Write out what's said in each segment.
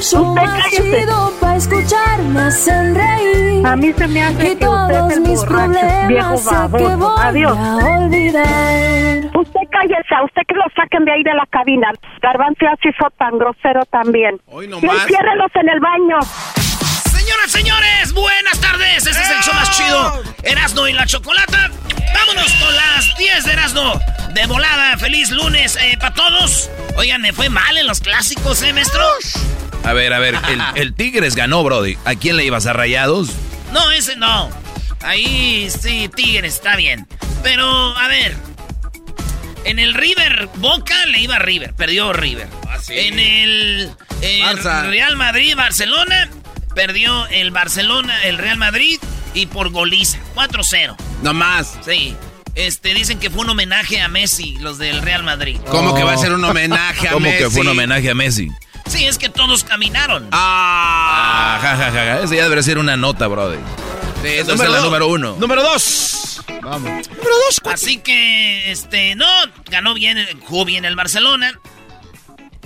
el show Usted más cállese. chido para escuchar. Me hacen reír. A mí se me hace Y que usted todos es el mis borracho, problemas viejo sé que voy Adiós. a olvidar. Usted cállese, a usted que lo saquen de ahí de la cabina. Garbanzo así fue tan grosero también. Hoy y nomás. enciérrelos en el baño. Señoras, señores, buenas tardes. Este es el show más chido. Erasno y la chocolata. Vámonos con las 10 de Erasno. De volada, feliz lunes para todos. Oigan, me fue mal en los clásicos, ¿eh, maestro? A ver, a ver, el, el Tigres ganó, Brody. ¿A quién le ibas a rayados? No, ese no. Ahí sí, Tigres, está bien. Pero, a ver. En el River Boca le iba River, perdió River. En el, el Barça. Real Madrid Barcelona, perdió el Barcelona, el Real Madrid y por goliza, 4-0. No más. Sí. Este, dicen que fue un homenaje a Messi, los del Real Madrid. ¿Cómo que va a ser un homenaje a ¿Cómo Messi? que fue un homenaje a Messi? Sí, es que todos caminaron. Ah. Ah, ja, ja, ja, ja. Esa ya debería ser una nota, Brody. Sí, Esa es la dos. número uno. Número dos. Vamos. Número dos. Así que, este, no, ganó bien, jugó bien el Barcelona.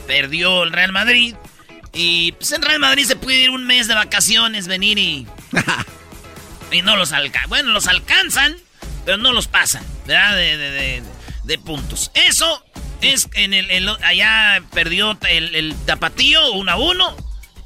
Perdió el Real Madrid. Y pues en Real Madrid se puede ir un mes de vacaciones, venir y. y no los alcanzan. Bueno, los alcanzan, pero no los pasan, ¿verdad? De, de- de- de puntos. Eso es en el. el- allá perdió el, el Tapatío 1 a 1.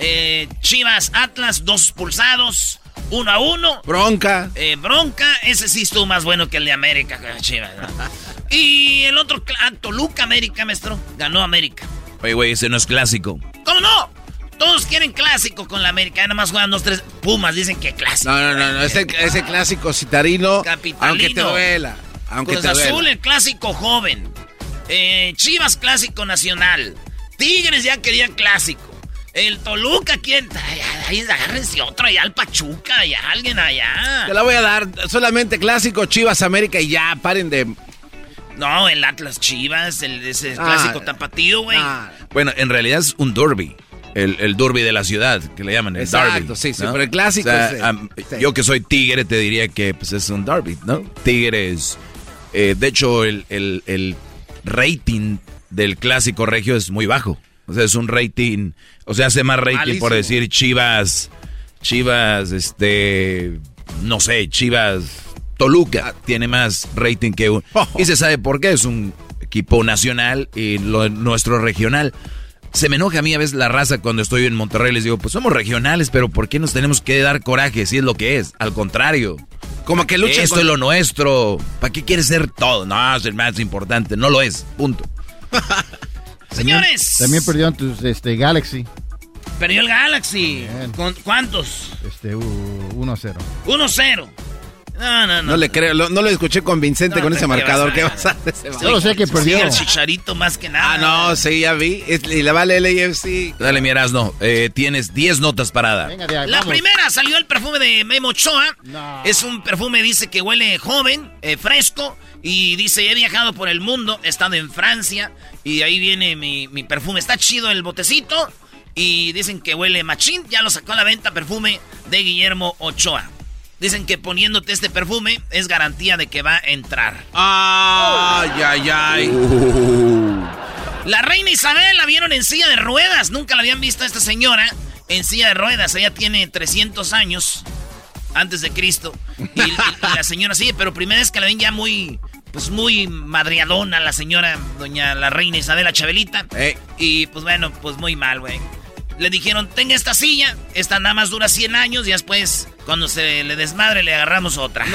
Eh, Chivas Atlas, dos expulsados, 1 a 1. Bronca. Eh, bronca, ese sí estuvo más bueno que el de América, Chivas. ¿no? Y el otro, ah, Toluca América, maestro. Ganó América. Oye, güey, ese no es clásico. ¿Cómo no? Todos quieren clásico con la América. Nada más juegan dos, tres. Pumas dicen que clásico. No, no, no, no. Ese, ese clásico citarino. Capitalino. Aunque te duela. Aunque Cruz te duela. Azul, el clásico joven. Eh, Chivas, clásico nacional. Tigres ya querían clásico. El Toluca, ¿quién? Ay, ay, agárrense otro allá, al Pachuca, allá, alguien allá. Te la voy a dar. Solamente clásico Chivas América y ya. Paren de. No, el Atlas Chivas, el, ese Ah, clásico tapatío, güey. Ah, Bueno, en realidad es un derby. El, el derby de la ciudad, que le llaman el Exacto, derby. sí, sí, ¿no? pero el clásico O sea, es, am- sí. Yo que soy tigre te diría que pues, es un derby, ¿no? Tigres. eh, de hecho, el, el- el rating del clásico regio es muy bajo. O sea, es un rating. O sea, hace más rating por decir Chivas. Chivas, este. No sé, Chivas. Toluca tiene más rating que un. Y se sabe por qué. Es un equipo nacional y lo nuestro regional. Se me enoja a mí a veces la raza cuando estoy en Monterrey. Les digo, pues somos regionales, pero ¿por qué nos tenemos que dar coraje si es lo que es? Al contrario. como que luchan Esto con- es lo nuestro. ¿Para qué quieres ser todo? No, es el más importante. No lo es. Punto. Señores. También perdieron tus este, Galaxy. Perdió el Galaxy. Bien. ¿Con cuántos? Este, uh, 1-0. 1-0. No, no, no. No le creo, lo- no lo escuché convincente No, con ese ¿qué marcador. ¿Qué vas a hacer? Yo lo sé que Sí, perdió. el chicharito más que nada. Ah, no, sí, ya vi. Y le vale el AFC. Dale, mi Erasno. Eh, tienes 10 notas para dar. Venga, de ahí, La vamos. primera salió el perfume de Memo Ochoa. No. Es un perfume, dice que huele joven, eh, fresco. Y dice, he viajado por el mundo, he estado en Francia. Y ahí viene mi, mi perfume. Está chido el botecito. Y dicen que huele machín. Ya lo sacó a la venta perfume de Guillermo Ochoa. Dicen que poniéndote este perfume es garantía de que va a entrar. Ay, ay, ay. La reina Isabel la vieron en silla de ruedas. Nunca la habían visto a esta señora en silla de ruedas. Ella tiene 300 años antes de Cristo. Y, y- y la señora sí, pero primera vez que la ven ya muy, pues muy madriadona la señora, doña la reina Isabel, la Chabelita. Eh. Y pues bueno, pues muy mal, güey. Le dijeron, tenga esta silla, esta nada más dura 100 años y después, cuando se le desmadre, le agarramos otra. Ay,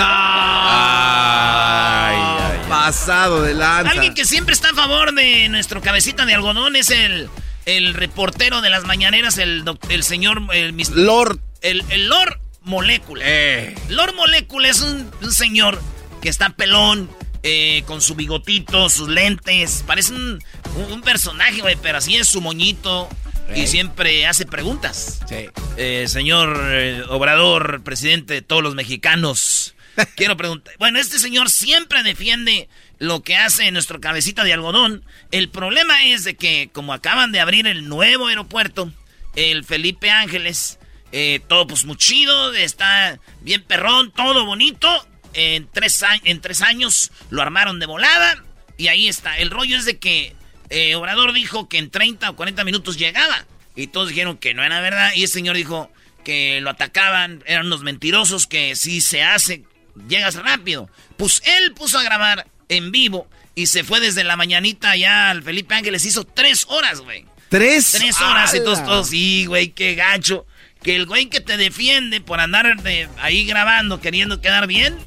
ay, ay. Pasado de lanza. Alguien que siempre está a favor de nuestro cabecita de algodón es el, el reportero de las mañaneras, el, el señor... El, Lord. el, el Lord Molecula. Eh. Lord Molecula es un, un señor que está pelón, eh, con su bigotito, sus lentes. Parece un, un- un personaje, güey, pero así es su moñito. Y siempre hace preguntas. Sí. Eh, señor eh, Obrador, presidente de todos los mexicanos. Quiero preguntar. Bueno, este señor siempre defiende lo que hace nuestro cabecita de algodón. El problema es de que, como acaban de abrir el nuevo aeropuerto, el Felipe Ángeles, eh, todo pues muy chido, está bien perrón, todo bonito. En tres, en tres años lo armaron de volada. Y ahí está. El rollo es de que eh, Obrador dijo que en 30 o 40 minutos llegaba. Y todos dijeron que no era verdad. Y el señor dijo que lo atacaban, eran unos mentirosos, que si se hace, llegas rápido. Pues él puso a grabar en vivo y se fue desde la mañanita allá al Felipe Ángeles. Hizo tres horas, güey. Tres. Tres horas y todos, todos, sí, güey, qué gacho. Que el güey que te defiende por andar de- ahí grabando, queriendo quedar bien,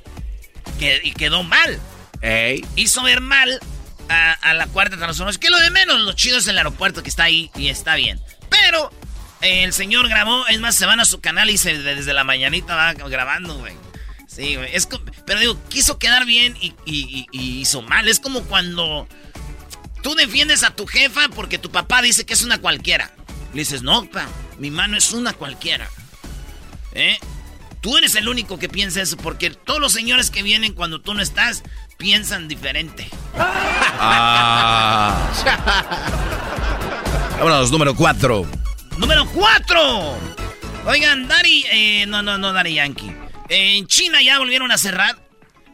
que, y quedó mal. Ey. Hizo ver mal a, a la cuarta transformación. Que lo de menos, lo chido es el aeropuerto que está ahí y está bien. Pero el señor grabó, es más, se van a su canal y se, desde la mañanita va grabando, güey. Sí, güey. Pero digo, quiso quedar bien y, y- y- y hizo mal. Es como cuando tú defiendes a tu jefa porque tu papá dice que es una cualquiera. Le dices, no, pa, mi mano es una cualquiera. ¿Eh? Tú eres el único que piensa eso porque todos los señores que vienen cuando tú no estás piensan diferente. Ah. Vámonos, número 4. Número 4. Oigan, Dari, eh, no, no, no, Dari Yankee. Eh, en China ya volvieron a cerrar.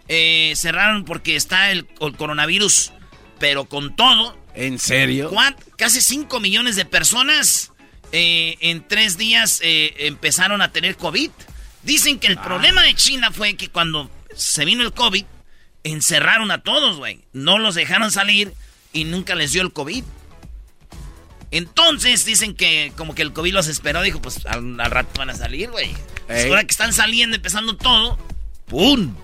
Eh, cerraron porque está el, el coronavirus, pero con todo. ¿En serio? ¿Cuán- Casi 5 millones de personas eh, en tres días eh, empezaron a tener COVID. Dicen que el problema de China fue que cuando se vino el COVID, encerraron a todos, güey. No los dejaron salir y nunca les dio el COVID. Entonces dicen que como que el COVID los esperó, dijo, pues al, al rato van a salir, güey. Pues ahora que están saliendo, empezando todo, ¡pum!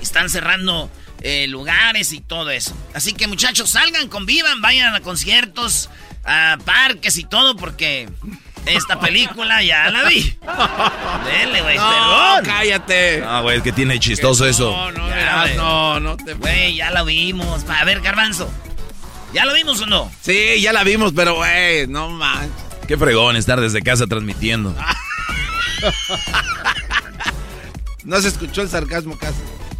Están cerrando eh, lugares y todo eso. Así que muchachos, salgan, convivan, vayan a conciertos, a parques y todo, porque esta película ya la vi. Dele, güey, No, perdón. cállate. Ah, güey, es que tiene chistoso eso. No, no, Ya, verás, güey. no, no te. Güey, ya la vimos. A ver, Garbanzo. ¿Ya lo vimos o no? Sí, ya la vimos, pero güey, no manches. Qué fregón estar desde casa transmitiendo. No se escuchó el sarcasmo casi.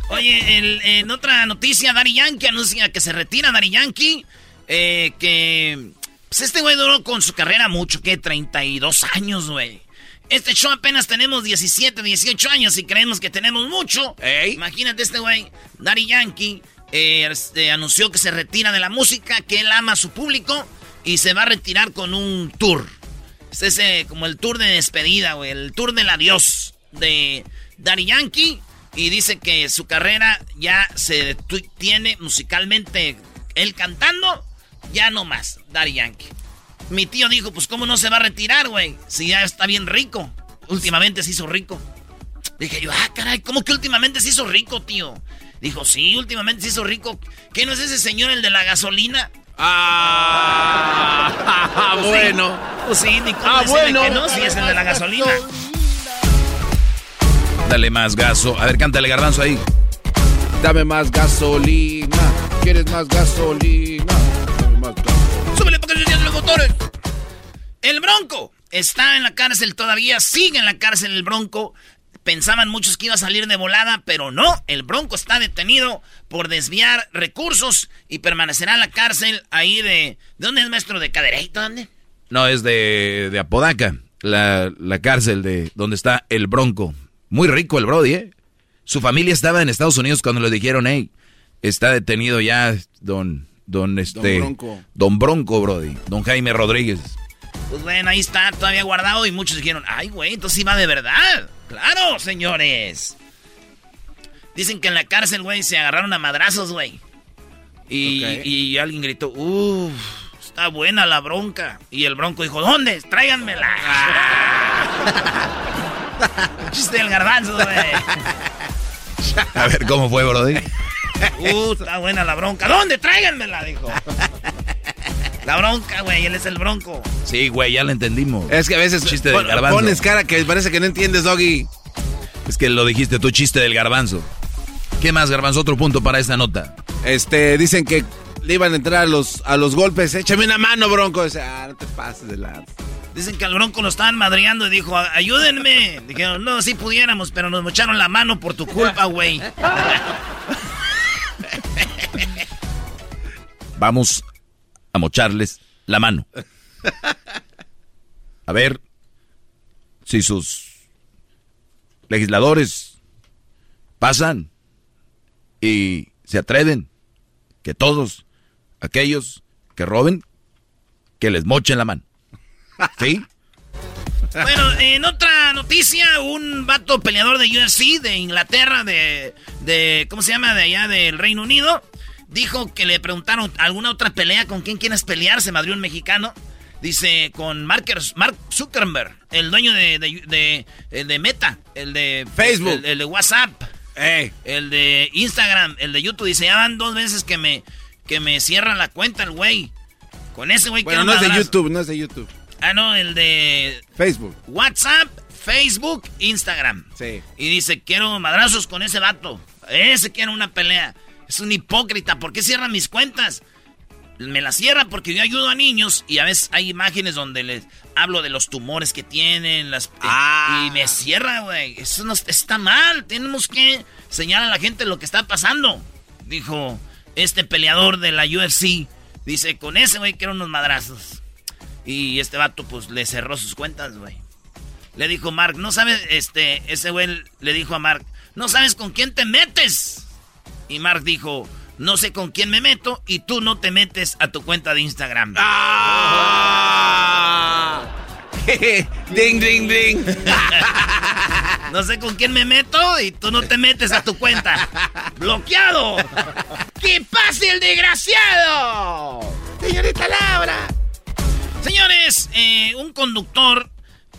Oye, el- en otra noticia, Daddy Yankee anuncia que se retira Daddy Yankee. eh, que pues este güey duró con su carrera mucho, que 32 años, güey. Este show apenas tenemos 17, 18 años y creemos que tenemos mucho. Ey. Imagínate este güey, Daddy Yankee, eh, este, anunció que se retira de la música, que él ama a su público y se va a retirar con un tour. Es ese como el tour de despedida, güey, el tour del adiós de Daddy Yankee. Y dice que su carrera ya se tiene musicalmente él cantando, ya no más, Daddy Yankee. Mi tío dijo, pues cómo no se va a retirar, güey, si ya está bien rico. Últimamente se hizo rico. Dije yo, ah, caray, ¿cómo que últimamente se hizo rico, tío? Dijo, sí, últimamente se hizo rico. ¿Qué no es ese señor, el de la gasolina? Ah, Pues sí. bueno. Pues sí, ni cómo Ah, bueno. que no, si es el de la gasolina. Dale más gaso. A ver, cántale garbanzo ahí. Dame más gasolina. ¿Quieres más gasolina? Súbele porque se los motores. El Bronco está en la cárcel todavía, sigue en la cárcel el Bronco. Pensaban muchos que iba a salir de volada, pero no. El Bronco está detenido por desviar recursos y permanecerá en la cárcel ahí de... ¿De dónde es maestro? ¿De Cadereyto? ¿Dónde? No, es de, de Apodaca, la, la cárcel de donde está el Bronco. Muy rico el Brody, ¿eh? Su familia estaba en Estados Unidos cuando le dijeron, hey, está detenido ya don, don, este, Don Bronco. don Bronco, Brody, don Jaime Rodríguez. Pues bueno, ahí está todavía guardado y muchos dijeron, ay, güey, entonces va de verdad. Claro, señores. Dicen que en la cárcel, güey, se agarraron a madrazos, güey. Y, y alguien gritó, uff, está buena la bronca. Y el bronco dijo, ¿dónde? Tráiganmela. Chiste del garbanzo, güey. A ver, ¿cómo fue, Brody? Uh, está buena la bronca. ¿Dónde? Tráiganmela, dijo. La bronca, güey, él es el bronco. Sí, güey, ya lo entendimos. Es que a veces Chiste del garbanzo. pones cara que parece que no entiendes, Doggy. Es que lo dijiste tú, chiste del garbanzo. ¿Qué más, garbanzo? Otro punto para esta nota. Este, dicen que le iban a entrar a los, a los golpes. Échame una mano, Bronco. Dice, ah, no te pases de la... Dicen que al bronco lo estaban madreando y dijo, ayúdenme. Dijeron, no, sí pudiéramos, pero nos mocharon la mano por tu culpa, güey. Vamos a mocharles la mano. A ver si sus legisladores pasan y se atreven que todos aquellos que roben, que les mochen la mano. ¿Sí? Bueno, en otra noticia, un vato peleador de UFC de Inglaterra, de, de ¿cómo se llama? De allá del Reino Unido, dijo que le preguntaron alguna otra pelea, ¿con quién quieres pelear? Se madrió un mexicano. Dice, con Markers- Mark Zuckerberg, el dueño de, de, de- el de Meta, el de Facebook. el, el de WhatsApp, Ey, el de Instagram, el de YouTube. Dice, ya van dos veces que me, que me cierran la cuenta el güey. Con ese güey bueno, quiero no es de. YouTube, no es de YouTube. Ah, no, el de Facebook. WhatsApp, Facebook, Instagram. Sí. Y dice, quiero madrazos con ese vato. Ese quiere una pelea. Es un hipócrita. ¿Por qué cierra mis cuentas? Me la cierra porque yo ayudo a niños y a veces hay imágenes donde les hablo de los tumores que tienen, las Ah. y me cierra, güey. Eso no está mal. Tenemos que señalar a la gente lo que está pasando. Dijo este peleador de la UFC. Dice, con ese güey quiero unos madrazos. Y este vato pues le cerró sus cuentas, güey. Le dijo Mark, no sabes, este, ese güey le dijo a Mark, no sabes con quién te metes. Y Mark dijo, no sé con quién me meto y tú no te metes a tu cuenta de Instagram. ¡Ah! ding, ding, ding. No sé con quién me meto y tú no te metes a tu cuenta. ¡Bloqueado! ¡Que pase el desgraciado! Señorita Laura. Señores, eh, un conductor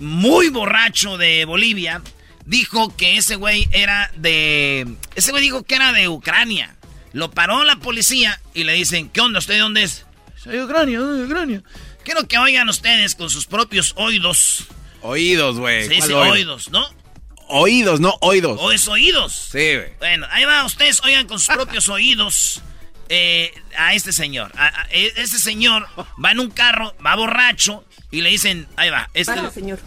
muy borracho de Bolivia dijo que ese güey era de... Ese güey dijo que era de Ucrania. Lo paró la policía y le dicen, ¿qué onda? ¿Usted de dónde es? Soy de Ucrania, de Ucrania. Quiero que oigan ustedes con sus propios oídos. Oídos, güey. Se dice oídos, ¿no? Oídos, no oídos. O es oídos. Sí, güey. Bueno, ahí va, ustedes oigan con sus propios oídos eh, a este señor. A, a- e- este señor va en un carro, va borracho y le dicen, ahí va, este... señor.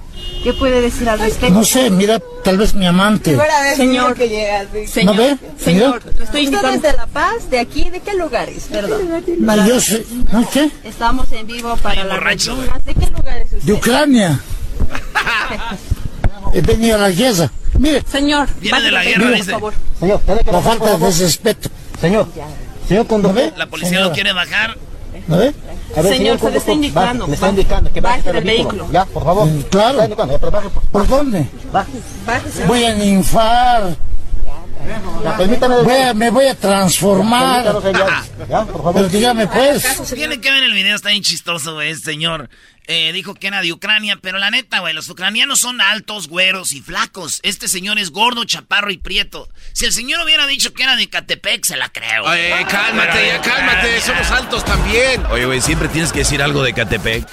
¿Qué puede decir al respecto? No sé, mira, tal vez mi amante. Señor, ¿No ve? señor, Mira. estoy invitando. de La Paz? ¿De aquí? ¿De qué lugares? Perdón. Yo sé, ¿no qué? Estamos en vivo para las borracho, regiones. ¿De qué lugares usted? De Ucrania. He venido a la guerra. Mire, Señor, Viene de la guerra, por dice. favor. señor, la falta de respeto. Señor, señor conductor. La policía lo quiere bajar. ¿No ve? Señor, se le está indicando. Le está indicando que baje del vehículo. Ya, por favor. claro. ¿Por dónde? Bájese. Voy a ninfar. Voy a- me voy a transformar. Pero dígame pues. Tienen que ver el video, está bien chistoso, güey, este señor. Eh, dijo que era de Ucrania, pero la neta, güey, los ucranianos son altos, güeros y flacos. Este señor es gordo, chaparro y prieto. Si el señor hubiera dicho que era de Catepec, se la creo. Oye, cálmate, ya cálmate. Somos altos también. Oye, güey, siempre tienes que decir algo de Catepec.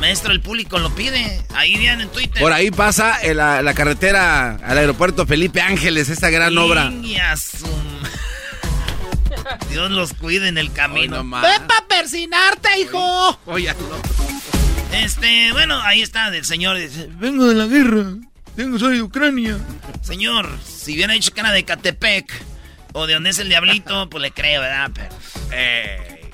Maestro, el público lo pide. Ahí viene en Twitter. Por ahí pasa en la, la carretera al aeropuerto Felipe Ángeles, esta gran obra. Dios los cuide en el camino. Ven para persinarte, hijo. Oye, Este, bueno, ahí está el señor. Dice, vengo de la guerra. Tengo, soy de Ucrania. Señor, si hubiera dicho que era de Catepec o de donde es el diablito, pues le creo, ¿verdad? Pero, eh.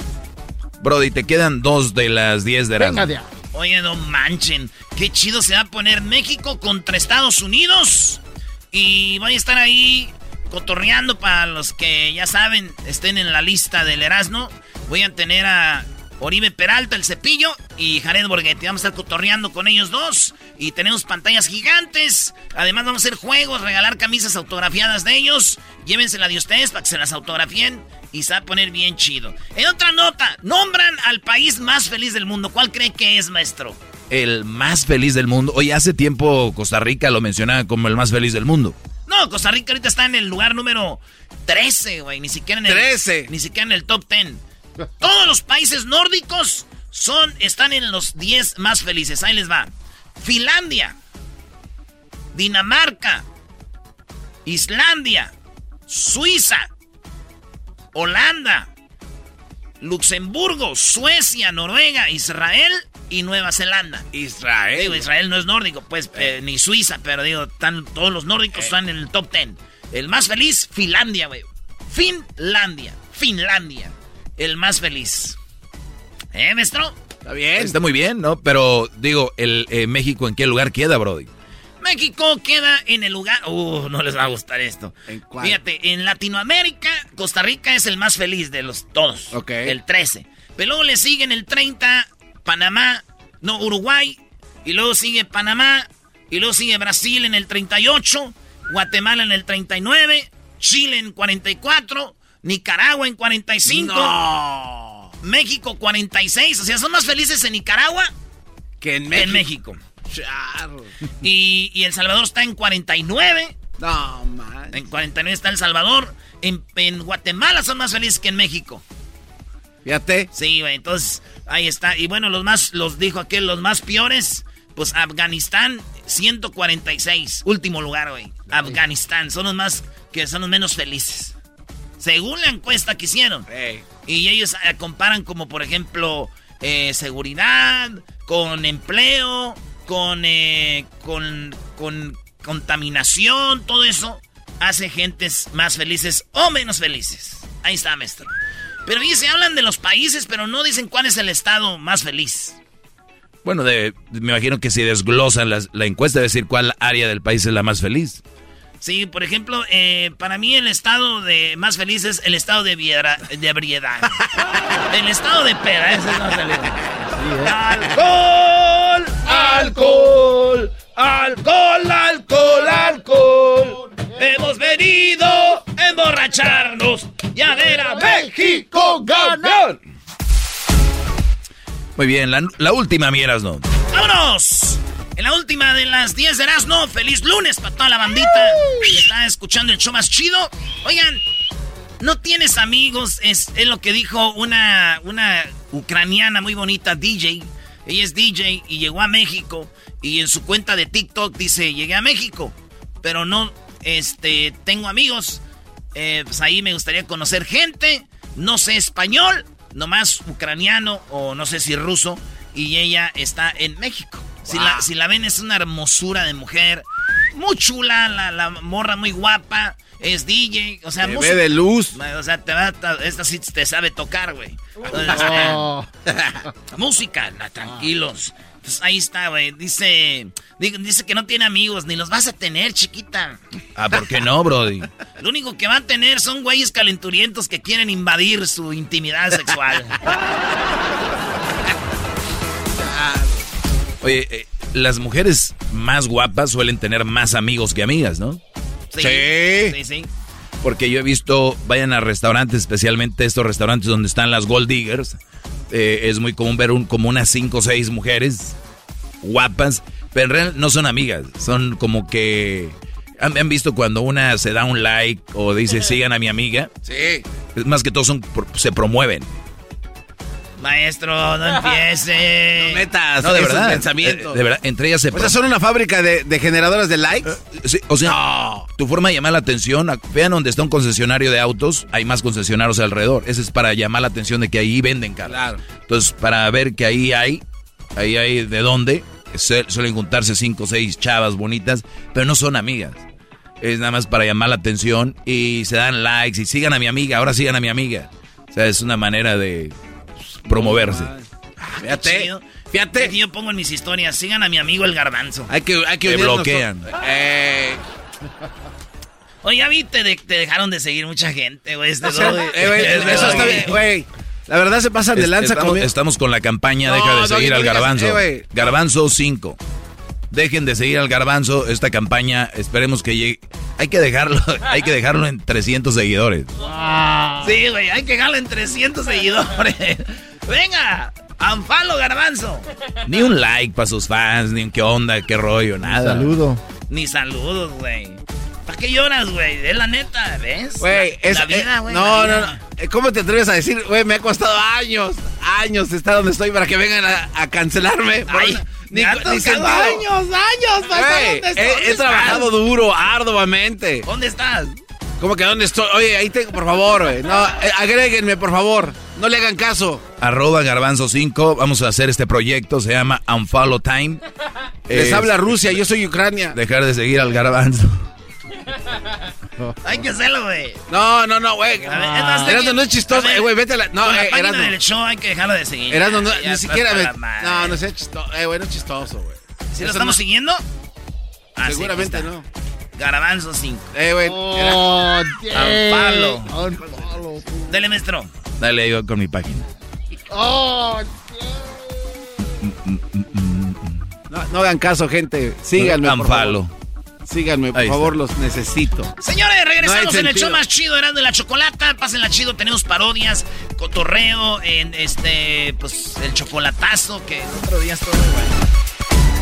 Brody, te quedan dos de las diez de Erasmo. Oye, no manchen. Qué chido se va a poner México contra Estados Unidos. Y voy a estar ahí cotorreando para los que ya saben, estén en la lista del Erasmo. Voy a tener a Oribe Peralta, el cepillo, y Jared Borghetti. Vamos a estar cotorreando con ellos dos. Y tenemos pantallas gigantes. Además, vamos a hacer juegos, regalar camisas autografiadas de ellos. Llévensela de ustedes para que se las autografien. Y se va a poner bien chido. En otra nota, nombran al país más feliz del mundo. ¿Cuál cree que es, maestro? El más feliz del mundo. Oye, hace tiempo Costa Rica lo mencionaba como el más feliz del mundo. No, Costa Rica ahorita está en el lugar número 13, güey. Ni siquiera en el. 13. Ni siquiera en el top 10. Todos los países nórdicos son, están en los 10 más felices. Ahí les va. Finlandia. Dinamarca. Islandia. Suiza. Holanda, Luxemburgo, Suecia, Noruega, Israel y Nueva Zelanda. Israel. Digo, Israel no es nórdico, pues, eh, ni Suiza, pero digo, todos los nórdicos están en el top 10. El más feliz, Finlandia, güey. Finlandia. Finlandia. El más feliz. ¿Eh, maestro? Está bien. Está muy bien, ¿no? Pero digo, el eh, México, ¿en qué lugar queda, Brody? México queda en el lugar. Uh, no les va a gustar esto. ¿En cuál? Fíjate, en Latinoamérica, Costa Rica es el más feliz de los todos. Ok. El 13. Pero luego le siguen el 30, Panamá, no, Uruguay. Y luego sigue Panamá. Y luego sigue Brasil en el 38. Guatemala en el 39. Chile en 44. Nicaragua en 45. No. México 46. O sea, son más felices en Nicaragua Que en México. en México. Charro. Y, y El Salvador está en 49. No, man. En 49 está El Salvador. En, en Guatemala son más felices que en México. Fíjate. Sí, güey. Entonces, ahí está. Y bueno, los más, los dijo aquel, los más peores. Pues Afganistán, 146. Último lugar, güey. Afganistán. Son los más, que son los menos felices. Según la encuesta que hicieron. Y ellos eh, comparan como, por ejemplo, eh, seguridad, con empleo, con, eh, con, con contaminación, todo eso hace gentes más felices o menos felices. Ahí está, maestro. Pero dice, hablan de los países, pero no dicen cuál es el estado más feliz. Bueno, de- me imagino que si desglosan las- la encuesta, decir cuál área del país es la más feliz. Sí, por ejemplo, eh, para mí el estado de más feliz es el estado de, viedra- de ebriedad. el estado de peda, ese es más feliz. ¡Alcohol! ¡Alcohol! ¡Alcohol, alcohol, alcohol! Hemos venido a emborracharnos y a ver a México ganar. Muy bien, la, la última, mieras, ¿no? ¡Vámonos! En la última de las 10 de Erasmo, feliz lunes para toda la bandita que está escuchando el show más chido. Oigan, no tienes amigos, es, es lo que dijo una, una ucraniana muy bonita, DJ. Ella es DJ y llegó a México y en su cuenta de TikTok dice, llegué a México, pero no, este, tengo amigos. Eh, pues ahí me gustaría conocer gente, no sé español, nomás ucraniano o no sé si ruso, y ella está en México. Si, la, si la ven es una hermosura de mujer, muy chula, la, la morra muy guapa, es DJ, o sea, Te música- ve de luz. o sea, te va, ta- esta sí te sabe tocar, güey. Entonces, Oh. Música, na, tranquilos. Pues ahí está, güey. Dice, di- dice que no tiene amigos, ni los vas a tener, chiquita. Ah, ¿por qué no, Brody? Lo único que va a tener son güeyes calenturientos que quieren invadir su intimidad sexual. Oye, eh, las mujeres más guapas suelen tener más amigos que amigas, ¿no? Sí. Sí. Sí, sí. Porque yo he visto, vayan a restaurantes, especialmente estos restaurantes donde están las gold diggers. eh, es muy común ver un, como unas cinco o seis mujeres guapas, pero en realidad no son amigas, son como que... ¿Han, han visto cuando una se da un like o dice sigan a mi amiga? Sí. Es más que todo son, se promueven. Maestro, no empiece. No metas No, de esos verdad. pensamientos. eh, De verdad, entre ellas se... O sea, son una fábrica de, de generadores de likes. Sí, o sea, tu forma de llamar la atención, vean donde está un concesionario de autos, hay más concesionarios alrededor. Ese es para llamar la atención de que ahí venden carros. Claro. Entonces, para ver que ahí hay, ahí hay de dónde, suelen juntarse cinco o seis chavas bonitas, pero no son amigas. Es nada más para llamar la atención y se dan likes y sigan a mi amiga, ahora sigan a mi amiga. O sea, es una manera de promoverse. Fíjate, Chido. fíjate. Aquí yo pongo en mis historias, sigan a mi amigo el garbanzo. Hay que, hay que Te bloquean. Eh, Oye, ya vi, te, de- te dejaron de seguir mucha gente, güey. Este o sea, doggy. eh, güey, eso está bien, güey. La verdad se pasan de lanza estamos, conmigo. estamos con la campaña No, Deja de seguir no al garbanzo. eh, garbanzo 5. Dejen de seguir al garbanzo. Esta campaña, esperemos que llegue. Hay que dejarlo, hay que dejarlo en 300 seguidores. Sí, güey, hay que dejarlo en 300 seguidores. Venga, Anfalo Garbanzo. Ni un like para sus fans, ni un qué onda, qué rollo, nada. Saludo. Ni saludos, güey. ¿Para qué lloras, güey? Es la neta, ¿ves? Güey, es, la vida, eh, güey. no, no, vida. no. Eh, ¿Cómo te atreves a decir, güey, me ha costado años, años estar donde estoy para que vengan a, a cancelarme? Ay, ha tocado sentido. años, años para estar Güey, donde estoy. he, trabajado duro, arduamente. ¿Dónde estás? ¿Cómo que dónde estoy? Oye, ahí tengo, por favor, güey. No, eh, agréguenme, por favor. No le hagan caso. Arroba garbanzo 5. Vamos a hacer este proyecto. Se llama Unfollow Time. Les Es habla Rusia, yo soy Ucrania. Dejar de seguir al garbanzo. Hay que hacerlo, güey. No, no, no, güey. A ver, es más, Erasmo no es chistoso. Eh, güey, vete a la. No, la eh, página Erasmo. del show hay que dejarlo de seguir. Erasmo, no, ni siquiera. me- no, no sea chistoso. Eh, güey, no es chistoso, güey. ¿Sí lo estamos no- siguiendo? Ah, Seguramente no. Garbanzo 5. Eh, güey. Oh, Anfalo. Unfollow. Dele, maestro. Dale yo con mi página. Oh, No, no hagan caso, gente. Síganme, por favor. Síganme, por favor, los necesito. Señores, regresamos No en el show más chido, Erasmo de la Chocolata. Pásenla chido, tenemos parodias, cotorreo, en este, pues, el chocolatazo, que el otro día estuvo muy bueno.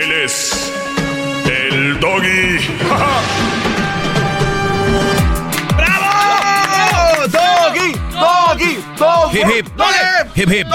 Él es. El doggy. ¡Bravo! ¡Doggy! ¡Doggy! ¡Doggy! Hip, hip. Hip, hip.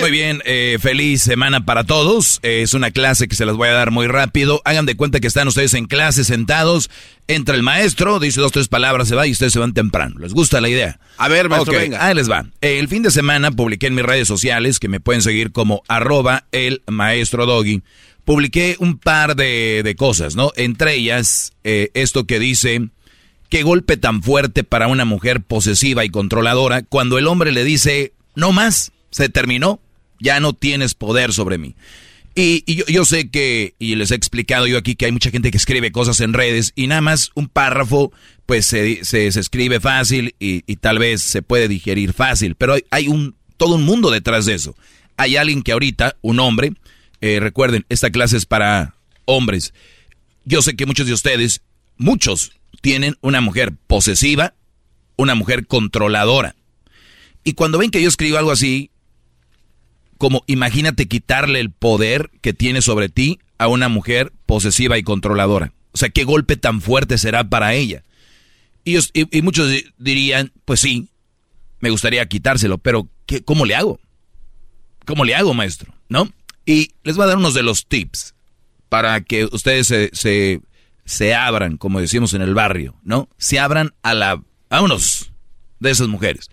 Muy bien, eh, feliz semana para todos. Eh, es una clase que se las voy a dar muy rápido. Hagan de cuenta que están ustedes en clase sentados. Entra el maestro, dice dos, tres palabras, se va y ustedes se van temprano. ¿Les gusta la idea? A ver, maestro, Ok, venga. Ahí les va. Eh, el fin de semana publiqué en mis redes sociales, que me pueden seguir como arroba el maestro doggy. Publiqué un par de, de cosas, ¿no? Entre ellas, eh, esto que dice, qué golpe tan fuerte para una mujer posesiva y controladora cuando el hombre le dice, no más, se terminó, ya no tienes poder sobre mí. Y, yo, sé que, y les he explicado yo aquí que hay mucha gente que escribe cosas en redes y nada más un párrafo pues se, se- se escribe fácil y, y tal vez se puede digerir fácil, pero hay, hay un, todo un mundo detrás de eso. Hay alguien que ahorita, un hombre, eh, recuerden, esta clase es para hombres. Yo sé que muchos de ustedes, muchos, tienen una mujer posesiva, una mujer controladora. Y cuando ven que yo escribo algo así, como imagínate quitarle el poder que tiene sobre ti a una mujer posesiva y controladora. O sea, qué golpe tan fuerte será para ella. Y, y- y muchos di- dirían, pues sí, me gustaría quitárselo, pero ¿qué, ¿cómo le hago? ¿Cómo le hago, maestro? ¿No? Y les voy a dar unos de los tips para que ustedes se, se, se abran, como decimos en el barrio, ¿no? Se abran a, la, a unos de esas mujeres.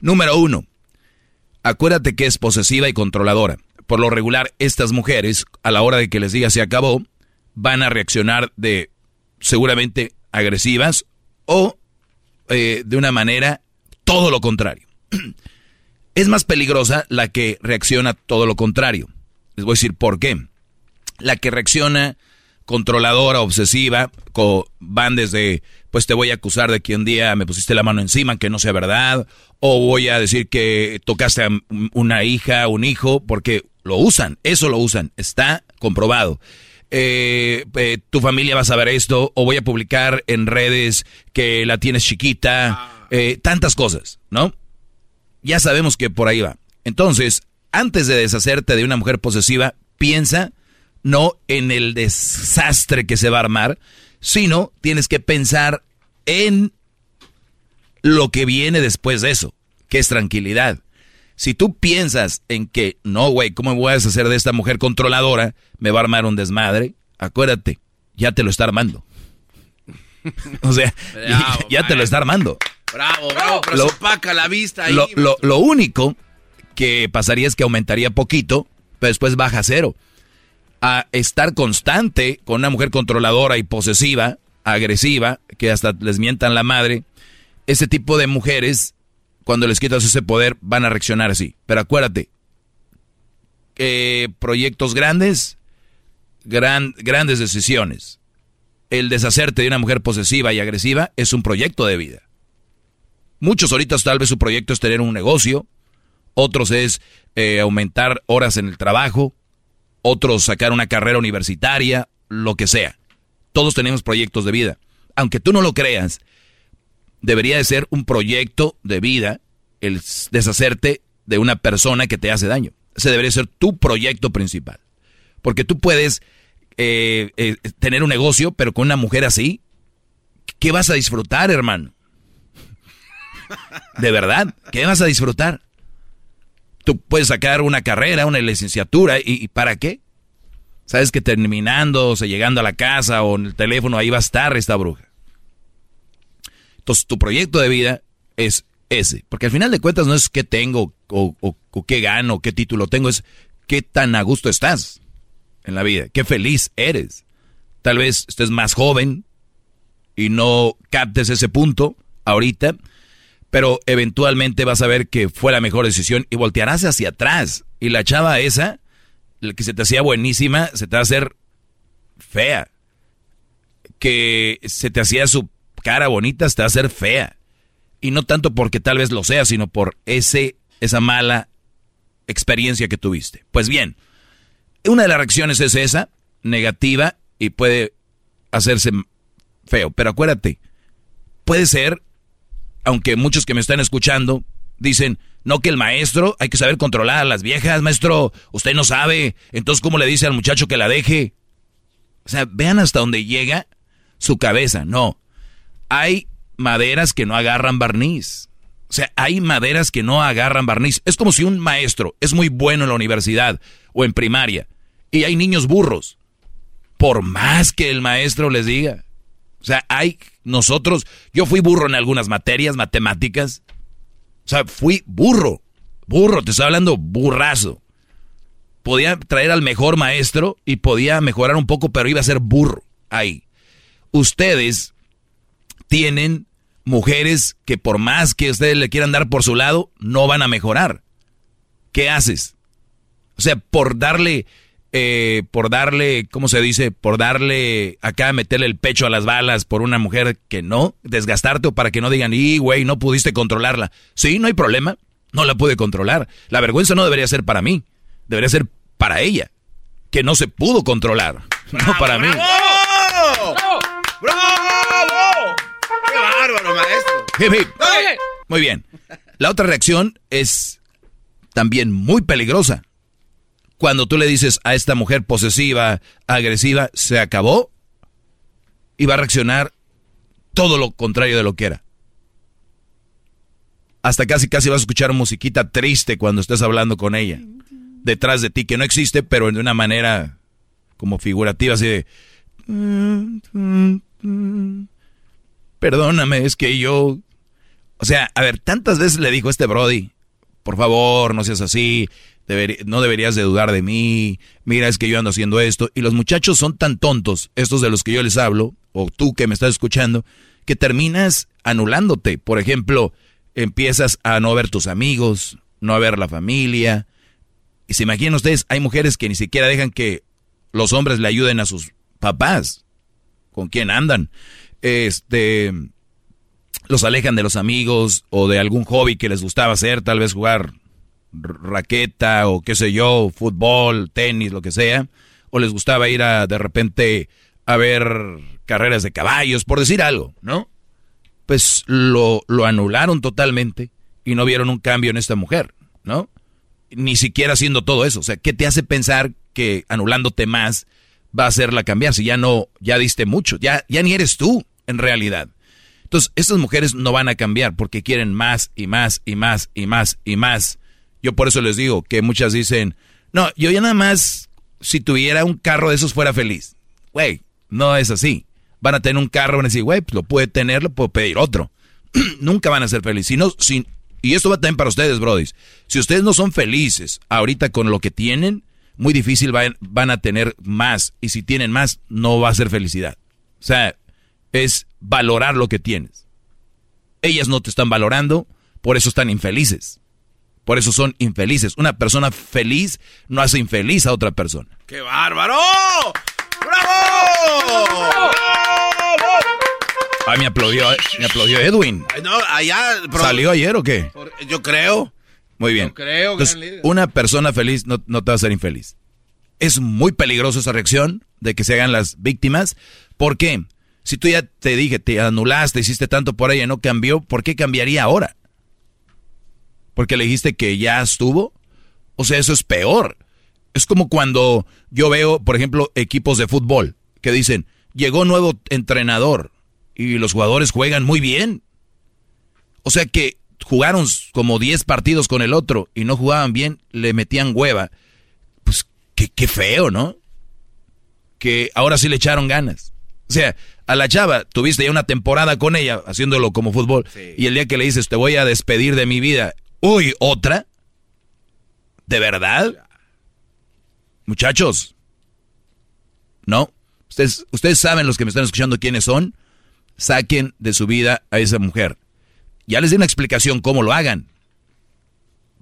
Número uno, acuérdate que es posesiva y controladora. Por lo regular, estas mujeres, a la hora de que les diga se acabó, van a reaccionar de seguramente agresivas o eh, de una manera todo lo contrario. es más peligrosa la que reacciona todo lo contrario. Les voy a decir por qué. La que reacciona controladora, obsesiva, co- van desde, pues te voy a acusar de que un día me pusiste la mano encima, que no sea verdad, o voy a decir que tocaste a una hija, un hijo, porque lo usan, eso lo usan, está comprobado. Eh, eh, tu familia va a saber esto, o voy a publicar en redes que la tienes chiquita, eh, tantas cosas, ¿no? Ya sabemos que por ahí va. Entonces, antes de deshacerte de una mujer posesiva, piensa no en el desastre que se va a armar, sino tienes que pensar en lo que viene después de eso, que es tranquilidad. Si tú piensas en que, no, güey, ¿cómo me voy a deshacer de esta mujer controladora? Me va a armar un desmadre. Acuérdate, ya te lo está armando. O sea, Bravo, ya te lo está armando. Bravo, bravo, pero Lo- se opaca la vista ahí. Lo, lo- lo único que pasaría es que aumentaría poquito, pero después baja a cero. A estar constante con una mujer controladora y posesiva, agresiva, que hasta les mientan la madre, ese tipo de mujeres, cuando les quitas ese poder, van a reaccionar así. Pero acuérdate, que proyectos grandes, gran- grandes decisiones. El deshacerte de una mujer posesiva y agresiva es un proyecto de vida. Muchos ahorita tal vez su proyecto es tener un negocio, otros es eh, aumentar horas en el trabajo, otros sacar una carrera universitaria, lo que sea. Todos tenemos proyectos de vida. Aunque tú no lo creas, debería de ser un proyecto de vida el deshacerte de una persona que te hace daño. Ese debería ser tu proyecto principal. Porque tú puedes eh, eh, tener un negocio, pero con una mujer así, ¿qué vas a disfrutar, hermano? De verdad, ¿qué vas a disfrutar? Tú puedes sacar una carrera, una licenciatura, ¿y, para qué? Sabes que terminando, o sea, llegando a la casa o en el teléfono, ahí va a estar esta bruja. Entonces, tu proyecto de vida es ese. Porque al final de cuentas no es qué tengo o, o- o qué gano, qué título tengo, es qué tan a gusto estás en la vida, qué feliz eres. Tal vez estés más joven y no captes ese punto ahorita, pero eventualmente vas a ver que fue la mejor decisión y voltearás hacia atrás. Y la chava esa, que se te hacía buenísima, se te va a hacer fea. Que se te hacía su cara bonita, se te va a hacer fea. Y no tanto porque tal vez lo sea, sino por ese, esa mala experiencia que tuviste. Pues bien, una de las reacciones es esa, negativa, y puede hacerse feo. Pero acuérdate, puede ser, aunque muchos que me están escuchando dicen, no que el maestro, hay que saber controlar a las viejas, maestro, usted no sabe, entonces ¿cómo le dice al muchacho que la deje? O sea, vean hasta dónde llega su cabeza, no. Hay maderas que no agarran barniz. O sea, hay maderas que no agarran barniz. Es como si un maestro es muy bueno en la universidad o en primaria y hay niños burros. Por más que el maestro les diga. O sea, hay nosotros, yo fui burro en algunas materias, matemáticas. O sea, fui burro. Burro, te estoy hablando burrazo. Podía traer al mejor maestro y podía mejorar un poco, pero iba a ser burro ahí. Ustedes tienen mujeres que por más que ustedes le quieran dar por su lado, no van a mejorar. ¿Qué haces? O sea, por darle, eh, por darle, ¿cómo se dice? Por darle acá, meterle el pecho a las balas por una mujer que no, desgastarte o para que no digan, y güey, no pudiste controlarla. Sí, no hay problema, no la pude controlar. La vergüenza no debería ser para mí, debería ser para ella, que no se pudo controlar, no para mí. ¡Bravo! ¡Bravo! ¡Qué bárbaro, maestro! Hip, hip. Muy bien. La otra reacción es también muy peligrosa. Cuando tú le dices a esta mujer posesiva, agresiva, se acabó, y va a reaccionar todo lo contrario de lo que era. Hasta casi casi vas a escuchar musiquita triste cuando estés hablando con ella. Detrás de ti, que no existe, pero de una manera como figurativa, así de... Perdóname, es que yo... O sea, a ver, tantas veces le dijo este Brody, por favor, no seas así, no deberías de dudar de mí, mira, es que yo ando haciendo esto. Y los muchachos son tan tontos, estos de los que yo les hablo, o tú que me estás escuchando, que terminas anulándote. Por ejemplo, empiezas a no ver tus amigos, no a ver la familia. Y se imaginan ustedes, hay mujeres que ni siquiera dejan que los hombres le ayuden a sus papás, con quién andan. Este, los alejan de los amigos o de algún hobby que les gustaba hacer, tal vez jugar raqueta o qué sé yo, fútbol, tenis, lo que sea, o les gustaba ir a de repente a ver carreras de caballos, por decir algo, ¿no? Pues lo, lo anularon totalmente y no vieron un cambio en esta mujer, ¿no? Ni siquiera haciendo todo eso. O sea, ¿qué te hace pensar que anulándote más va a hacerla cambiar si ya no, ya diste mucho, ya, ya ni eres tú en realidad? Entonces, estas mujeres no van a cambiar porque quieren más y más y más y más y más. Yo por eso les digo que muchas dicen, no, yo ya nada más, si tuviera un carro de esos fuera feliz. Güey, no es así. Van a tener un carro, van a decir, güey, pues lo puede tener, lo puedo pedir otro. Nunca van a ser felices. Y esto va también para ustedes, brodis. Si ustedes no son felices ahorita con lo que tienen, muy difícil van, van a tener más. Y si tienen más, no va a ser felicidad. O sea, es valorar lo que tienes. Ellas no te están valorando, por eso están infelices. Por eso son infelices. Una persona feliz no hace infeliz a otra persona. ¡Qué bárbaro! ¡Bravo! Ay, me aplaudió, me aplaudió Edwin. No, allá... ¿Salió ayer o qué? Yo creo. Muy bien. Yo creo, Entonces, una persona feliz no, no te va a hacer infeliz. Es muy peligroso esa reacción de que se hagan las víctimas. ¿Por qué? Si tú ya te dije, te anulaste, hiciste tanto por ella y no cambió, ¿por qué cambiaría ahora? ¿Porque le dijiste que ya estuvo? O sea, eso es peor. Es como cuando yo veo, por ejemplo, equipos de fútbol que dicen, llegó nuevo entrenador y los jugadores juegan muy bien. O sea que jugaron como 10 partidos con el otro y no jugaban bien, le metían hueva. Pues qué, qué feo, ¿no? Que ahora sí le echaron ganas. O sea, a la chava, tuviste ya una temporada con ella haciéndolo como fútbol y el día que le dices, te voy a despedir de mi vida, uy, otra. ¿De verdad? Muchachos, ¿no? Ustedes, ustedes saben los que me están escuchando quiénes son. Saquen de su vida a esa mujer. Ya les di una explicación cómo lo hagan.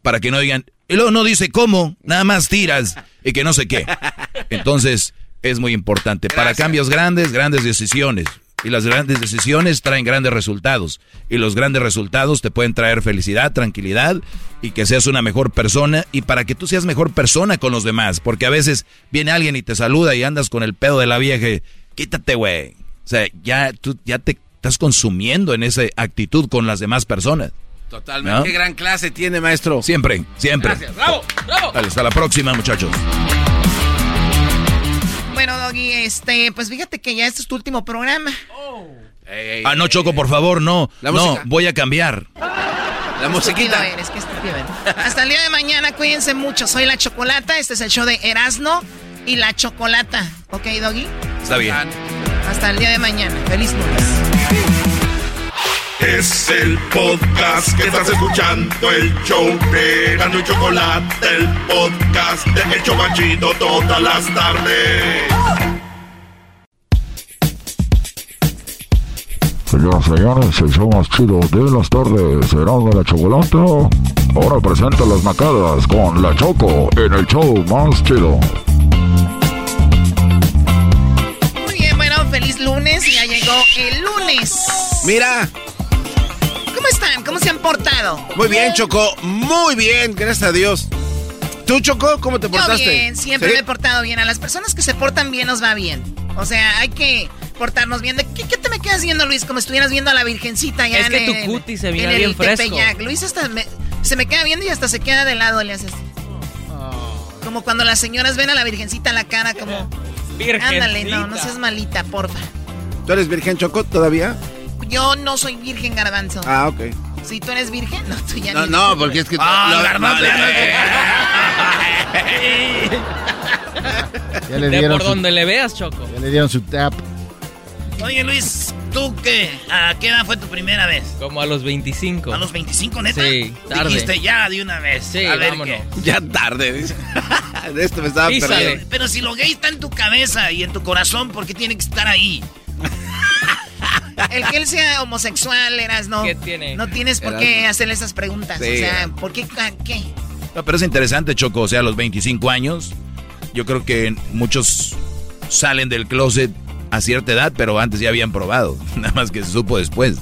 Para que no digan, y luego no dice cómo, nada más tiras y que no sé qué. Entonces, es muy importante. Para cambios grandes, grandes decisiones. Y las grandes decisiones traen grandes resultados. Y los grandes resultados te pueden traer felicidad, tranquilidad y que seas una mejor persona. Y para que tú seas mejor persona con los demás. Porque a veces viene alguien y te saluda y andas con el pedo de la vieja. Quítate, güey. O sea, ya tú ya te estás consumiendo en esa actitud con las demás personas. Totalmente. ¿No? Qué gran clase tiene, maestro. Siempre, siempre. Gracias. Bravo, bravo. Dale, hasta la próxima, muchachos. Bueno, Doggy, este, pues fíjate que ya este es tu último programa. Ah, no, Choco, por favor, no. La no, música. voy a cambiar. La musiquita. eres, qué estúpido eres. Hasta el día de mañana, cuídense mucho. Soy La Chocolata, este es el show de Erasno y La Chocolata. ¿Ok, Doggy? Está bien. Hasta el día de mañana. Feliz lunes. Es el podcast que estás escuchando, el show de Gano y Chocolate, el podcast de El Chobachito todas las tardes. Señoras y señores, el show más chido de las tardes será de la chocolata. Ahora presenta las macadas con la Choco en el show más chido. Muy bien, bueno, feliz lunes. Ya llegó el lunes. Mira, ¿Cómo se han portado? muy bien, Choco. Muy bien, gracias a Dios. ¿Tú, Choco, cómo te Yo portaste? bien, siempre ¿Sí? me he portado bien. A las personas que se portan bien nos va bien. O sea, hay que portarnos bien. ¿De ¿Qué, qué te me quedas viendo, Luis? Como estuvieras viendo a la Virgencita ya Es en que tu el- cutis se en mira el bien fresco. Tepeyac. Luis hasta me- se me queda viendo y hasta se queda de lado, le haces. Como cuando las señoras ven a la Virgencita a la cara como... Ándale, no, no seas malita, porfa. ¿Tú eres virgen, Choco, todavía? Yo no soy virgen, garbanzo. Ah, ok. Si tú eres virgen, no, tú ya No, ni- no, porque es que... Ah, no, Ya le De dieron por su, donde le veas, Choco. ya le dieron su tap. Oye, Luis, ¿tú qué? ¿A qué edad fue tu primera vez? Como a los 25. ¿A los 25, neta? Sí, tarde. Dijiste ya de una vez. Sí, a ver vámonos. qué. Ya tarde, dice. De esto me estaba Písale. perdiendo. Pero si lo gay está en tu cabeza y en tu corazón, ¿por qué tiene que estar ahí? El que él sea homosexual, eras no. ¿Qué tiene? No tienes por qué hacerle esas preguntas. Sí. O sea, ¿por qué? ¿Qué? No, pero es interesante, Choco. O sea, a los 25 años, yo creo que muchos salen del closet a cierta edad, pero antes ya habían probado. Nada más que se supo después.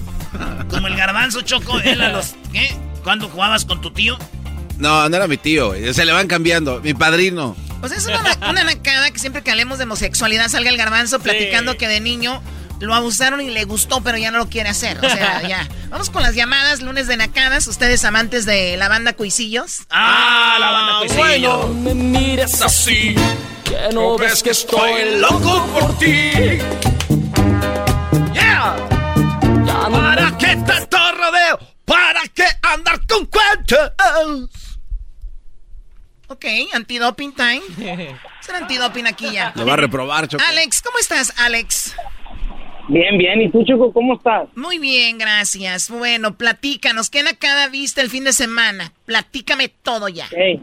Como el garbanzo, Choco, él a los... ¿Qué? ¿Cuándo jugabas con tu tío? No, no era mi tío, se le van cambiando. Mi padrino. Pues es una, una nacada que siempre que hablemos de homosexualidad salga el garbanzo platicando que de niño lo abusaron y le gustó, pero ya no lo quiere hacer. O sea, ya. Vamos con las llamadas, lunes de nacadas. Ustedes amantes de la banda Cuisillos. Ah, la banda Cuisillos. no me mires así, que no ves que estoy loco por ti. Yeah. ¿Para qué tanto rodeo? ¿Para qué andar con cuentos? Ok, antidoping time. Es antidoping aquí ya. Lo va a reprobar, Choco. Alex, ¿cómo estás, Alex? Bien, bien. ¿Y tú, Choco, cómo estás? Muy bien, gracias. Bueno, platícanos. ¿Qué nacada viste el fin de semana? Platícame todo ya. Hey,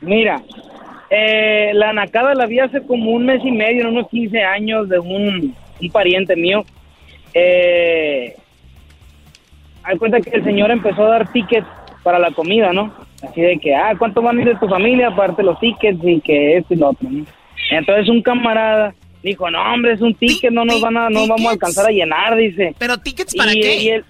mira, eh, la nacada la vi hace como un mes y medio, unos 15 años, de un, un pariente mío. Eh, hay cuenta que el señor empezó a dar tickets para la comida, ¿no? Así de que, ah, ¿cuánto van a ir de tu familia? Aparte los tickets y que esto y lo otro, ¿no? Entonces un camarada dijo, no, hombre, es un ticket, no nos van a, no vamos a alcanzar a llenar, dice. ¿Pero tickets para Y- qué? y él-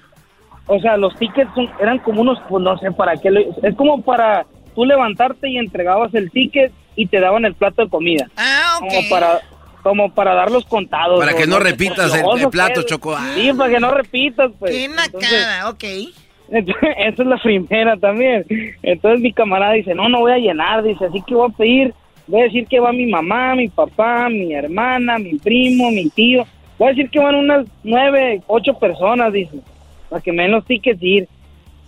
o sea, los tickets son- eran como unos, pues no sé para qué, lo- es como para tú levantarte y entregabas el ticket y te daban el plato de comida. Ah, ok. Como para, como para dar los contados. Para que no repitas el- plato, que es. Choco. Sí, para que no repitas, pues. Qué nacada, ok. entonces, esa es la primera también. Entonces mi camarada dice, no, no voy a llenar, dice, así que voy a pedir, voy a decir que va mi mamá, mi papá, mi hermana, mi primo, mi tío. Voy a decir que van unas nueve, ocho personas, dice, para que me den los tickets y ir.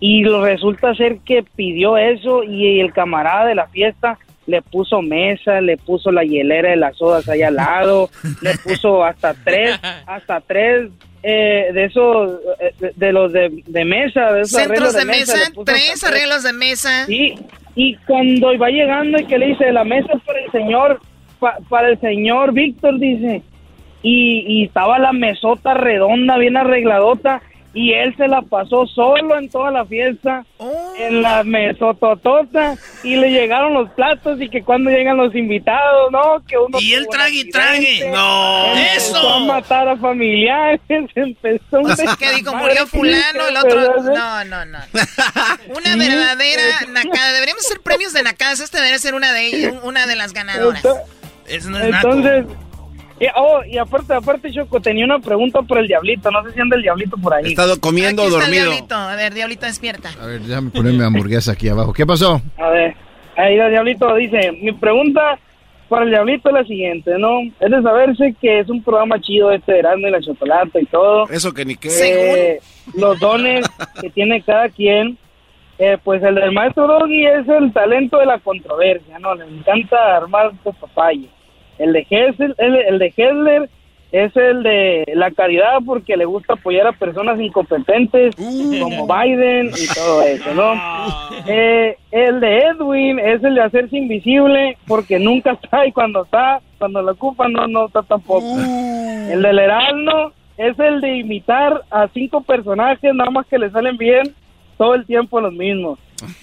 Y resulta ser que pidió eso y el camarada de la fiesta le puso mesa, le puso la hielera de las sodas allá al lado, le puso hasta tres, hasta tres eh, de esos, eh, de, de los de, de mesa, de esos Centros arreglos de mesa, tres hasta arreglos de mesa. Sí, y cuando va llegando y que le dice, la mesa es para el señor, pa- para el señor Víctor, dice, y, y estaba la mesota redonda, bien arregladota, y él se la pasó solo en toda la fiesta, Oh. en la mesototota, y le llegaron los platos, y que cuando llegan los invitados, ¿no? Que uno Y él trague y trague. No. empezó ¡Eso! a matar a familiares, empezó un ¿Qué dijo? Murió fulano, el otro... No, no, no. Una verdadera nacada. Deberíamos hacer premios de nacadas. Esta debería ser una de ellas, una de las ganadoras. Eso no es naco. Y, oh, y aparte, aparte, Choco, tenía una pregunta por el diablito. No sé si anda el diablito por ahí. He estado comiendo Aquí o está el dormido. diablito. A ver, diablito, despierta. A ver, déjame ponerme hamburguesa aquí abajo. ¿Qué pasó? A ver, ahí el diablito dice: Mi pregunta para el diablito es la siguiente, ¿no? Es de saberse que es un programa chido este de Erasmo y la Chocolata y todo. Eso que ni qué. Eh, los dones que tiene cada quien. Eh, pues el del maestro Doggy es el talento de la controversia, ¿no? Le encanta armar estos papayas. El de Hessler, el, el de Hessler es el de la caridad porque le gusta apoyar a personas incompetentes como Biden y todo eso, ¿no? Eh, el de Edwin es el de hacerse invisible porque nunca está y cuando está, cuando lo ocupan no, no está tampoco. El del Heraldo es el de imitar a cinco personajes nada más que le salen bien todo el tiempo los mismos.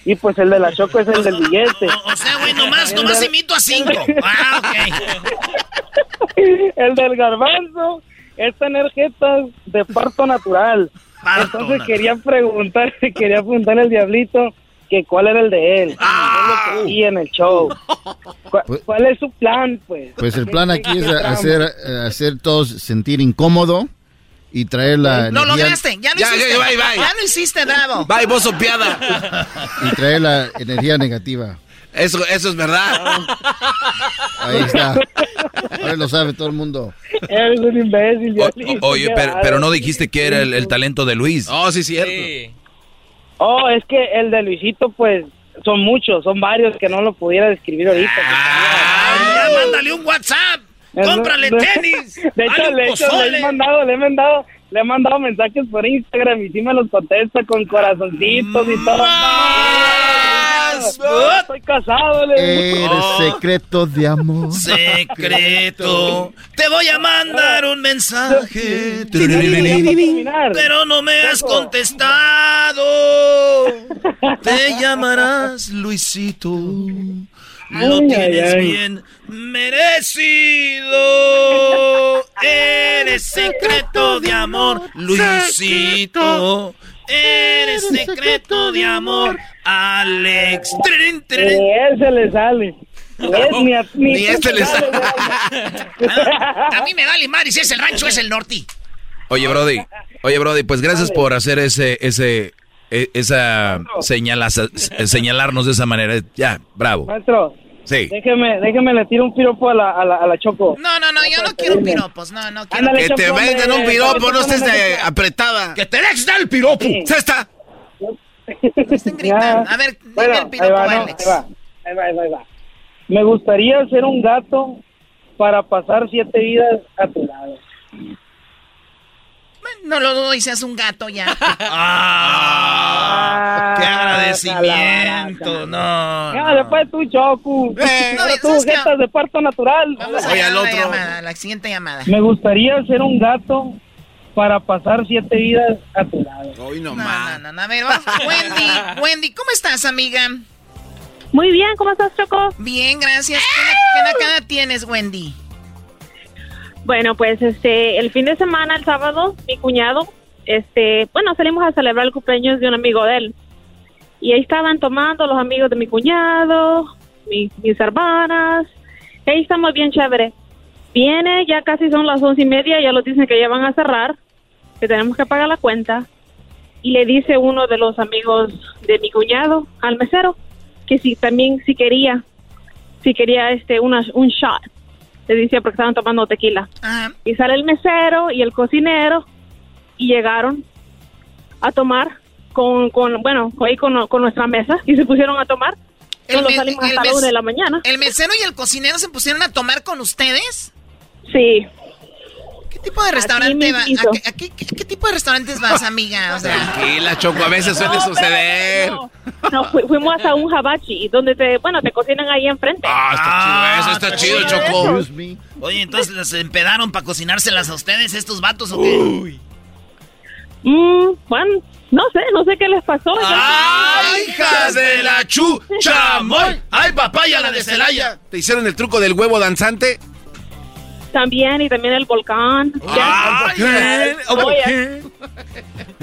Y pues el de la Choco es el del billete. O sea, güey, nomás, nomás imito a cinco. Ah, ok. el del garbanzo es tener jetas de parto natural. Entonces quería preguntar, quería preguntarle al diablito que cuál era el de él. Ah. Y en el show. ¿Cuál, cuál es su plan, pues? Pues el plan aquí es hacer, eh, hacer todos sentir incómodo y traer la Lo energía, lograste, ya lo Ya, hiciste. ya, bye, bye. Ya lo hiciste, bravo. Bye, vos sopiada. y traer la energía negativa. Eso, eso es verdad. Ahí está. Ahora lo sabe todo el mundo. Eres un imbécil. O- diablito, oye, pero, pero no dijiste que era el, el talento de Luis. Oh, sí, cierto. Oh, es que el de Luisito, pues, son muchos, son varios que no lo pudiera describir ahorita. Ya mándale un WhatsApp. Cómprale tenis. De hecho, le he mandado, le he mandado, le he mandado mensajes por Instagram y sí me los contesta con corazoncitos y todo. No, estoy casado, le digo. Eres secreto de amor. Secreto. Te voy a mandar un mensaje. Pero no me has contestado. Te llamarás Luisito. Lo Ay, tienes ay, ay. bien merecido. secreto de amor, Luisito. Eres secreto de amor, Alex. Trin, trin. Ni ese le sale. Es, ni a, ni Ni este le sale. A mí me vale madre si es el rancho es el norte. Oye, Brody, oye, Brody, pues gracias por hacer ese, ese, e- esa señalaza- señalarnos de esa manera. Ya, bravo. Maestro, Sí. déjeme, déjeme le tiro un piropo a la, a la, a la Choco. No, no, no, yo no quiero piropos. No, no quiero Ándale, Que te hombre. un piropo, no estés apretada. Que te dejes dar el piropo. ¡Cesta! Estén gritando. A ver, dime Bueno, el ahí piropo, va, no, Alex. ahí va, ahí va, ahí va, ahí va. Me gustaría ser un gato para pasar siete vidas a tu lado. No lo dudo y seas un gato ya. Ah, ¡Qué agradecimiento! No. Ya, después tú, Choco. Eh, No, Ahora ¿y tú, jetas de parto natural. Vamos a Oye, al la otro. llamada, la siguiente llamada. Me gustaría ser un gato para pasar siete vidas a tu lado. Hoy No, nomás. no, no, no, a ver, vamos. Wendy, Wendy, ¿cómo estás, amiga? Muy bien, ¿cómo estás, Choco? Bien, gracias. ¿Qué, na- qué nacada tienes, Wendy? Bueno, pues este, el fin de semana, el sábado, mi cuñado, este, bueno, salimos a celebrar el cumpleaños de un amigo de él. Y ahí estaban tomando los amigos de mi cuñado, mi- mis hermanas. Ahí estamos bien chévere. Viene, ya casi son las once y media, ya nos dicen que ya van a cerrar, que tenemos que pagar la cuenta. Y le dice uno de los amigos de mi cuñado al mesero que si también si quería, si quería este una, un shot. Le decía porque estaban tomando tequila. Ajá. Y sale el mesero y el cocinero y llegaron a tomar con, con bueno, ahí con, con nuestra mesa y se pusieron a tomar. El me- salimos el hasta mes- de la mañana. ¿El mesero y el cocinero se pusieron a tomar con ustedes? Sí. ¿Qué tipo de restaurante va? ¿A, qué- a qué, qué- qué tipo de restaurantes vas, amiga? O sea, Tranquila, Choco, a veces suele No, suceder. No, no, fu- fuimos hasta un jabachi donde te, bueno, te cocinan ahí enfrente. Ah, está chido, eso está chido, Choco. Oye, entonces las empedaron para cocinárselas a ustedes, estos vatos o qué? Mm, bueno, no sé, no sé qué les pasó. ¡Ay, hijas de la chuchamoy! ¡Ay, papaya, la de Celaya! ¿Te hicieron el truco del huevo danzante? También, y también el volcán. ¡Ay, Ya. Oye,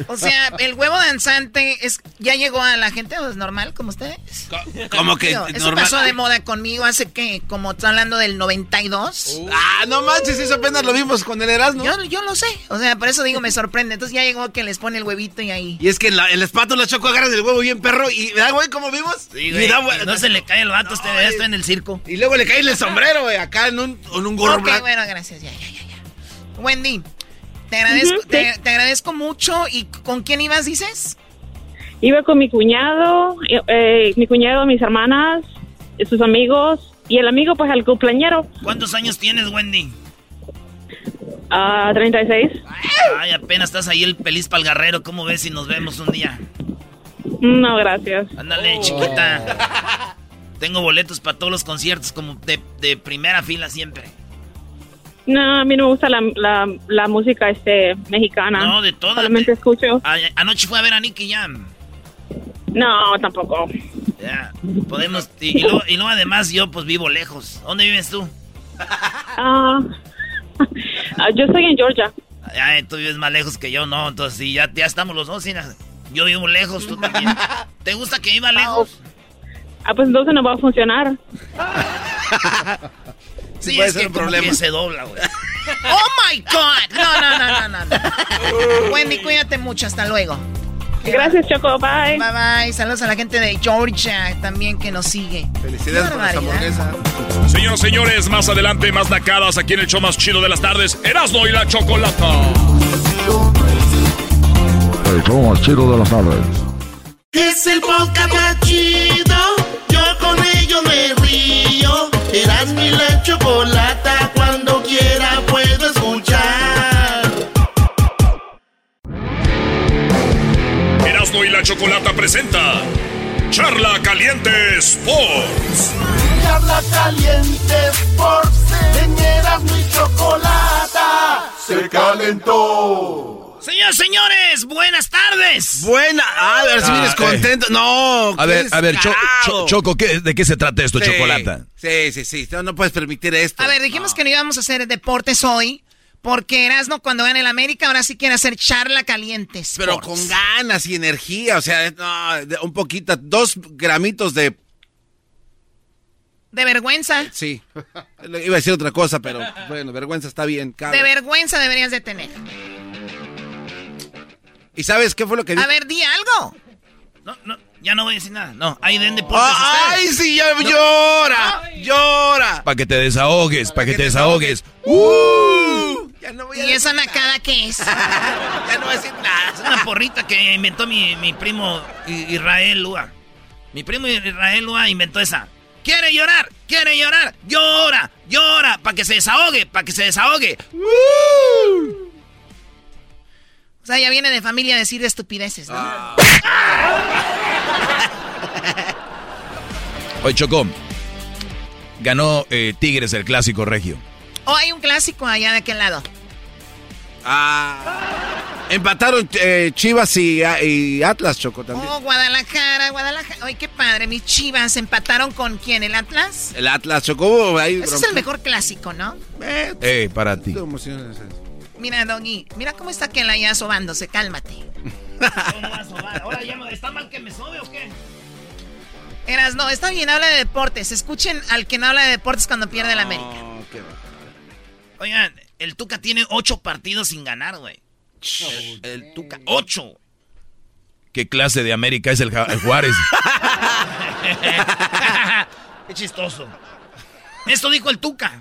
o sea, el huevo danzante es ya llegó a la gente o es normal como ustedes. Como que eso normal. pasó de moda conmigo hace que como está hablando del 92. Ah, no manches, eso apenas lo vimos con el Erasmo. Yo, yo lo sé, o sea, por eso digo, me sorprende. Entonces ya llegó que les pone el huevito y ahí. Y es que en la, en la espátula Choco agarras el huevo bien perro y ¿verdad, güey? ¿Cómo vimos? Sí, y, güey, da no se le cae el vato, este No, está en el circo. y luego le cae el sombrero, güey, acá en un, en un gorro Ok, blanco. Bueno, gracias, ya, ya, ya, ya. Wendy, te agradezco, te, te agradezco mucho. ¿Y con quién ibas, dices? Iba con mi cuñado, eh, eh, mi cuñado, mis hermanas, sus amigos, y el amigo, pues, el cumpleañero, ¿Cuántos años tienes, Wendy? a 36. Ay, apenas estás ahí el feliz palgarrero. ¿Cómo ves si nos vemos un día? No, gracias. Ándale, chiquita. Tengo boletos para todos los conciertos, como de, de primera fila siempre. No, a mí no me gusta la, la, la música este mexicana. No, de todas. Solamente escucho. A- anoche fue a ver a Nicky Jam. No, tampoco. Ya, podemos. Y, y luego, y luego además yo pues vivo lejos. ¿Dónde vives tú? Ah, ah, yo estoy en Georgia. Ay, tú vives más lejos que yo, no. Entonces, sí, ya, ya estamos los dos. Yo vivo lejos, tú también. ¿Te gusta que viva lejos? Ah, pues entonces no va a funcionar. Sí, puede es ser que un como problema. que se dobla, güey. ¡Oh, my God! No, no, no, no, no. Wendy, cuídate mucho. Hasta luego. Gracias, Choco. Bye. Bye, bye. Saludos a la gente de Georgia también que nos sigue. Felicidades por esa hamburguesa. Señoras y señores, más adelante, más nacadas aquí en el show más chido de las tardes, Erasmo y la Chocolata. El show más chido de las tardes. Es el podcast más chido. Yo con ello me río. Eras mi la chocolata. Cuando quiera puedo escuchar. Erasmo y la Chocolata presenta Charla Caliente Sports. Charla caliente Sports. Teñeras mi chocolata. Se calentó. Señoras, señores, buenas tardes. Buena. Ah, a ver si Ah, vienes eh. contento. No. A ver, a ver, Cho- descarado. Cho- Choco, ¿qué- ¿de qué se trata esto, Sí, Chocolata? Sí, sí, sí. No, no puedes permitir esto. A ver, dijimos que no íbamos a hacer deportes hoy Porque Erasmo cuando gana el América ahora sí quiere hacer charla caliente. Pero con ganas y energía, o sea, no, de- un poquito, dos gramitos de... De vergüenza. Sí, iba a decir otra cosa, pero bueno, vergüenza está bien. cabe. De vergüenza deberías de tener. ¿Y sabes qué fue lo que dijo? A ver, di algo. No, no, ya no voy a decir nada. No, ahí den deportes. Ah, ¡Ay, ustedes. sí, ya No. llora! ¡Llora! Para que te desahogues, para que te desahogues. ¡Uh! Ya no voy a ¿Y esa nacada qué es? ya no voy a decir nada. Es una porrita que inventó mi, mi primo Israel Lua. Mi primo Israel Lua inventó esa. ¿Quiere llorar? ¿Quiere llorar? Llora, llora, para que se desahogue, para que se desahogue. O sea, ya viene de familia a decir estupideces, ¿no? Oye, Chocó. Ganó eh, Tigres el clásico regio. O hay un clásico allá de aquel lado. Ah, empataron eh, Chivas y, y Atlas, Choco, también. Oh, Guadalajara, Guadalajara. Ay, qué padre. Mis chivas empataron con quién? ¿El Atlas? El Atlas, Chocó. Ahí, Ese es el mejor clásico, ¿no? Eh, para ti. Mira, Doggy, mira cómo está aquel allá sobándose. Cálmate. ¿Cómo va a sobar? Ahora ya me- ¿Está mal que me sobe o qué? Eras, no, está bien, habla de deportes. Escuchen al que no habla de deportes cuando pierde el América. Oigan, el Tuca tiene ocho partidos sin ganar, güey. El, el Tuca, ocho. ¿Qué clase de América es el, Ja- el Juárez? Qué chistoso. Esto dijo el Tuca.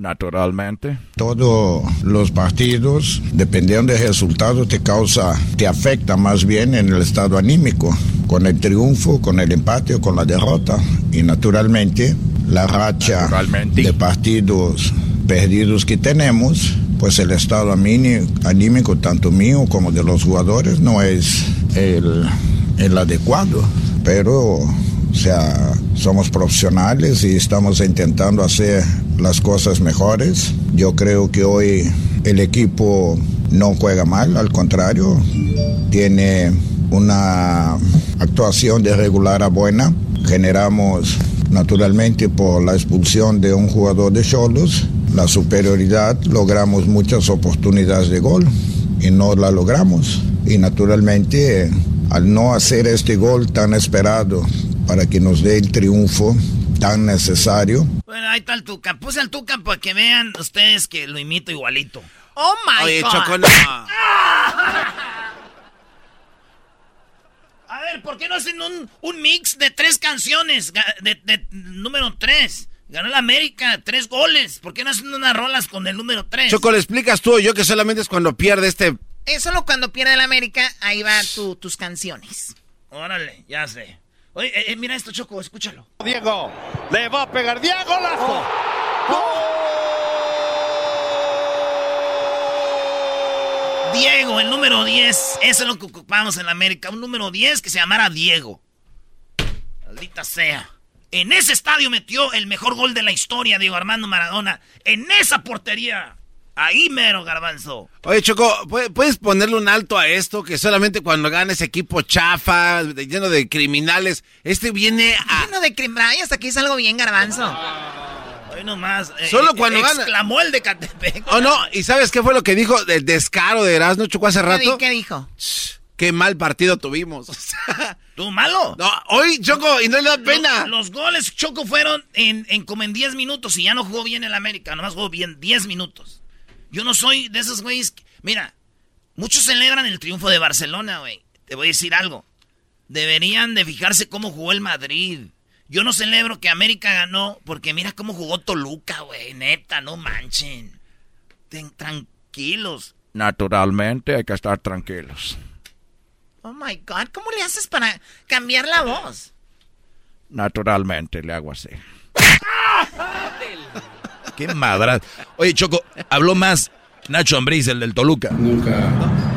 Naturalmente. Todos los partidos, dependiendo del resultado, te causa, te afecta más bien en el estado anímico, con el triunfo, con el empate o con la derrota. Y naturalmente, la racha de partidos perdidos que tenemos, pues el estado anímico, tanto mío como de los jugadores, no es el, el adecuado. Pero o sea, somos profesionales y estamos intentando hacer las cosas mejores. Yo creo que hoy el equipo no juega mal, al contrario, tiene una actuación de regular a buena. Generamos naturalmente por la expulsión de un jugador de Cholos la superioridad, logramos muchas oportunidades de gol y no la logramos. Y naturalmente, al no hacer este gol tan esperado para que nos dé el triunfo tan necesario, Bueno, ahí está el Tuca. Puse al Tuca para que vean ustedes que lo imito igualito. Oh my Oye, God. Choco, no. A ver, ¿por qué no hacen un, un mix de tres canciones? De, de número tres. Ganó el América, tres goles. ¿Por qué no hacen unas rolas con el número tres? Choco, le explicas tú o yo que solamente es cuando pierde este... Es solo cuando pierde el América, ahí va tu- tus canciones. Órale, ya sé. Oye, eh, eh, mira esto, Choco, escúchalo. Diego, le va a pegar Diego Lazo. Diego, el número 10. Eso es lo que ocupamos en la América. Un número 10 que se llamara Diego. Maldita sea. En ese estadio metió el mejor gol de la historia, Diego Armando Maradona. En esa portería. Ahí mero, garbanzo. Oye, Choco, ¿pu- ¿puedes ponerle un alto a esto? Que solamente cuando gana ese equipo chafa, de- lleno de criminales, este viene a... Lleno de crimbray, hasta que hice algo bien, garbanzo. Hoy nomás. eh, Solo eh, cuando gana. Exclamó el de Catepec. Oh, no, ¿y sabes qué fue lo que dijo el descaro de Erasmo Choco hace ¿Qué, rato? qué dijo? Qué mal partido tuvimos. ¿Tú malo? No, hoy, Choco, y no le da pena. Los, los goles Choco fueron en, en como en 10 minutos y ya no jugó bien el América, nomás jugó bien 10 minutos. Yo no soy de esos güeyes. que- Mira, muchos celebran el triunfo de Barcelona, güey. Te voy a decir algo. Deberían de fijarse cómo jugó el Madrid. Yo no celebro que América ganó porque mira cómo jugó Toluca, güey. Neta, no manchen. Ten- tranquilos. Naturalmente hay que estar tranquilos. Oh my God, ¿cómo le haces para cambiar la voz? Naturalmente le hago así. Qué madra. Oye, Choco, habló más Nacho Ambriz, el del Toluca. Nunca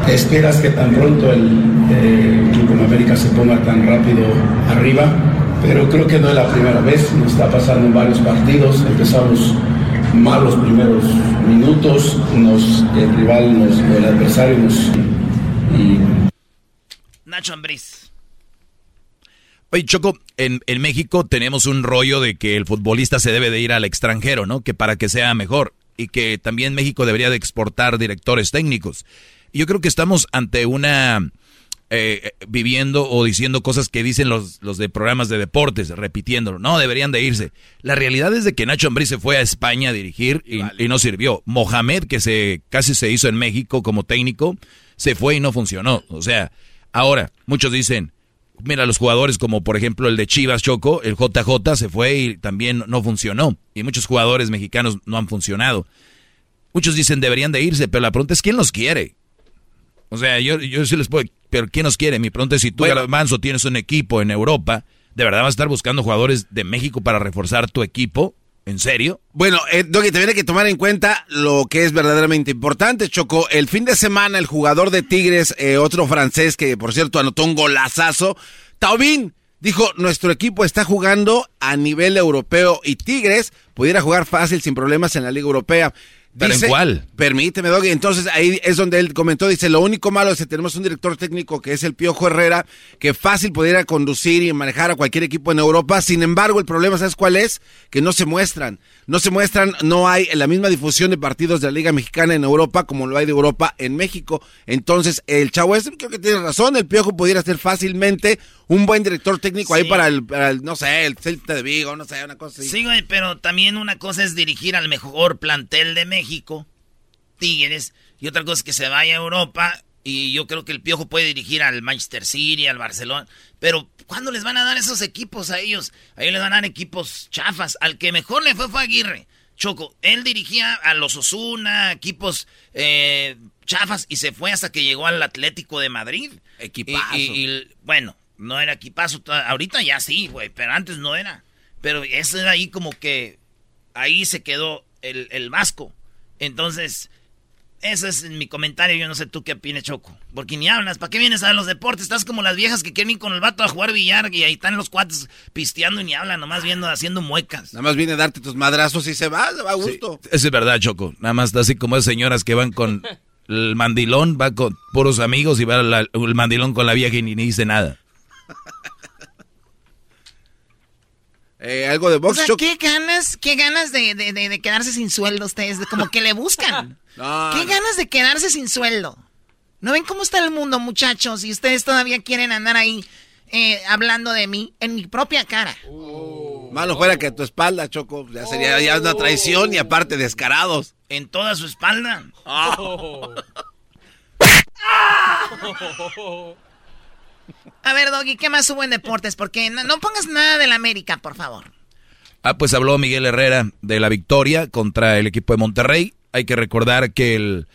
esperas que tan pronto el eh, equipo en América se ponga tan rápido arriba, pero creo que no es la primera vez, nos está pasando en varios partidos, empezamos mal los primeros minutos, nos, el rival, nos, el adversario nos... Y Nacho Ambriz. Oye, Choco, en, en México tenemos un rollo de que el futbolista se debe de ir al extranjero, ¿no? Que para que sea mejor. y que también México debería de exportar directores técnicos. Yo creo que estamos ante una eh, viviendo o diciendo cosas que dicen los, los de programas de deportes, repitiéndolo. No, deberían de irse. La realidad es de que Nacho Ambriz se fue a España a dirigir y, no sirvió. Mohamed, que se casi se hizo en México como técnico, se fue y no funcionó. O sea, ahora, muchos dicen, mira, los jugadores como por ejemplo el de Chivas Choco, el JJ se fue y también no funcionó. Y muchos jugadores mexicanos no han funcionado. Muchos dicen deberían de irse, pero la pregunta es quién los quiere. O sea, yo, yo sí les puedo pero ¿quién nos quiere? Mi pregunta es si tú, bueno. Manso, tienes un equipo en Europa, ¿de verdad vas a estar buscando jugadores de México para reforzar tu equipo? ¿En serio? Bueno, eh, Doggy, te que tomar en cuenta lo que es verdaderamente importante, Choco. El fin de semana, el jugador de Tigres, eh, otro francés que, por cierto, anotó un golazazo, Taubín, dijo, nuestro equipo está jugando a nivel europeo y Tigres pudiera jugar fácil, sin problemas en la Liga Europea. ¿Pero en cuál? Permíteme, Doggy. Entonces ahí es donde él comentó, dice, lo único malo es que tenemos un director técnico que es el Piojo Herrera, que fácil pudiera conducir y manejar a cualquier equipo en Europa. Sin embargo, el problema, ¿sabes cuál es? Que no se muestran. No se muestran, no hay la misma difusión de partidos de la Liga Mexicana en Europa como lo hay de Europa en México. Entonces, el chavo este creo que tiene razón, el Piojo pudiera ser fácilmente un buen director técnico ahí para el, no sé, el Celta de Vigo, no sé, una cosa así. Sí, güey, pero también una cosa es dirigir al mejor plantel de México, Tigres, y otra cosa es que se vaya a Europa, y yo creo que el Piojo puede dirigir al Manchester City, al Barcelona, pero ¿cuándo les van a dar esos equipos a ellos? A ellos les van a dar equipos chafas, al que mejor le fue fue Aguirre. Choco, él dirigía a los Osuna, equipos eh, chafas, y se fue hasta que llegó al Atlético de Madrid. Equipazo. y bueno, no era equipazo. Ahorita ya sí, güey, pero antes no era. Pero eso era ahí como que ahí se quedó el, el vasco. Entonces, ese es mi comentario. Yo no sé tú qué opinas, Choco. Porque ni hablas. ¿Para qué vienes a los deportes? Estás como las viejas que quieren ir con el vato a jugar billar y ahí están los cuates pisteando y ni hablan, nomás viendo, haciendo muecas. Nada más viene a darte tus madrazos y se va, se va a gusto. eso es verdad, Choco. Nada más así como esas señoras que van con el mandilón, va con puros amigos y va el mandilón con la vieja y ni dice nada. Eh, algo de box. ¿qué ganas, qué ganas de, quedarse sin sueldo ustedes? Como que le buscan. ¿Qué ganas de quedarse sin sueldo? ¿No ven cómo está el mundo, muchachos? Y ustedes todavía quieren andar ahí eh, hablando de mí en mi propia cara. Uh, malo fuera que tu espalda, Choco. Ya sería ya una traición y aparte descarados. En toda su espalda. Oh. A ver, Doggy, ¿qué más hubo en deportes? Porque no, pongas nada del América, por favor. Ah, pues habló Miguel Herrera de la victoria contra el equipo de Monterrey. Hay que recordar que el,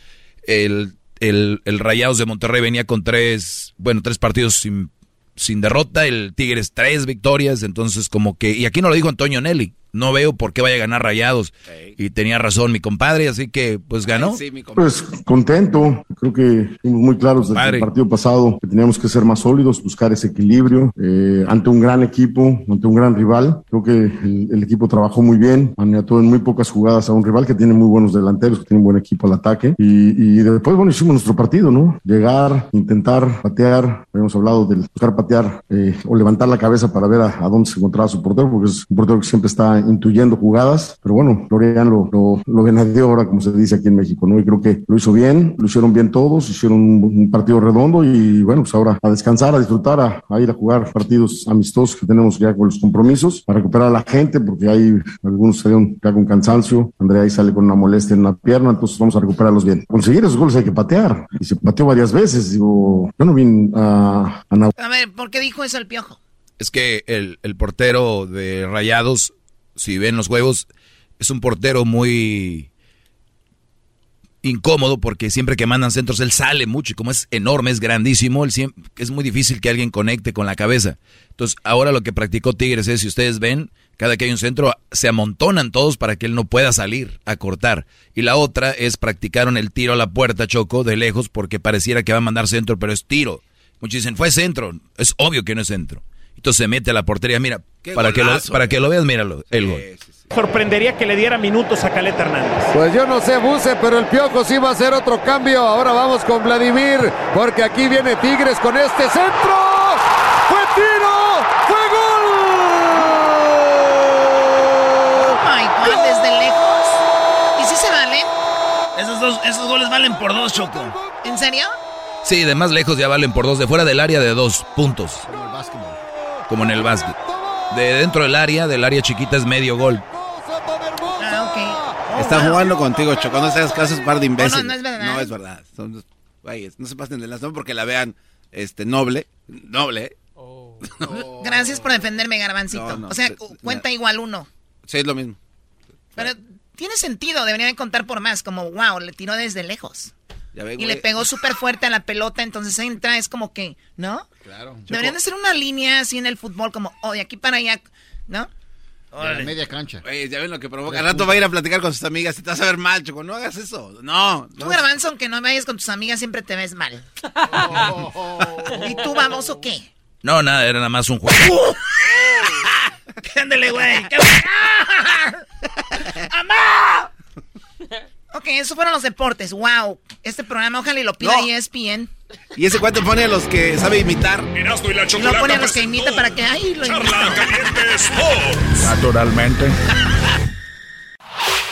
el, el, Rayados de Monterrey venía con tres, bueno, tres partidos sin, sin derrota, el Tigres tres victorias, entonces como que, y aquí no lo dijo Antonio Nelly, no veo por qué vaya a ganar Rayados. Y tenía razón mi compadre, así que pues ganó. pues contento, creo que fuimos muy claros desde el partido pasado que teníamos que ser más sólidos, buscar ese equilibrio eh, ante un gran equipo, ante un gran rival. Creo que el, equipo trabajó muy bien, maniató en muy pocas jugadas a un rival que tiene muy buenos delanteros, que tiene un buen equipo al ataque. Y, después, bueno, hicimos nuestro partido, ¿no? Llegar, intentar patear, habíamos hablado de buscar patear eh, o levantar la cabeza para ver a, a dónde se encontraba su portero, porque es un portero que siempre está intuyendo jugadas, pero bueno, Florian lo, lo, lo ahora, como se dice aquí en México, ¿no? Y creo que lo hizo bien, lo hicieron bien todos, hicieron un, partido redondo y bueno, pues ahora a descansar, a disfrutar, a, ir a jugar partidos amistosos que tenemos ya con los compromisos, a recuperar a la gente, porque hay algunos salieron ya con cansancio, Andrea ahí sale con una molestia en la pierna, entonces vamos a recuperarlos bien. Conseguir esos goles hay que patear, y se pateó varias veces, digo, yo no vi a... A, a ver, ¿por qué dijo eso el piojo? Es que el, el portero de Rayados si ven los juegos, es un portero muy incómodo porque siempre que mandan centros él sale mucho y como es enorme, es grandísimo, él es muy difícil que alguien conecte con la cabeza. Entonces ahora lo que practicó Tigres es, si ustedes ven, cada que hay un centro se amontonan todos para que él no pueda salir a cortar. Y la otra es practicaron el tiro a la puerta, Choco, de lejos porque pareciera que va a mandar centro, pero es tiro. Muchos dicen, fue centro. Es obvio que no es centro. Entonces se mete a la portería. Mira, para, que lo, para que lo veas, míralo, el gol. Sorprendería que le diera minutos a Caleta Hernández. Pues yo no sé, Buse, pero el Piojo sí va a hacer otro cambio. Ahora vamos con Vladimir, porque aquí viene Tigres con este centro. ¡Fue tiro! ¡Fue gol! ¡Ay, desde lejos! ¿Y si se vale? Estos, esos goles valen por dos, Choco. ¿En serio? Sí, de más lejos ya valen por dos. De fuera del área de dos puntos. Como el básquetbol. Como en el básquet. De dentro del área, del área chiquita es medio gol. Ah, ok. Está jugando contigo, Choco. No seas caso, es par de imbéciles. no, no es verdad. No es verdad. Son, güeyes, no se pasen de las no porque la vean este noble. Noble, ¿eh? Gracias por defenderme, Garbancito. No, no, o sea, cu- cuenta igual uno. Sí, es lo mismo. Pero tiene sentido, debería de contar por más. Como, wow, le tiró desde lejos. Ya ve, Y güey. le pegó súper fuerte a la pelota, entonces entra, es como que, ¿no? Claro. Deberían de ser una línea así en el fútbol, como, oh, de aquí para allá, ¿no? De la media cancha. Güey, ya ven lo que provoca. Al rato va a ir a platicar con sus amigas te vas a ver mal, Choco. No hagas eso. No. Tú, no. Garbanzo, aunque no vayas con tus amigas, siempre te ves mal. ¿Y tú, vamos o qué? No, nada, era nada más un juego. Ándale, güey. ¿Qué- ¡Amá! Ok, esos fueron los deportes. Wow. Este programa, ojalá y lo pida No. ESPN. Y ese cuate pone a los que sabe imitar. Erasmo y la Y lo chocolata pone a los que imita para que, ay, lo Charla. Caliente Sports. Naturalmente.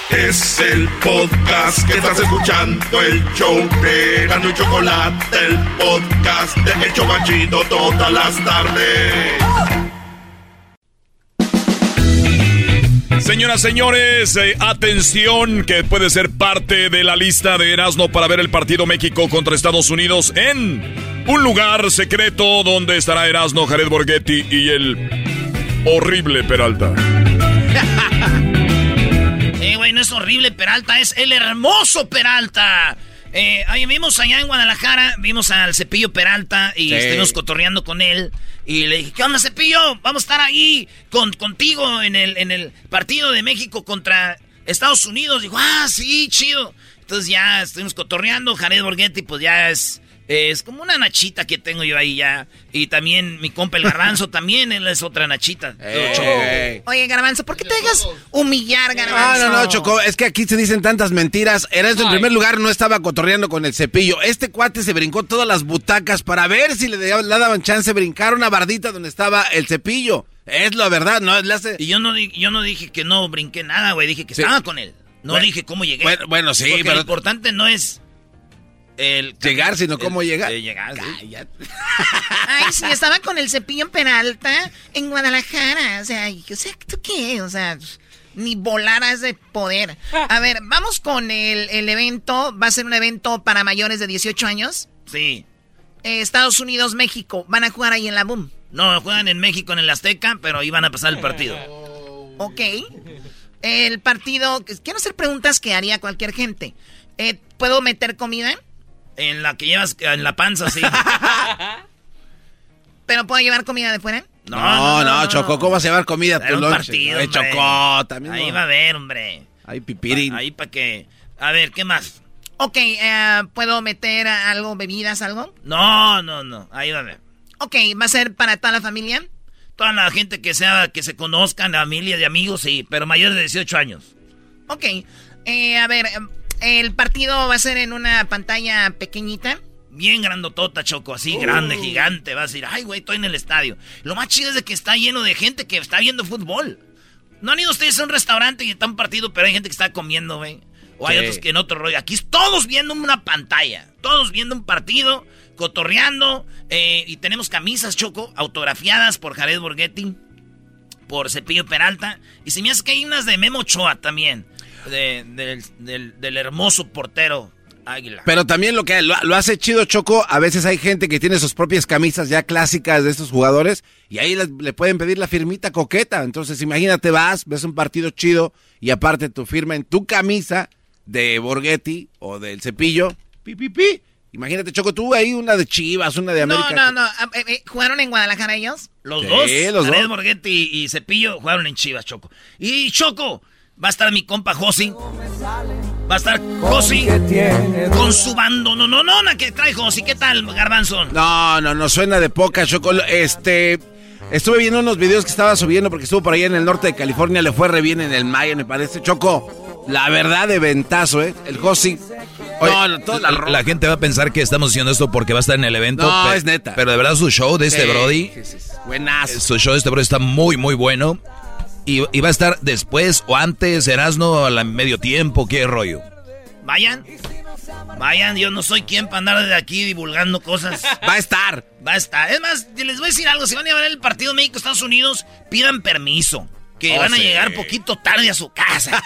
Es el podcast que estás escuchando, el show de Erasmo y Chocolate, el podcast de El Chobachito todas las tardes. Señoras, señores, eh, atención que puede ser parte de la lista de Erasmo para ver el partido México contra Estados Unidos en un lugar secreto donde estará Erasmo, Jared Borghetti y el horrible Peralta. Eh, güey, no es horrible Peralta, es el hermoso Peralta. Eh, ahí vimos allá en Guadalajara, vimos al Cepillo Peralta y Sí. estuvimos cotorreando con él. Y le dije, ¿qué onda, Cepillo? Vamos a estar ahí con, contigo en el, en el partido de México contra Estados Unidos. Dijo, ah, sí, chido. Entonces ya estuvimos cotorreando. Jared Borghetti, pues ya es, es como una nachita que tengo yo ahí ya. Y también mi compa el Garbanzo, también él es otra nachita. Ey. Oye, Garbanzo, ¿por qué te dejas humillar, No, Garbanzo? no, no, Choco, es que aquí se dicen tantas mentiras. Eras en primer lugar no estaba cotorreando con el cepillo. Este cuate se brincó todas las butacas para ver si le, da- le daban chance de brincar una bardita donde estaba el cepillo. Es la verdad, no le hace. Y yo no, di- yo no dije que no brinqué nada, güey. Dije que Sí. estaba con él. No Bueno, dije cómo llegué. bueno, bueno, sí, Porque pero- lo importante no es el Llegar, sino cómo el- llegar. el llegar, sí. Ay, sí, estaba con el cepillo en Peralta en Guadalajara. O sea, o sea, ¿tú qué? O sea, ni volaras de poder. A ver, vamos con el, el evento. Va a ser un evento para mayores de 18 años. Sí. Eh, Estados Unidos, México. Van a jugar ahí en la Boom. No, juegan en México en el Azteca, pero iban a pasar el partido. Ok. El partido. Quiero hacer preguntas que haría cualquier gente. Eh, ¿Puedo meter comida? En la que llevas en la panza, sí. ¿Pero puedo llevar comida de fuera? No, no, Choco, ¿cómo vas a llevar comida a tu partido, Ay. Choco, también. Ahí no. va a ver, hombre. Ay, pipirín. Ahí para que... A ver, ¿qué más? Ok, eh, ¿puedo meter algo, bebidas, algo? No, no, no. Ahí va a ver. Ok, ¿va a ser para toda la familia? Toda la gente que sea, que se conozcan, familia, de amigos, sí, pero mayores de 18 años. Ok, eh, a ver, eh, el partido va a ser en una pantalla pequeñita. Bien grandotota, Choco, así grande, gigante. Vas a decir, ay, güey, estoy en el estadio. Lo más chido es de que está lleno de gente que está viendo fútbol. ¿No han ido ustedes a un restaurante y está un partido, pero hay gente que está comiendo, güey? O hay otros que en otro rollo. Aquí es todos viendo una pantalla. Todos viendo un partido, cotorreando. eh, y tenemos camisas, Choco, autografiadas por Jared Borghetti, por Cepillo Peralta. Y se me hace que hay unas de Memo Ochoa también. De- del, del- del hermoso portero Águila. Pero también lo que lo, lo hace chido Choco, a veces hay gente que tiene sus propias camisas ya clásicas de estos jugadores y ahí le, le pueden pedir la firmita coqueta. Entonces imagínate, vas, ves un partido chido y aparte tu firma en tu camisa de Borghetti o del Cepillo, pi, pi, pi. Imagínate, Choco, tú ahí una de Chivas, una de No, América. no, no. ah, eh, eh, ¿Jugaron en Guadalajara ellos? Los Sí, dos, los Jared dos. Borghetti y Cepillo jugaron en Chivas, Choco. Y Choco, va a estar mi compa Josi. Va a estar Josi con su bando. No, no, no, no, que trae Josi. ¿Qué tal, Garbanzo? No, no, no suena de poca, Choco. Este. Estuve viendo unos videos que estaba subiendo porque estuvo por ahí en el norte de California, le fue re bien en el Maya, me parece. Choco, la verdad de ventazo, ¿eh? El Josi. Oye, no, no, toda la, la, la gente va a pensar que estamos haciendo esto porque va a estar en el evento. No, pe- es neta. Pero de verdad su show de este Sí, Brody, sí, sí, sí. Buenazo. su show de este Brody está muy, muy bueno. Y, y va a estar después o antes, Erasno, a la medio tiempo, qué rollo. Vayan. Vayan, yo no soy quien para andar de aquí divulgando cosas. Va a estar. Va a estar. Es más, les voy a decir algo. Si van a llevar el partido México-Estados Unidos, pidan permiso. Que Oh, van a sí. llegar poquito tarde a su casa.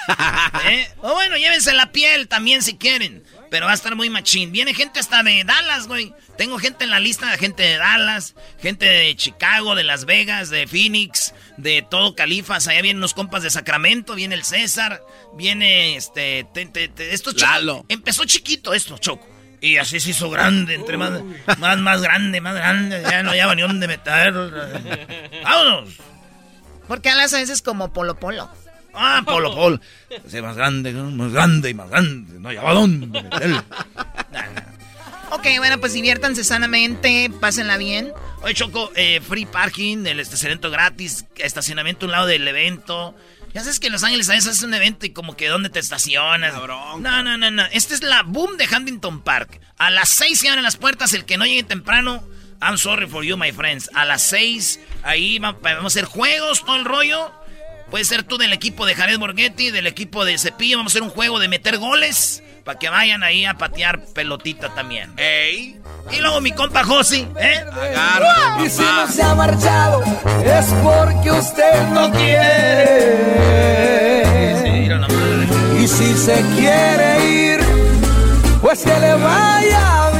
¿Eh? O bueno, llévense la piel también si quieren. Pero va a estar muy machín. Viene gente hasta de Dallas, güey. Tengo gente en la lista gente de Dallas, gente de Chicago, de Las Vegas, de Phoenix, de todo Califas. Allá vienen unos compas de Sacramento, viene el César, viene este. te- te- te- esto Lalo. Empezó chiquito esto, Choco. Y así se hizo grande, entre más, más, más grande, más grande. Ya no había ni dónde meter. ¡Vámonos! Porque hablas a veces como Polo Polo. Ah, Polo Polo. Sí, más grande, más grande y más grande. No hallaba dónde meterlo. Ok, bueno, pues diviértanse sanamente, pásenla bien. Oye, Choco, eh, free parking, el estacionamiento gratis, estacionamiento a un lado del evento. Ya sabes que en Los Ángeles a veces haces un evento y como que ¿dónde te estacionas? No, no, no, no. Esta es la boom de Huntington Park. A las 6 se abren las puertas, el que no llegue temprano, I'm sorry for you, my friends. A las 6, ahí va- vamos a hacer juegos, todo el rollo. Puede ser tú del equipo de Jared Borghetti, del equipo de Cepillo. Vamos a hacer un juego de meter goles para que vayan ahí a patear pelotita también. Ey. Y luego mi compa Josi, ¿eh? Y si no se ha marchado es porque usted no quiere. Y si se quiere ir, pues que le vaya bien.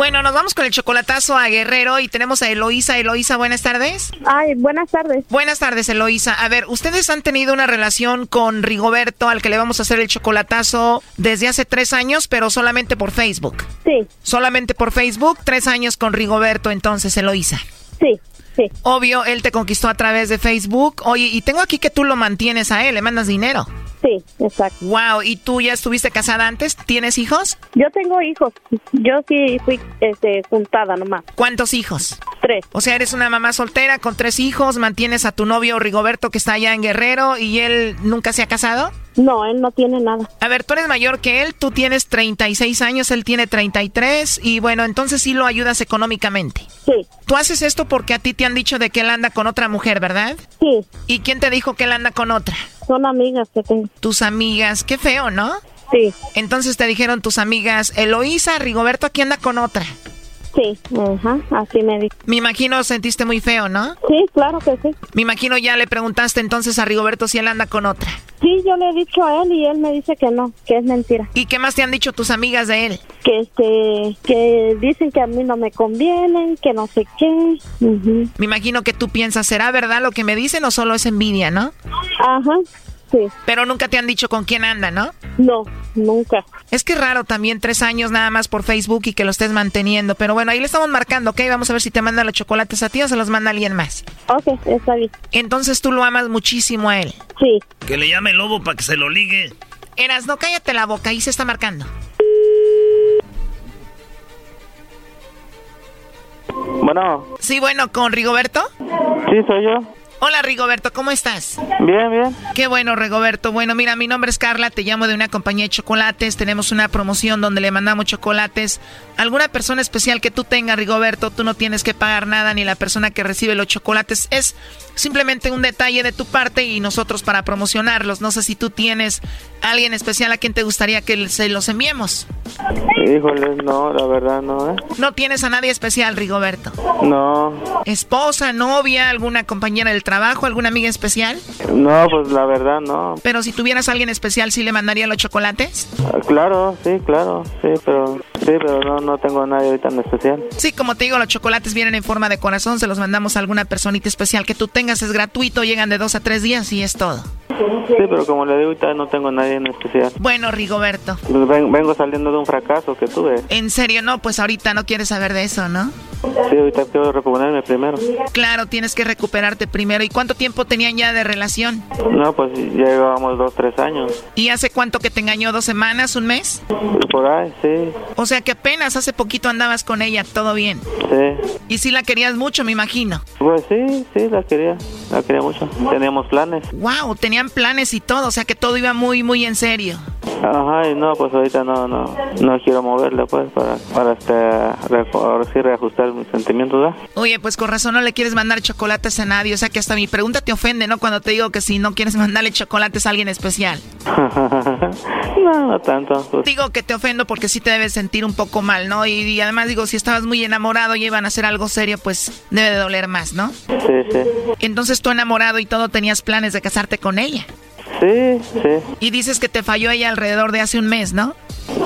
Bueno, nos vamos con el chocolatazo a Guerrero y tenemos a Eloísa. Eloísa, buenas tardes. Ay, buenas tardes. Buenas tardes, Eloísa. A ver, ¿ustedes han tenido una relación con Rigoberto al que le vamos a hacer el chocolatazo desde hace tres años, pero solamente por Facebook? Sí. Solamente por Facebook, tres años con Rigoberto, entonces, Eloísa. Sí, sí. Obvio, él te conquistó a través de Facebook. Oye, y tengo aquí que tú lo mantienes a él, le mandas dinero. Sí, exacto. Wow, ¿y tú ya estuviste casada antes? ¿Tienes hijos? Yo tengo hijos. Yo sí fui este, juntada nomás. ¿Cuántos hijos? Tres. O sea, eres una mamá soltera con tres hijos, mantienes a tu novio Rigoberto que está allá en Guerrero y él nunca se ha casado? No, él no tiene nada. A ver, tú eres mayor que él, tú tienes 36 años, él tiene 33 y bueno, entonces sí lo ayudas económicamente. Sí. Tú haces esto porque a ti te han dicho de que él anda con otra mujer, ¿verdad? Sí. ¿Y quién te dijo que él anda con otra? Son amigas que tengo. Tus amigas, qué feo, ¿no? Sí. Entonces te dijeron tus amigas, Eloísa, Rigoberto aquí anda con otra. Sí, ajá, así me dijo. Me imagino sentiste muy feo, ¿no? Sí, claro que sí. Me imagino ya le preguntaste entonces a Rigoberto si él anda con otra. Sí, yo le he dicho a él y él me dice que no, que es mentira. ¿Y qué más te han dicho tus amigas de él? Que este, que dicen que a mí no me convienen, que no sé qué. Ujú. Me imagino que tú piensas, ¿será verdad lo que me dicen o solo es envidia, no? Ajá, sí. Pero nunca te han dicho con quién anda, ¿no? No, nunca. Es que raro también tres años nada más por Facebook y que lo estés manteniendo. Pero bueno, ahí le estamos marcando, ¿ok? Vamos a ver si te manda los chocolates a ti o se los manda alguien más. Ok, está bien. Entonces tú lo amas muchísimo a él. Sí. Que le llame el lobo para que se lo ligue. Eras, no cállate la boca, ahí se está marcando. Bueno, Sí, bueno, con Rigoberto. sí, soy yo. Hola Rigoberto, ¿cómo estás? Bien, bien. Qué bueno, Rigoberto. Bueno, mira, mi nombre es Carla, te llamo de una compañía de chocolates. Tenemos una promoción donde le mandamos chocolates. ¿Alguna persona especial que tú tengas, Rigoberto? Tú no tienes que pagar nada, ni la persona que recibe los chocolates. Es simplemente un detalle de tu parte y nosotros para promocionarlos. No sé si tú tienes alguien especial a quien te gustaría que se los enviemos. Híjole, no, la verdad no, ¿eh? No tienes a nadie especial, Rigoberto. No. ¿Esposa, novia, alguna compañera del trabajo, alguna amiga especial? No, pues la verdad no. Pero si tuvieras a alguien especial, ¿sí le mandaría los chocolates? Ah, claro, sí, claro, sí, pero sí, pero no, no tengo a nadie tan especial. Sí, como te digo, los chocolates vienen en forma de corazón, se los mandamos a alguna personita especial que tú tengas, es gratuito, llegan de dos a tres días y es todo. Sí, pero como le digo, no tengo a nadie en especial. Bueno, Rigoberto. Pues vengo saliendo de un fracaso que tuve. ¿En serio? No, pues ahorita no quieres saber de eso, ¿no? Sí, ahorita quiero recuperarme primero. Claro, tienes que recuperarte primero. ¿Y cuánto tiempo tenían ya de relación? No, pues ya llevábamos dos, tres años. ¿Y hace cuánto que te engañó? ¿Dos semanas? ¿Un mes? Por ahí, sí. O sea que apenas hace poquito andabas con ella, todo bien. Sí. ¿Y si la querías mucho, me imagino? Pues sí, sí, la quería. La quería mucho. Teníamos planes. Wow, tenían planes y todo, o sea que todo iba muy, muy en serio. Ajá, y no, pues ahorita no, no, no quiero moverle, pues, para, para este, ahora sí reajustar mis sentimientos, ¿verdad? Oye, pues con razón no le quieres mandar chocolates a nadie, o sea que hasta mi pregunta te ofende, ¿no? Cuando te digo que si no quieres mandarle chocolates a alguien especial. no, no tanto. Pues. Digo que te ofendo porque sí te debes sentir un poco mal, ¿no? Y, y, además digo, si estabas muy enamorado y iban a hacer algo serio, pues debe de doler más, ¿no? Sí, sí. Entonces tú enamorado y todo tenías planes de casarte con ella. Sí, sí. Y dices que te falló ella alrededor de hace un mes, ¿no?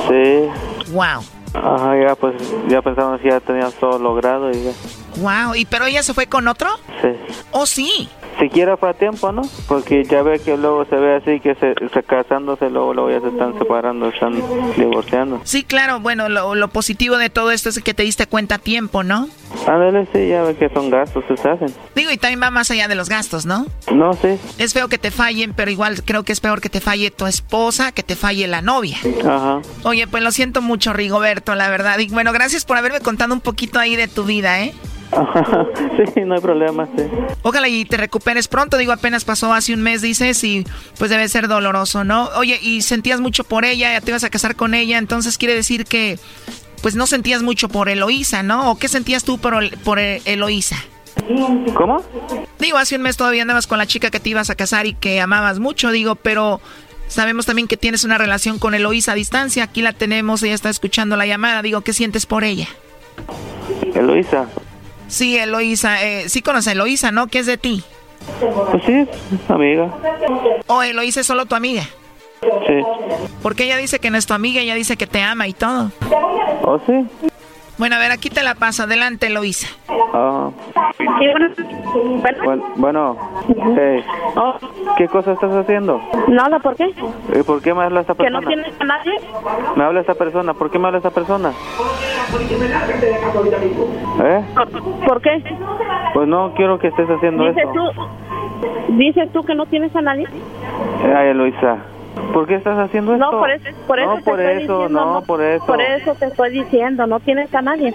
Sí. Wow. Ajá, ya pues, ya pensamos que ya teníamos todo logrado y ya. Wow, ¿y pero ella se fue con otro? Sí. Oh, sí. Siquiera fue a tiempo, ¿no? Porque ya ve que luego se ve así, que se, se casándose, luego, luego ya se están separando, están divorciando. Sí, claro, bueno, lo, lo positivo de todo esto es que te diste cuenta a tiempo, ¿no? Ándale, sí, ya ve que son gastos que se hacen. Digo, y también va más allá de los gastos, ¿no? No, sí. Es feo que te fallen, pero igual creo que es peor que te falle tu esposa que te falle la novia. Ajá. Oye, pues lo siento mucho, Rigoberto, la verdad. Y bueno, gracias por haberme contado un poquito ahí de tu vida, ¿eh? sí, no hay problema, sí. Ojalá y te recuperes pronto, digo, apenas pasó hace un mes, dices, y pues debe ser doloroso, ¿no? Oye, y sentías mucho por ella, ya te ibas a casar con ella, entonces quiere decir que pues no sentías mucho por Eloísa, ¿no? ¿O qué sentías tú por, por Eloísa? ¿Cómo? Digo, hace un mes todavía andabas con la chica que te ibas a casar y que amabas mucho, digo, pero sabemos también que tienes una relación con Eloísa a distancia. Aquí la tenemos, ella está escuchando la llamada. Digo, ¿qué sientes por ella? Eloísa. Sí, Eloísa. Eh, sí conoce a Eloísa, ¿no? ¿Qué es de ti? Pues sí, amiga. ¿O Eloísa es solo tu amiga? Sí. Porque ella dice que no es tu amiga, ella dice que te ama y todo. ¿Oh, sí? Bueno, a ver, aquí te la paso. Adelante, Eloísa. Ah. Bueno, bueno hey. ¿qué cosa estás haciendo? Nada, ¿por qué? ¿Y por qué me habla esta persona? ¿Que no tienes a nadie? Me habla esta persona, ¿por qué me habla esta persona? ¿Eh? ¿Por qué? Pues no quiero que estés haciendo ¿Dices eso. Tú, ¿Dices tú que no tienes a nadie? Ay, Eloisa. ¿Por qué estás haciendo esto? No, por eso, por eso no, te por estoy eso, diciendo, no, por eso. Por eso te estoy diciendo, no tienes a nadie.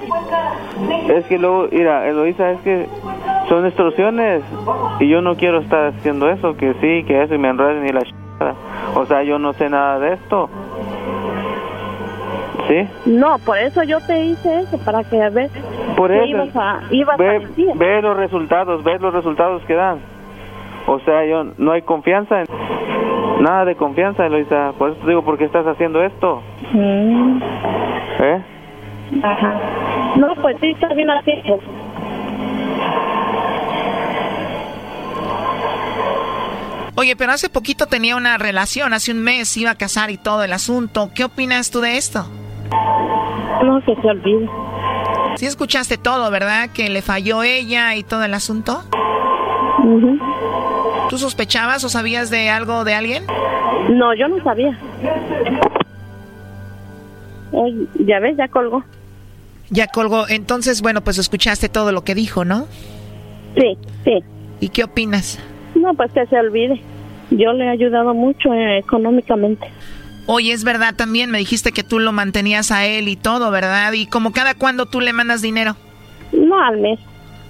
Es que luego, mira, Eloisa, es que son extorsiones y yo no quiero estar haciendo eso, que sí, que eso y me enreden y la ch... O sea, yo no sé nada de esto. ¿Sí? No, por eso yo te hice eso, para que veas Por que eso. ibas a, ibas ve, a decir. ve los resultados, ve los resultados que dan. O sea, yo no hay confianza, en, nada de confianza, Eloisa. Por eso te digo, ¿por qué estás haciendo esto? Mm, ¿Eh? Ajá. No, pues sí, está bien así. pues. Oye, pero hace poquito tenía una relación, hace un mes iba a casar y todo el asunto. ¿Qué opinas tú de esto? No, que se olvide. Sí escuchaste todo, ¿verdad? Que le falló ella y todo el asunto. Ujú. ¿Tú sospechabas o sabías de algo de alguien? No, yo no sabía. Ay, ya ves, ya colgó. Ya colgó. Entonces, bueno, pues escuchaste todo lo que dijo, ¿no? Sí, sí. ¿Y qué opinas? No, pues que se olvide. Yo le he ayudado mucho eh, económicamente. Oye, es verdad también, me dijiste que tú lo mantenías a él y todo, ¿verdad? Y como cada cuando tú le mandas dinero. No al mes.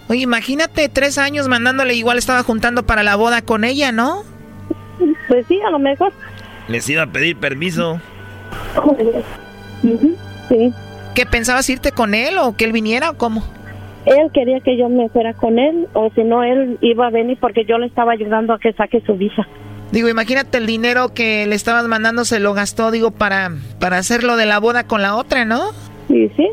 Oye, imagínate tres años mandándole, igual estaba juntando para la boda con ella, ¿no? Pues sí, a lo mejor. Les iba a pedir permiso. Sí. ¿Qué pensabas irte con él o que él viniera o cómo? él quería que yo me fuera con él o si no él iba a venir porque yo le estaba ayudando a que saque su visa. Digo, imagínate el dinero que le estabas mandando se lo gastó, digo, para para hacer lo de la boda con la otra, ¿no? Sí, sí.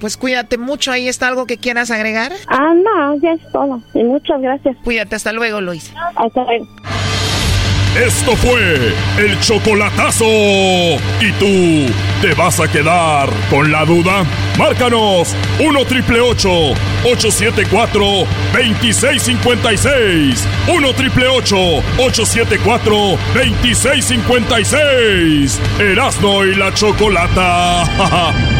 Pues cuídate mucho, ahí está algo que quieras agregar. Ah, no, ya es todo. Y muchas gracias. Cuídate, hasta luego, Luis. Hasta luego. Esto fue el chocolatazo. ¿Y tú te vas a quedar con la duda? Márcanos 1 triple 874 2656. 1 triple 874 2656. Erasno y la chocolata.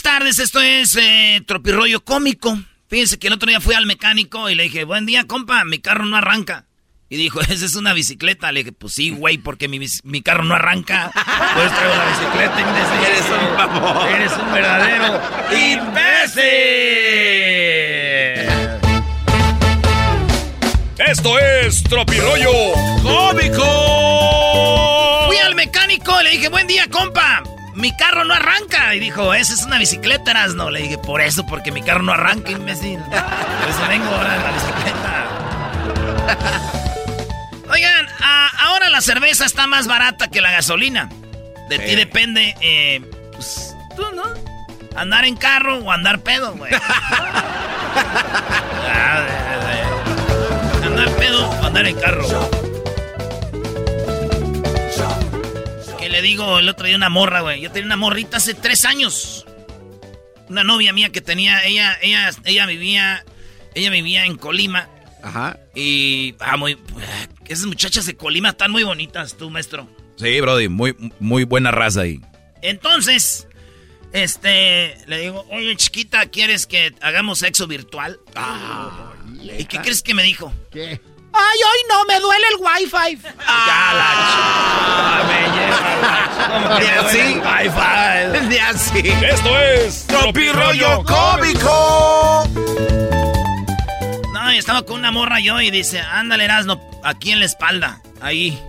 tardes, esto es eh, Tropirollo Cómico. Fíjense que el otro día fui al mecánico y le dije, buen día, compa, mi carro no arranca. Y dijo, esa es una bicicleta. Le dije, pues sí, güey, porque mi, mi, carro no arranca. Pues traigo la bicicleta y me eres un. Eres un verdadero imbécil. Esto es Tropirollo Cómico. Fui al mecánico y le dije, buen día, compa mi carro no arranca. Y dijo, esa es una bicicleta, no Le dije, por eso, porque mi carro no arranca, imbécil. Por eso vengo ahora en la bicicleta. Oigan, ahora la cerveza está más barata que la gasolina. De ti depende, eh, pues, tú, ¿no? Andar en carro o andar pedo, güey. Ah, andar pedo o andar en carro. Le digo el otro día una morra, güey. Yo tenía una morrita hace tres años. Una novia mía que tenía, ella, ella, ella vivía, ella vivía en Colima. Ajá. Y, ah, muy, esas muchachas de Colima están muy bonitas, tú, maestro. Sí, Brody, muy, muy buena raza ahí. Entonces, este, le digo, oye, chiquita, ¿quieres que hagamos sexo virtual? Ah, ¿Y qué crees que me dijo? ¿Qué? Ay, hoy no, me duele el wifi. Ah, la me lleva así. El día así. Esto es Tropi Rollo Cómico. No, estaba con una morra yo y dice, ándale, Erasno, aquí en la espalda. Ahí.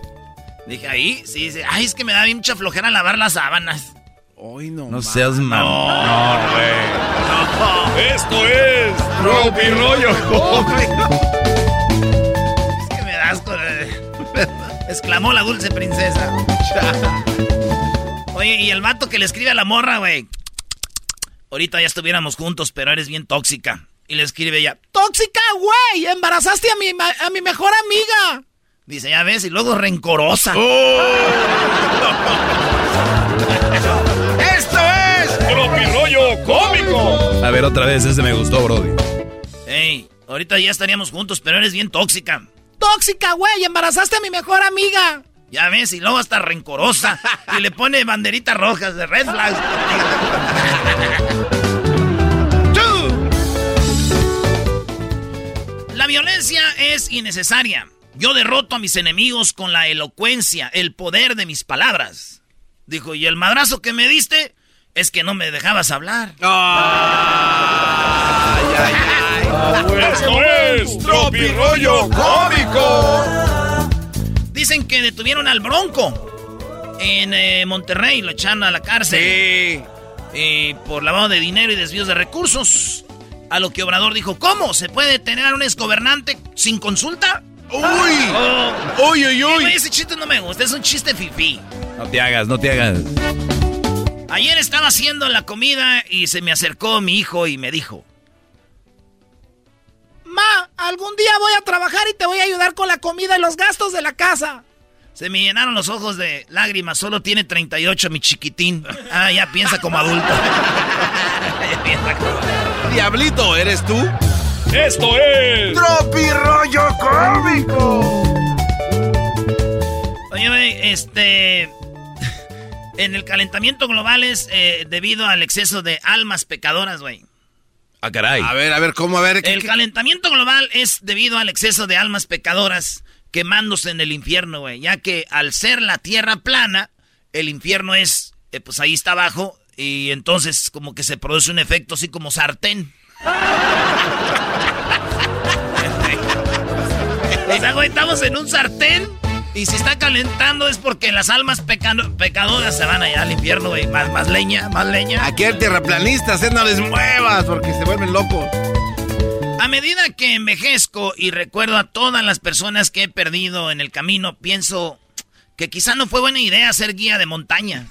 Dije, ¿ahí? Sí, dice, ay, es que me da bien mucha flojera lavar las sábanas. Hoy no. No seas mal. No, güey. Esto es Tropi Rollo Cómico. Exclamó la dulce princesa. Oye, y el vato que le escribe a la morra, güey. Ahorita ya estuviéramos juntos, pero eres bien tóxica. Y le escribe ella, tóxica, güey, embarazaste a mi, a mi mejor amiga. Dice, ya ves, y luego rencorosa. Oh. ¡Esto es rollo Cómico! A ver, otra vez, ese me gustó, Brody. Ey, ahorita ya estaríamos juntos, pero eres bien tóxica tóxica, güey. Embarazaste a mi mejor amiga. Ya ves, y luego hasta rencorosa. y le pone banderitas rojas de red flags. La violencia es innecesaria. Yo derroto a mis enemigos con la elocuencia, el poder de mis palabras. Dijo, y el madrazo que me diste es que no me dejabas hablar. Ay, ay, ay. Esto es Tropi Rollo Cómico. Dicen que detuvieron al Bronco en eh, Monterrey, lo echaron a la cárcel. Sí. Eh, por lavado de dinero y desvíos de recursos. A lo que Obrador dijo, ¿cómo? ¿Se puede detener a un exgobernante sin consulta? ¡Uy! Oh. ¡Uy, uy, uy! ese chiste no me gusta, es un chiste fifí. No te hagas, no te hagas. Ayer estaba haciendo la comida y se me acercó mi hijo y me dijo, Ma, algún día voy a trabajar y te voy a ayudar con la comida y los gastos de la casa. Se me llenaron los ojos de lágrimas. Solo tiene 38, mi chiquitín. Ah, ya piensa como adulto. Diablito, ¿eres tú? Esto es. Tropi Rollo Cómico. Oye, este. En el calentamiento global es eh, debido al exceso de almas pecadoras, güey. Ah, caray. A ver, a ver, ¿cómo? A ver. ¿qué- El qué- calentamiento global es debido al exceso de almas pecadoras quemándose en el infierno, güey. Ya que al ser la tierra plana, el infierno es, eh, pues ahí está abajo, y entonces como que se produce un efecto así como sartén. o sea, güey, estamos en un sartén, y si está calentando es porque las almas pecano- pecadoras se van allá al infierno, güey. Más, más leña, más leña. Aquí el terraplanista, ¿eh? no les muevas porque se vuelven locos. A medida que envejezco y recuerdo a todas las personas que he perdido en el camino, pienso que quizá no fue buena idea ser guía de montaña.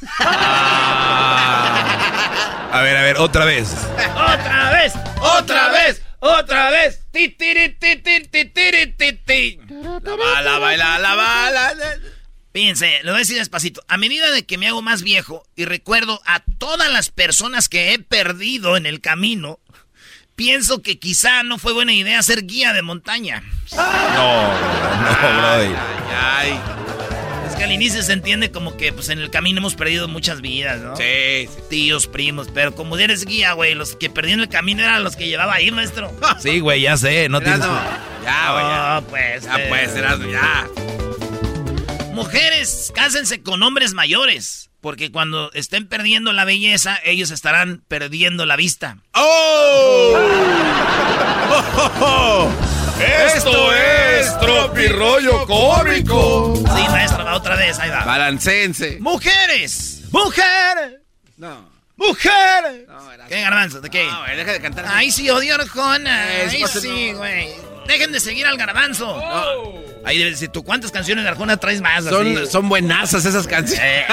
A ver, a ver, otra vez. ¡Otra vez! ¡Otra vez! ¡Otra vez! ¡Ti, tiri, ti, ti, ti, tiri, ti, ti! La bala, baila, la bala. Fíjense, lo voy a decir despacito. A medida de que me hago más viejo y recuerdo a todas las personas que he perdido en el camino, pienso que quizá no fue buena idea ser guía de montaña. No, no, brother. Ay, Es que al inicio se entiende como que pues en el camino hemos perdido muchas vidas, ¿no? Sí, Tíos, primos, pero como eres guía, güey, los que perdí en el camino eran los que llevaba ahí, maestro. Sí, güey, ya sé, no tienes... Erasmo, Ya, güey, ya. No, pues. Ya, eh, pues, Erasmo, ya. Mujeres, cásense con hombres mayores, porque cuando estén perdiendo la belleza, ellos estarán perdiendo la vista. ¡Oh! ¡Oh, oh, oh! Esto es Tropirollo Cómico. Sí, maestro, va otra vez, ahí va. Balancense. ¡Mujeres! ¡Mujeres! No. ¡Mujeres! No, Erasmo. ¿Qué garbanzo? ¿De qué? No, güey, deja de cantar. Ay, sí, odio Arjona. Ay, eso sí, no. güey. Dejen de seguir al garbanzo. Ahí debes decir, ¿tú cuántas canciones de Arjona traes más? así? Son, son buenazas esas canciones. Eh.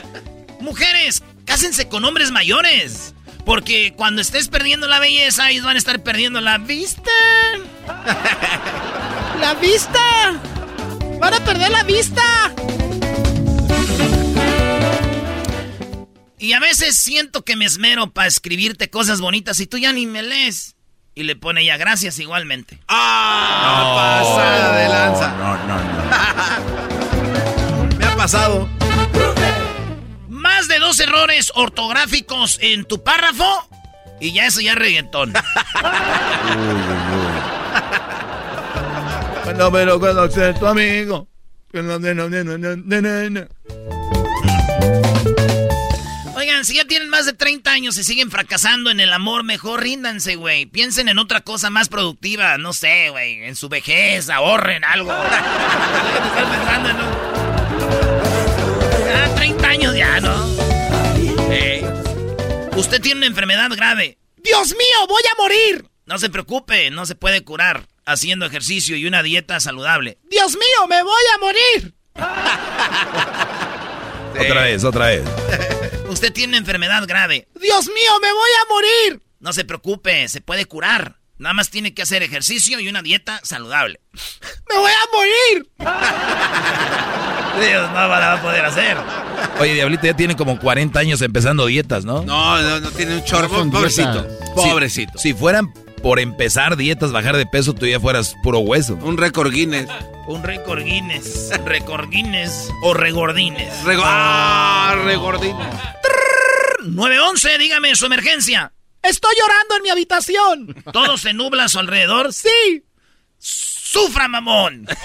Mujeres, cásense con hombres mayores. Porque cuando estés perdiendo la belleza, ellos van a estar perdiendo la vista. ¡La vista! ¡Van a perder la vista! Y a veces siento que me esmero para escribirte cosas bonitas y tú ya ni me lees. Y le pone ya gracias igualmente. ¡Ah! pasada de lanza. No, no, no. Me ha pasado. Más de dos errores ortográficos en tu párrafo y ya eso ya es reggaetón. Cuando me lo conoce tu amigo. Oigan, si ya tienen más de 30 años y siguen fracasando en el amor, mejor ríndanse, güey. Piensen en otra cosa más productiva, no sé, güey, en su vejez, ahorren algo. Están pensando en un- Ah, 30 años ya, ¿no? Eh, Usted tiene una enfermedad grave. ¡Dios mío, voy a morir! No se preocupe, no se puede curar haciendo ejercicio y una dieta saludable. ¡Dios mío, me voy a morir! Otra vez, otra vez. Usted tiene una enfermedad grave. ¡Dios mío, me voy a morir! No se preocupe, se puede curar. Nada más tiene que hacer ejercicio y una dieta saludable. ¡Me voy a morir! Dios no la va a poder hacer. Oye, Diablito ya tiene como 40 años empezando dietas, ¿no? No, no, no tiene un chorro. Pobrecito. Pobrecito. Si fueran por empezar dietas, bajar de peso, tú ya fueras puro hueso. Un récord Guinness. Un récord Guinness. Récord Guinness o regordines. Rego- ¡Ah! Regordín. 911, dígame su emergencia. Estoy llorando en mi habitación. ¿Todo se nubla a su alrededor? Sí. Sufra, mamón.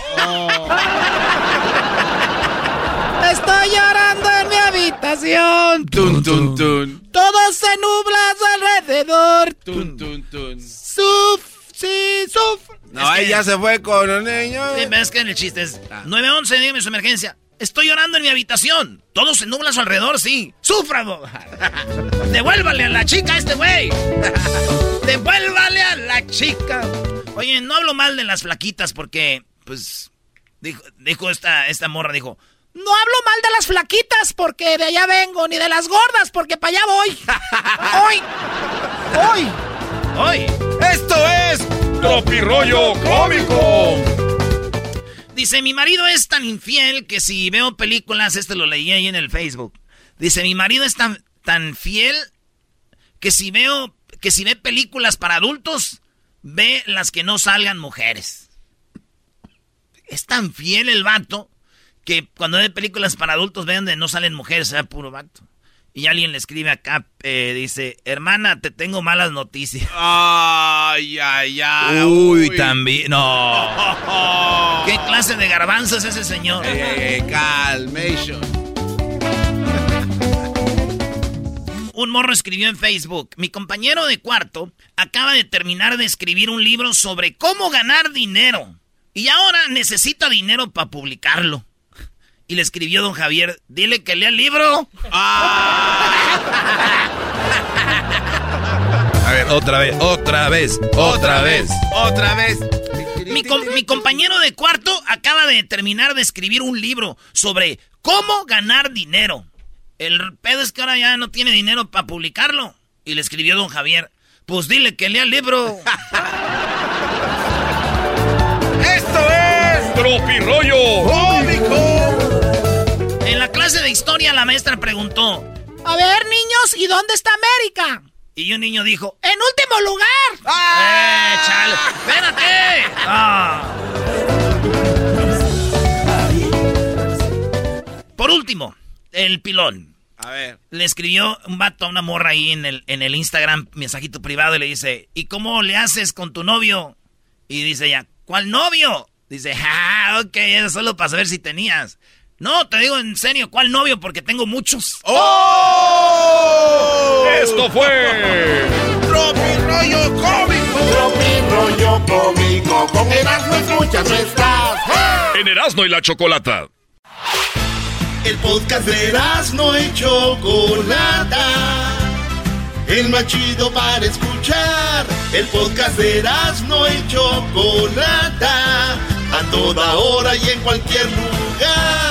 Estoy llorando en. Tun, tun, tun. Todo se nubla a su alrededor. Tun, tun, tun. Suf, sí, suf. No, ahí ya se fue con los niños. Sí, es que el chiste es 911, dígame su emergencia. Estoy llorando en mi habitación. Todo se nubla a su alrededor, sí. ¡Sufra! Devuélvale a la chica a este güey. Devuélvale a la chica. Oye, no hablo mal de las flaquitas porque, pues, dijo, dijo esta, esta morra, dijo, no hablo mal de las flaquitas porque de allá vengo, ni de las gordas porque para allá voy. Hoy. Hoy. Hoy. Esto es Tropirollo Cómico. Dice, mi marido es tan infiel que si veo películas, este lo leí ahí en el Facebook. Dice, mi marido es tan, tan fiel que si veo, que si ve películas para adultos, ve las que no salgan mujeres. Es tan fiel el vato que cuando ve películas para adultos vean donde no salen mujeres, sea puro vato. Y alguien le escribe acá, eh, dice, hermana, te tengo malas noticias. Ay, ay, ay. Uy, también, no. ¿Qué clase de garbanzo es ese señor? Eh, calmation. Un morro escribió en Facebook, mi compañero de cuarto acaba de terminar de escribir un libro sobre cómo ganar dinero. Y ahora necesita dinero para publicarlo. Y le escribió don Javier, dile que lea el libro. A ver, otra vez, otra vez, otra vez. Otra vez. Mi, mi compañero de cuarto acaba de terminar de escribir un libro sobre cómo ganar dinero. El pedo es que ahora ya no tiene dinero para publicarlo. Y le escribió don Javier, pues dile que lea el libro. ¡Esto es! ¡Tropirollo! ¡Cómico! Historia la maestra preguntó, A ver, niños, ¿y dónde está América? y un niño dijo, ¡En último lugar! ¡Eh, chale! ¡Espérate! Ah. Por último, el pilón. A ver. Le escribió un vato a una morra ahí en el, en el Instagram, mensajito privado, y le dice, ¿y cómo le haces con tu novio? Y dice ella, ¿cuál novio? Dice, ah, ok, eso solo para saber si tenías. No, te digo en serio, ¿cuál novio? Porque tengo muchos. ¡Oh! Esto fue. ¡Tropirollo cómico! Tropirollo cómico, con Erasmo escuchas no estás. En Erasmo y la Chocolata. El podcast de Erasmo y Chocolata. El más chido para escuchar. El podcast de Erasmo y Chocolata. A toda hora y en cualquier lugar.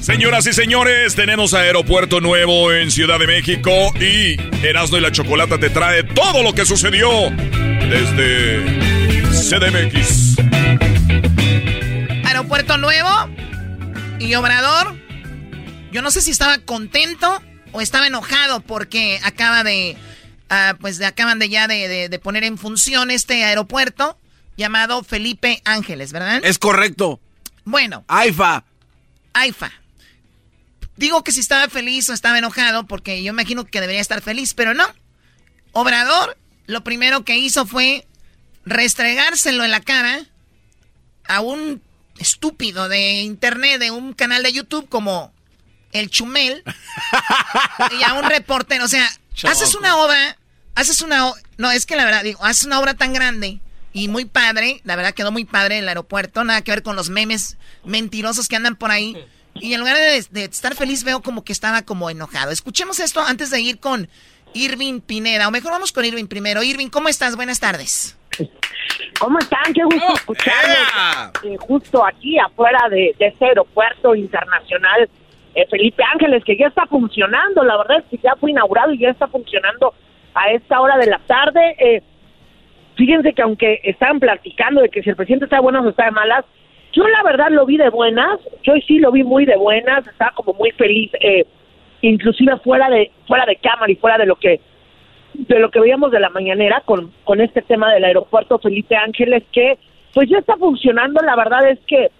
Señoras y señores, tenemos aeropuerto nuevo en Ciudad de México y Erasmo y la Chocolata te trae todo lo que sucedió desde CDMX. Aeropuerto Nuevo y Obrador. Yo no sé si estaba contento o estaba enojado porque acaba de, ah, pues de- acaban de ya de, de- de poner en función este aeropuerto llamado Felipe Ángeles, ¿verdad? Es correcto. Bueno. AIFA. AIFA. Digo que si estaba feliz o estaba enojado porque yo imagino que debería estar feliz, pero no. Obrador lo primero que hizo fue restregárselo en la cara a un estúpido de internet, de un canal de YouTube como el Chumel y a un reportero. O sea, haces una obra, haces una... No, es que la verdad, digo, haces una obra tan grande y muy padre, la verdad quedó muy padre el aeropuerto, nada que ver con los memes mentirosos que andan por ahí. Y en lugar de, de estar feliz veo como que estaba como enojado. Escuchemos esto antes de ir con Irving Pineda, o mejor vamos con Irving primero. Irving, ¿cómo estás? Buenas tardes. ¿Cómo están? Qué gusto escucharlos. Eh, justo aquí afuera de, de ese aeropuerto internacional eh, Felipe Ángeles, que ya está funcionando. La verdad es que ya fue inaugurado y ya está funcionando a esta hora de la tarde. Eh, fíjense que aunque estaban platicando de que si el presidente está de buenas o está de malas, yo la verdad lo vi de buenas. Yo sí lo vi muy de buenas. Estaba como muy feliz. Eh, inclusive fuera de fuera de cámara y fuera de lo que de lo que veíamos de la mañanera con, con este tema del aeropuerto Felipe Ángeles, que pues ya está funcionando, la verdad es que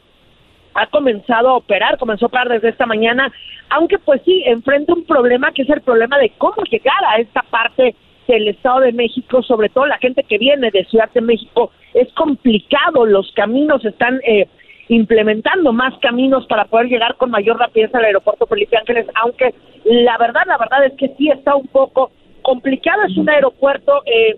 ha comenzado a operar, comenzó a operar desde esta mañana, aunque pues sí, enfrenta un problema que es el problema de cómo llegar a esta parte del Estado de México, sobre todo la gente que viene de Ciudad de México, es complicado, los caminos están eh, implementando más caminos para poder llegar con mayor rapidez al aeropuerto Felipe Ángeles, aunque la verdad, la verdad es que sí está un poco complicado, es un aeropuerto eh,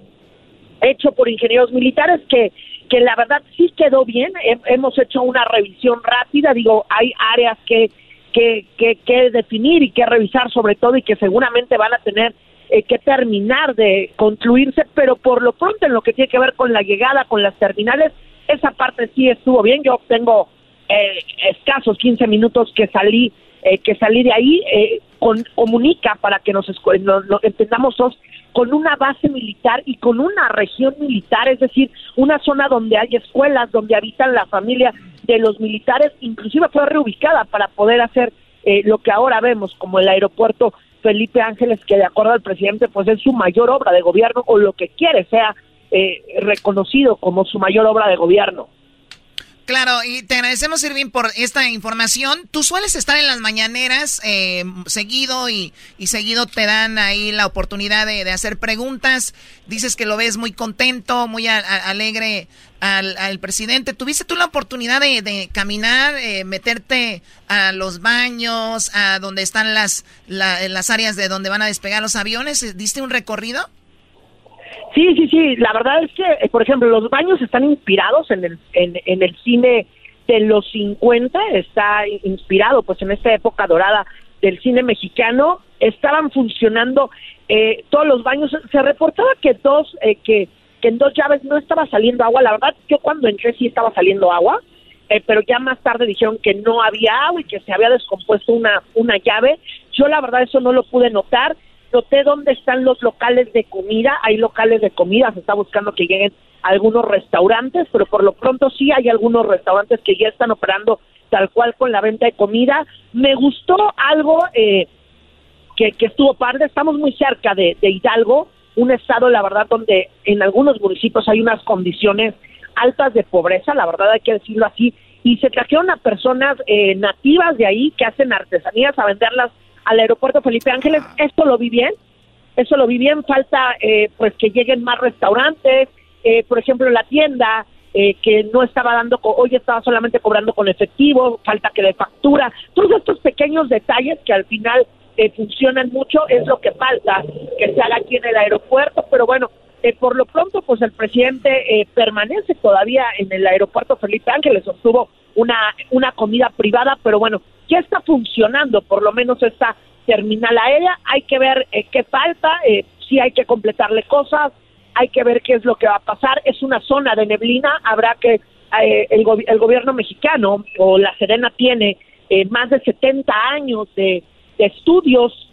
hecho por ingenieros militares que que la verdad sí quedó bien. hemos hecho una revisión rápida. Digo, hay áreas que, que, que, definir y que revisar sobre todo y que seguramente van a tener eh, que terminar de concluirse, pero por lo pronto en lo que tiene que ver con la llegada, con las terminales, esa parte sí estuvo bien. Yo tengo eh, escasos 15 minutos que salí eh, que salí de ahí eh, con, comunica para que nos, nos, entendamos todos con una base militar y con una región militar, es decir, una zona donde hay escuelas, donde habitan la familia de los militares, inclusive fue reubicada para poder hacer eh, lo que ahora vemos como el aeropuerto Felipe Ángeles, que de acuerdo al presidente, pues es su mayor obra de gobierno o lo que quiere sea eh, reconocido como su mayor obra de gobierno. Claro, y te agradecemos, Irving, por esta información. Tú sueles estar en las mañaneras eh, seguido y, seguido te dan ahí la oportunidad de, hacer preguntas. Dices que lo ves muy contento, muy alegre al, presidente. ¿Tuviste tú la oportunidad de, caminar, eh, meterte a los baños, a donde están las, las áreas de donde van a despegar los aviones? ¿Diste un recorrido? Sí, sí, sí. La verdad es que, eh, por ejemplo, los baños están inspirados en el, en, en el cine de los 50, está inspirado pues en esta época dorada del cine mexicano. Estaban funcionando eh, todos los baños. Se reportaba que dos, eh, que, que en dos llaves no estaba saliendo agua. La verdad, yo cuando entré sí estaba saliendo agua, eh, pero ya más tarde dijeron que no había agua y que se había descompuesto una, una llave. Yo la verdad eso no lo pude notar noté dónde están los locales de comida, hay locales de comida, se está buscando que lleguen algunos restaurantes, pero por lo pronto sí hay algunos restaurantes que ya están operando tal cual con la venta de comida. Me gustó algo eh, que, que estuvo padre, estamos muy cerca de, Hidalgo, un estado, la verdad, donde en algunos municipios hay unas condiciones altas de pobreza, la verdad hay que decirlo así, y se trajeron a personas eh, nativas de ahí que hacen artesanías a venderlas al aeropuerto Felipe Ángeles. Esto lo vi bien, eso lo vi bien. Falta eh, pues que lleguen más restaurantes, eh, por ejemplo la tienda eh, que no estaba dando, hoy estaba solamente cobrando con efectivo, falta que de factura. Todos estos pequeños detalles que al final funcionan mucho es lo que falta que se haga aquí en el aeropuerto, pero bueno. por lo pronto, pues el presidente permanece todavía en el aeropuerto Felipe Ángeles, obtuvo una, una comida privada, pero bueno, ya está funcionando, por lo menos esta terminal aérea. Hay que ver eh, qué falta, eh, si hay que completarle cosas, hay que ver qué es lo que va a pasar. Es una zona de neblina, habrá que eh, el, el, gobierno mexicano o la Serena tiene eh, más de 70 años de, estudios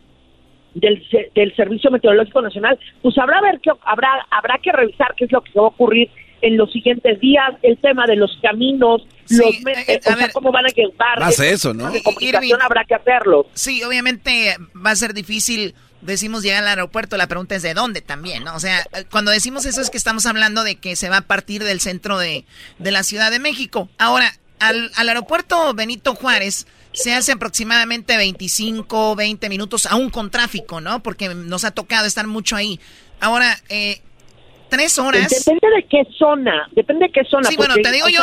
del, del Servicio Meteorológico Nacional, pues habrá ver qué habrá habrá que revisar qué es lo que va a ocurrir en los siguientes días, el tema de los caminos, los eh, eh, o sea, cómo van a llevar. Hace eso, ¿no? De comunicación habrá que hacerlo. Sí, obviamente va a ser difícil. Decimos llegar al aeropuerto, la pregunta es de dónde también, ¿no? O sea, cuando decimos eso es que estamos hablando de que se va a partir del centro de, de la Ciudad de México. Ahora, al, al aeropuerto Benito Juárez se hace aproximadamente 25, 20 minutos, aún con tráfico, ¿no? Porque nos ha tocado estar mucho ahí. Ahora, eh, tres horas. Depende de qué zona, depende de qué zona. Sí, bueno, te digo yo,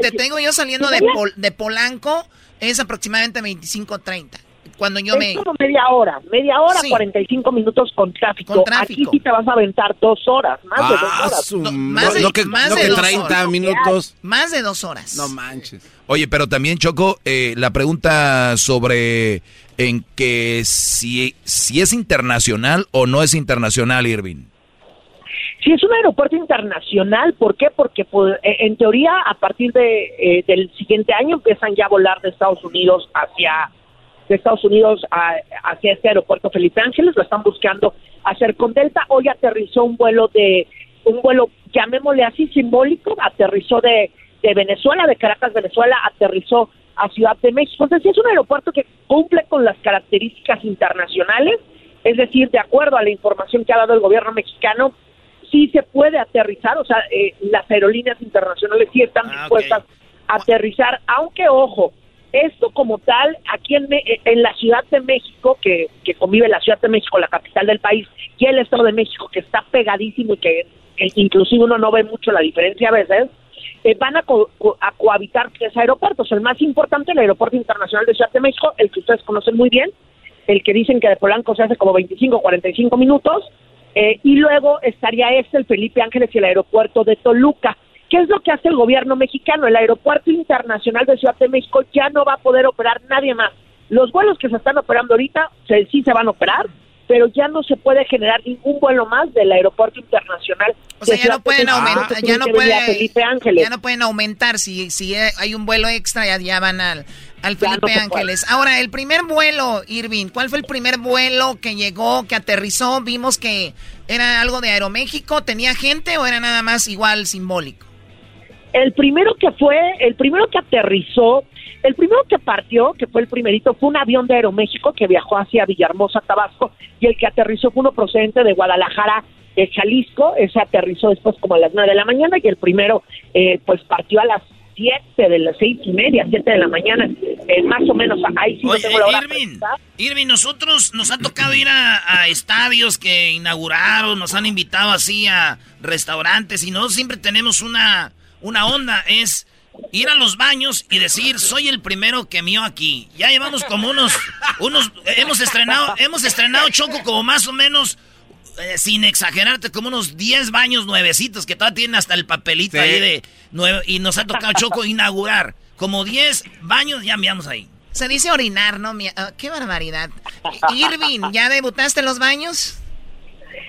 te tengo yo saliendo de, de Polanco, es aproximadamente 25, 30. Cuando yo es me... como media hora, media hora, 45 minutos con tráfico. con tráfico. Aquí sí te vas a aventar dos horas, más de dos ah, horas. No, más de, no que, más de 30 horas. minutos. Más de dos horas. No manches. Oye, pero también, Choco, eh, la pregunta sobre en que si, si es internacional o no es internacional, Irving. Sí, es un aeropuerto internacional. ¿Por qué? Porque pues, e, en teoría a partir de, eh, del siguiente año empiezan ya a volar de Estados Unidos hacia de Estados Unidos hacia este aeropuerto Felipe Ángeles. Lo están buscando hacer con Delta. Hoy aterrizó un vuelo de un vuelo llamémosle así simbólico. Aterrizó de, de Venezuela, de Caracas, Venezuela. Aterrizó a Ciudad de México. Entonces, es un aeropuerto que cumple con las características internacionales, es decir, de acuerdo a la información que ha dado el gobierno mexicano, sí se puede aterrizar, o sea, eh, las aerolíneas internacionales sí están Ah, dispuestas a aterrizar, aunque ojo, esto como tal, aquí en, Me- en la Ciudad de México, que, que convive la Ciudad de México, la capital del país, y el Estado de México, que está pegadísimo y que, que inclusive uno no ve mucho la diferencia a veces, eh, van a, co- co- a cohabitar tres aeropuertos. El más importante, el Aeropuerto Internacional de Ciudad de México, el que ustedes conocen muy bien, el que dicen que de Polanco se hace como 25 o 45 minutos, eh, y luego estaría este, el Felipe Ángeles y el aeropuerto de Toluca. ¿Qué es lo que hace el gobierno mexicano? El aeropuerto internacional de Ciudad de México ya no va a poder operar nadie más. Los vuelos que se están operando ahorita se- sí se van a operar, pero ya no se puede generar ningún vuelo más del aeropuerto internacional. O sea, ya no de pueden aumentar, ya no puede, ya no pueden aumentar si si hay un vuelo extra ya, ya van al al no Felipe Ángeles. Ahora, el primer vuelo, Irving, ¿cuál fue el primer vuelo que llegó, que aterrizó? Vimos que era algo de Aeroméxico, ¿tenía gente o era nada más igual simbólico? El primero que fue, el primero que aterrizó, el primero que partió, que fue el primerito, fue un avión de Aeroméxico que viajó hacia Villahermosa, Tabasco, y el que aterrizó fue uno procedente de Guadalajara, de Jalisco, ese aterrizó después como a las nueve de la mañana, y el primero, eh, pues partió a las siete de las seis y media, siete de la mañana, eh, más o menos, ahí sí no tengo la hora Irving, Irving, nosotros nos ha tocado ir a, a estadios que inauguraron, nos han invitado así a restaurantes y nosotros siempre tenemos una, una onda, es ir a los baños y decir, soy el primero que mío aquí. Ya llevamos como unos, unos, hemos estrenado, hemos estrenado Choco como más o menos, eh, sin exagerarte, como unos 10 baños nuevecitos que todavía tienen hasta el papelito Sí. ahí de nueve, y nos ha tocado Choco inaugurar. Como 10 baños ya miramos ahí. Se dice orinar, ¿no? Ah, ¡Qué barbaridad! Irving, ¿ya debutaste en los baños?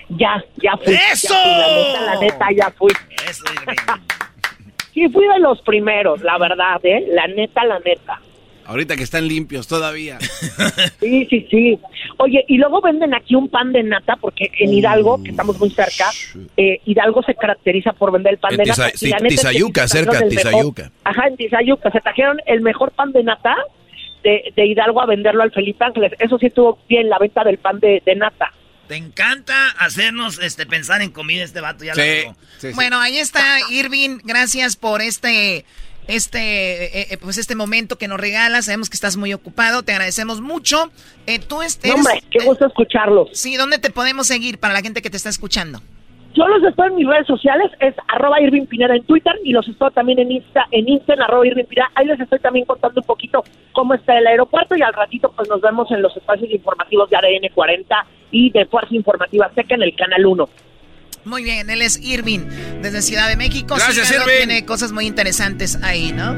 Ya, ya fui. ¡Eso! ya fui, la neta, la neta, ya fui. Sí, fui de los primeros, la verdad, ¿eh? La neta, la neta. Ahorita que están limpios todavía. Sí, sí, sí. Oye, y luego venden aquí un pan de nata, porque en Hidalgo, que estamos muy cerca, eh, Hidalgo se caracteriza por vender el pan En de Tiza- nata. y la neta es que Tizayuca, se trajeron cerca, el mejor- Tizayuca. Ajá, en Tizayuca. Se trajeron el mejor pan de nata de, de Hidalgo a venderlo al Felipe Ángeles. Eso sí estuvo bien, la venta del pan de, de nata. Te encanta hacernos este, pensar en comida este vato, ya lo digo. Bueno, ahí está Irving, gracias por este este eh, eh, pues este momento que nos regalas. Sabemos que estás muy ocupado, te agradecemos mucho. Eh, tú este, No, hombre, qué gusto escucharlos. Sí, ¿dónde te podemos seguir para la gente que te está escuchando? Yo los estoy en mis redes sociales, es arroba Irving Pineda en Twitter y los estoy también en Insta, en Insta, en arroba Irving Pineda. Ahí les estoy también contando un poquito cómo está el aeropuerto y al ratito pues nos vemos en los espacios informativos de ADN 40 y de Fuerza Informativa Seca en el Canal 1. Muy bien, él es Irving desde Ciudad de México. Gracias, Síganlo, Irving. Tiene cosas muy interesantes ahí, ¿no?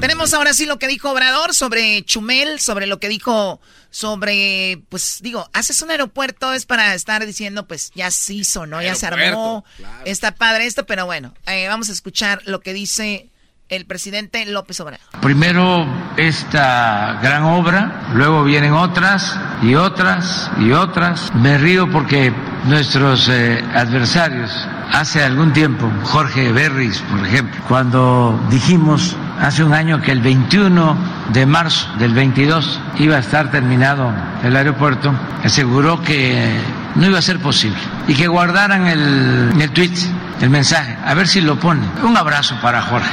Tenemos ahora sí lo que dijo Obrador sobre Chumel, sobre lo que dijo sobre, pues digo, haces un aeropuerto es para estar diciendo, pues ya se hizo, ¿no? Ya se armó, está padre esto, pero bueno, eh, vamos a escuchar lo que dice el presidente López Obrador. Primero esta gran obra, luego vienen otras y otras y otras. Me río porque nuestros eh, adversarios, hace algún tiempo, Jorge Berris, por ejemplo, cuando dijimos hace un año que el 21 de marzo del 22 iba a estar terminado el aeropuerto, aseguró que no iba a ser posible y que guardaran el, el tweet, el mensaje, a ver si lo pone. Un abrazo para Jorge.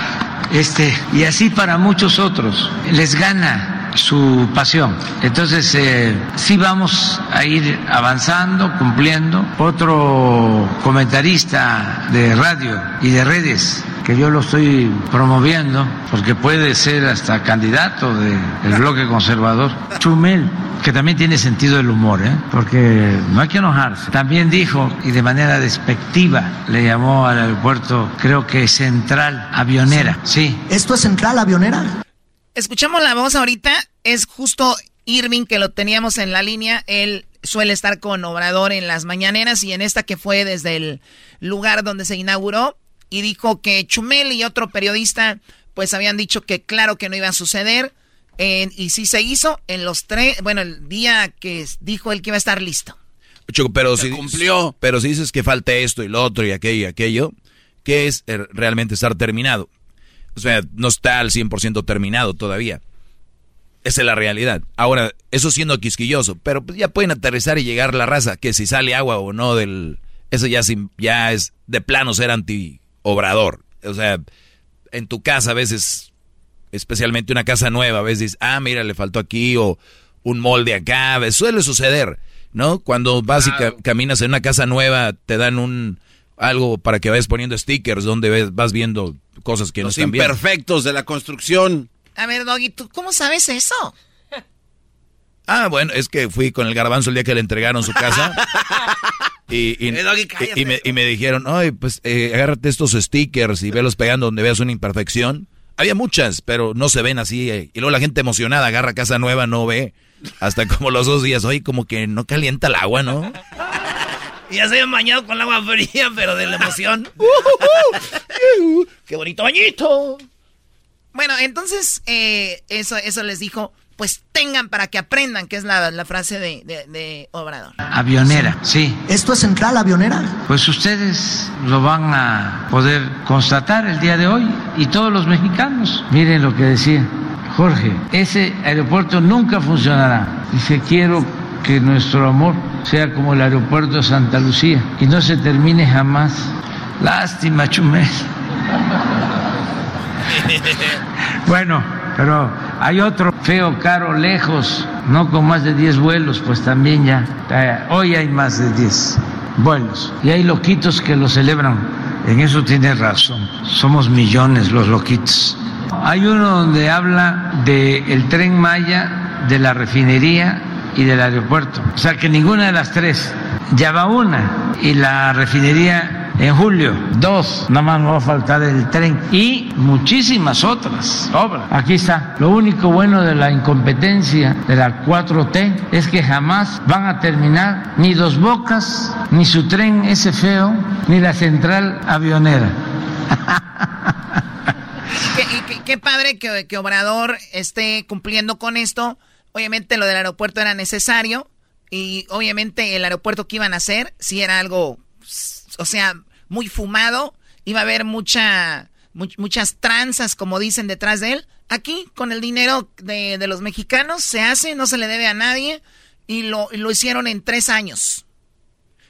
Este, y así para muchos otros. Les gana su pasión. Entonces, eh, sí vamos a ir avanzando, cumpliendo. Otro comentarista de radio y de redes, que yo lo estoy promoviendo, porque puede ser hasta candidato del bloque conservador, Chumel, que también tiene sentido del humor, ¿eh? porque no hay que enojarse. También dijo, y de manera despectiva, le llamó al aeropuerto, creo que central avionera. Sí. ¿Esto es central avionera? Escuchamos la voz ahorita, es justo Irving que lo teníamos en la línea, él suele estar con Obrador en las mañaneras y en esta que fue desde el lugar donde se inauguró y dijo que Chumel y otro periodista pues habían dicho que claro que no iba a suceder eh, y sí se hizo en los tres, bueno, el día que dijo él que iba a estar listo. Pero si cumplió. Pero si dices que falta esto y lo otro y aquello y aquello, ¿qué es eh, realmente estar terminado? O sea, no está al 100% terminado todavía. Esa es la realidad. Ahora, eso siendo quisquilloso, pero pues ya pueden aterrizar y llegar la raza, que si sale agua o no del... Eso ya, ya es de plano ser anti-obrador. O sea, en tu casa a veces, especialmente una casa nueva, a veces dices, ah, mira, le faltó aquí o un molde acá. Suele suceder, ¿no? Cuando vas y caminas en una casa nueva, te dan un algo para que vayas poniendo stickers donde ves, vas viendo cosas que Los no están bien. imperfectos de la construcción. A ver, Doggy, ¿tú cómo sabes eso? Ah, bueno, es que fui con el garbanzo el día que le entregaron su casa. y, y, me, y, me, dijeron, ay, pues eh, agárrate estos stickers y velos pegando donde veas una imperfección. Había muchas, pero no se ven así. Eh, y luego la gente emocionada agarra casa nueva, no ve. Hasta como los dos días, oye, como que no calienta el agua, ¿no? Y ya se habían bañado con el agua fría, pero de la emoción. ¡Qué bonito bañito! Bueno, entonces, eh, eso, eso les dijo, pues tengan para que aprendan, que es la, la frase de, de, Obrador. Avionera, sí. ¿Esto es central avionera? Pues ustedes lo van a poder constatar el día de hoy y todos los mexicanos. Miren lo que decía Jorge, ese aeropuerto nunca funcionará. Dice, quiero que nuestro amor sea como el aeropuerto de Santa Lucía y no se termine jamás. Lástima, Chumel. bueno, pero hay otro feo, caro, lejos, no con más de 10 vuelos, pues también ya. Eh, hoy hay más de 10 vuelos y hay loquitos que lo celebran. En eso tiene razón. Somos millones los loquitos. Hay uno donde habla del el tren Maya, de la refinería y del aeropuerto. O sea que ninguna de las tres. Ya va una y la refinería en julio. Dos, nada más no va a faltar el tren y muchísimas otras obras. Aquí está. Lo único bueno de la incompetencia de la 4T es que jamás van a terminar ni dos bocas, ni su tren ese feo, ni la central avionera. y qué, padre que, que Obrador esté cumpliendo con esto Obviamente lo del aeropuerto era necesario y obviamente el aeropuerto que iban a hacer, si era algo, o sea, muy fumado, iba a haber mucha, muchas tranzas, como dicen, detrás de él. Aquí, con el dinero de, los mexicanos, se hace, no se le debe a nadie y lo, lo hicieron en tres años.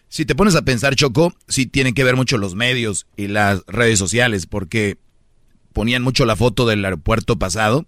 Si te pones a pensar, Choco, sí tienen que ver mucho los medios y las redes sociales, porque ponían mucho la foto del aeropuerto pasado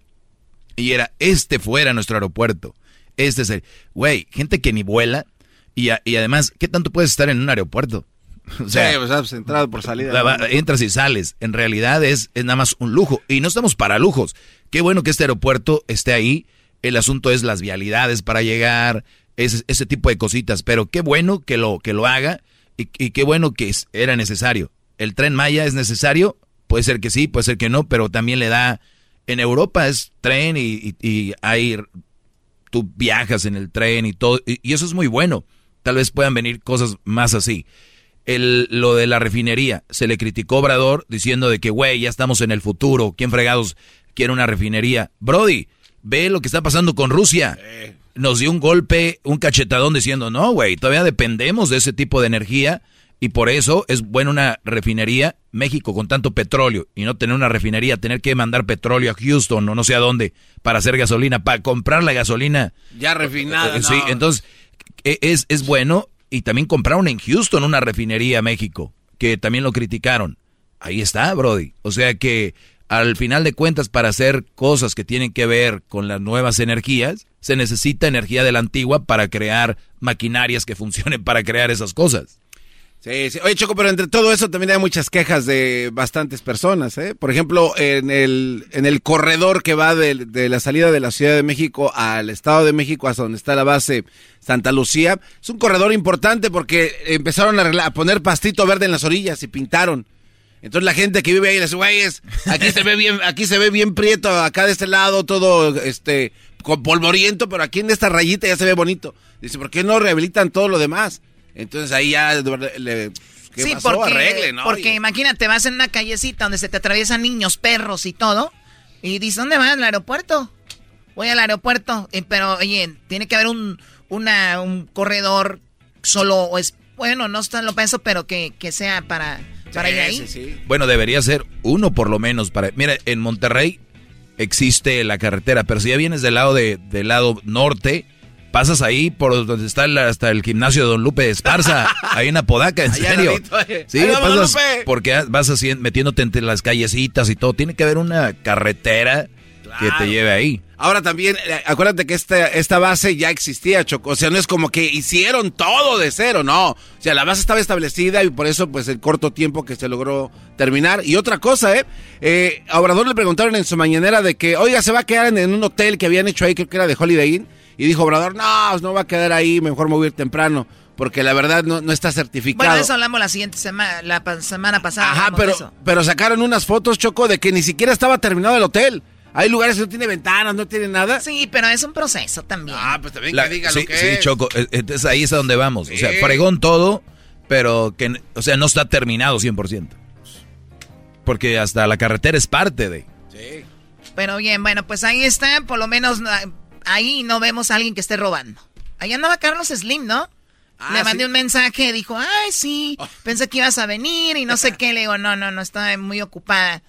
y era, este fuera nuestro aeropuerto. Este es el... Güey, gente que ni vuela. Y, y además, ¿qué tanto puedes estar en un aeropuerto? O sea, sí, pues, entrada por salida. entras y sales. En realidad es, es nada más un lujo. Y no estamos para lujos. Qué bueno que este aeropuerto esté ahí. El asunto es las vialidades para llegar, ese, ese tipo de cositas. Pero qué bueno que lo, que lo haga y, y qué bueno que era necesario. ¿El tren Maya es necesario? Puede ser que sí, puede ser que no, pero también le da en Europa es tren y, y, hay, tú viajas en el tren y todo, y, eso es muy bueno. Tal vez puedan venir cosas más así. El, lo de la refinería, se le criticó a Obrador diciendo de que, güey, ya estamos en el futuro, ¿quién fregados quiere una refinería? Brody, ve lo que está pasando con Rusia. Nos dio un golpe, un cachetadón diciendo, no, güey, todavía dependemos de ese tipo de energía y por eso es bueno una refinería, México con tanto petróleo, y no tener una refinería, tener que mandar petróleo a Houston o no sé a dónde para hacer gasolina, para comprar la gasolina. Ya refinada. Eh, sí, entonces e, es, es bueno. Y también compraron en Houston una refinería México, que también lo criticaron. Ahí está, Brody. O sea que al final de cuentas, para hacer cosas que tienen que ver con las nuevas energías, se necesita energía de la antigua para crear maquinarias que funcionen para crear esas cosas. Sí, sí. Oye, Choco, pero entre todo eso también hay muchas quejas de bastantes personas, ¿eh? Por ejemplo, en el, en el corredor que va de, la salida de la Ciudad de México al Estado de México, hasta donde está la base Santa Lucía, es un corredor importante porque empezaron a, poner pastito verde en las orillas y pintaron. Entonces la gente que vive ahí dice, güeyes, aquí se ve bien, aquí se ve bien prieto, acá de este lado todo, este, con polvoriento, pero aquí en esta rayita ya se ve bonito. Dice, ¿por qué no rehabilitan todo lo demás? Entonces ahí ya le, ¿qué sí, porque, Porque imagínate, vas en una callecita donde se te atraviesan niños, perros y todo, y dices, ¿dónde vas? ¿Al aeropuerto? Voy al aeropuerto, eh, pero oye, tiene que haber un, una, un corredor solo, o es, bueno, no está lo pienso, pero que, que sea para, para ir ahí. Bueno, debería ser uno por lo menos para... Mira, en Monterrey existe la carretera. Pero si ya vienes del lado, de, del lado norte, pasas ahí por donde está hasta el gimnasio de Don Lupe Esparza, ahí en Apodaca, en serio. Sí, pasas porque vas así, metiéndote entre las callecitas y todo. Tiene que haber una carretera que te lleve ahí. Ahora también, eh, acuérdate que esta, esta base ya existía, Choco. O sea, no es como que hicieron todo de cero, no. O sea, la base estaba establecida y por eso, pues, el corto tiempo que se logró terminar. Y otra cosa, ¿eh? eh a Obrador le preguntaron en su mañanera de que, oiga, se va a quedar en, en un hotel que habían hecho ahí, creo que era de Holiday Inn. Y dijo Obrador, no, no va a quedar ahí, mejor me voy a ir temprano. Porque la verdad no, no está certificado. Bueno, eso hablamos la siguiente semana, la semana pasada. Ajá, pero, pero sacaron unas fotos, Choco, de que ni siquiera estaba terminado el hotel. Hay lugares que no tiene ventanas, no tiene nada. Sí, pero es un proceso también. Ah, pues también que diga lo que sí, Choco, e, entonces ahí es a donde vamos. O sea, fregón todo, pero que, o sea, no está terminado 100%. Porque hasta la carretera es parte de. Sí. Pero bien, bueno, pues ahí está, por lo menos ahí no vemos a alguien que esté robando. Ahí andaba Carlos Slim, ¿no? Ah, le mandé un mensaje, dijo, ay, sí, oh. pensé que ibas a venir y no sé qué. Le digo, no, no, no, estaba muy ocupada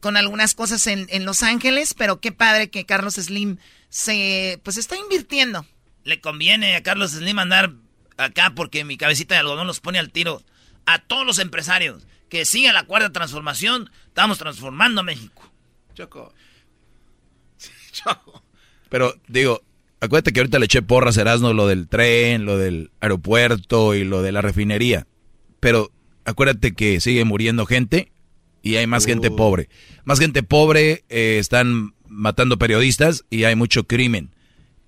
con algunas cosas en, en Los Ángeles, pero qué padre que Carlos Slim se, pues está invirtiendo. Le conviene a Carlos Slim andar acá porque mi cabecita de algodón los pone al tiro a todos los empresarios. Que siga la cuarta transformación, estamos transformando México. Choco. Choco. Pero digo, acuérdate que ahorita le eché porras a Erasmo lo del tren, lo del aeropuerto y lo de la refinería. Pero acuérdate que sigue muriendo gente y hay más gente oh. pobre. Más gente pobre, eh, están matando periodistas y hay mucho crimen.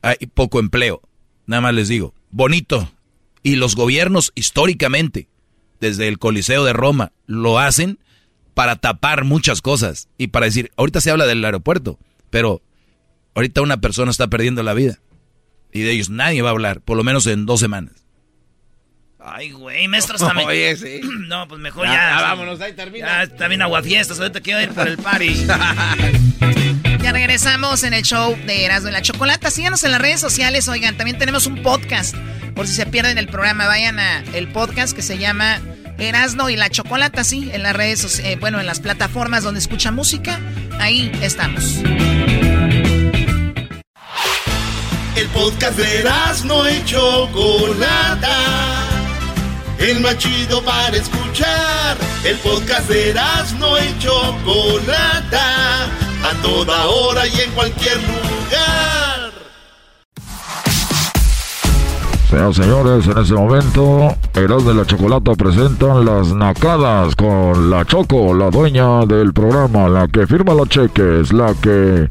Hay poco empleo. Nada más les digo, bonito. Y los gobiernos históricamente, desde el Coliseo de Roma, lo hacen para tapar muchas cosas y para decir, ahorita se habla del aeropuerto, pero Ahorita una persona está perdiendo la vida. Y de ellos nadie va a hablar, por lo menos en dos semanas. Ay, güey, maestros también. Oye, sí. No, pues mejor ya. ya vámonos, ahí termina. Ya está bien aguafiestas, ahorita quiero ir por el party. ya regresamos en el show de Erasmo y la Chocolata. Síganos en las redes sociales, oigan, también tenemos un podcast. Por si se pierden el programa, vayan a el podcast que se llama Erasmo y la Chocolata, sí, en las redes, eh, bueno, en las plataformas donde escucha música. Ahí estamos. Podcast de no y Chocolata. El más chido para escuchar. El podcast de no y Chocolata. A toda hora y en cualquier lugar. Señoras señores, en este momento, Eras de la Chocolata presentan las nacadas con la Choco, la dueña del programa, la que firma los cheques, la que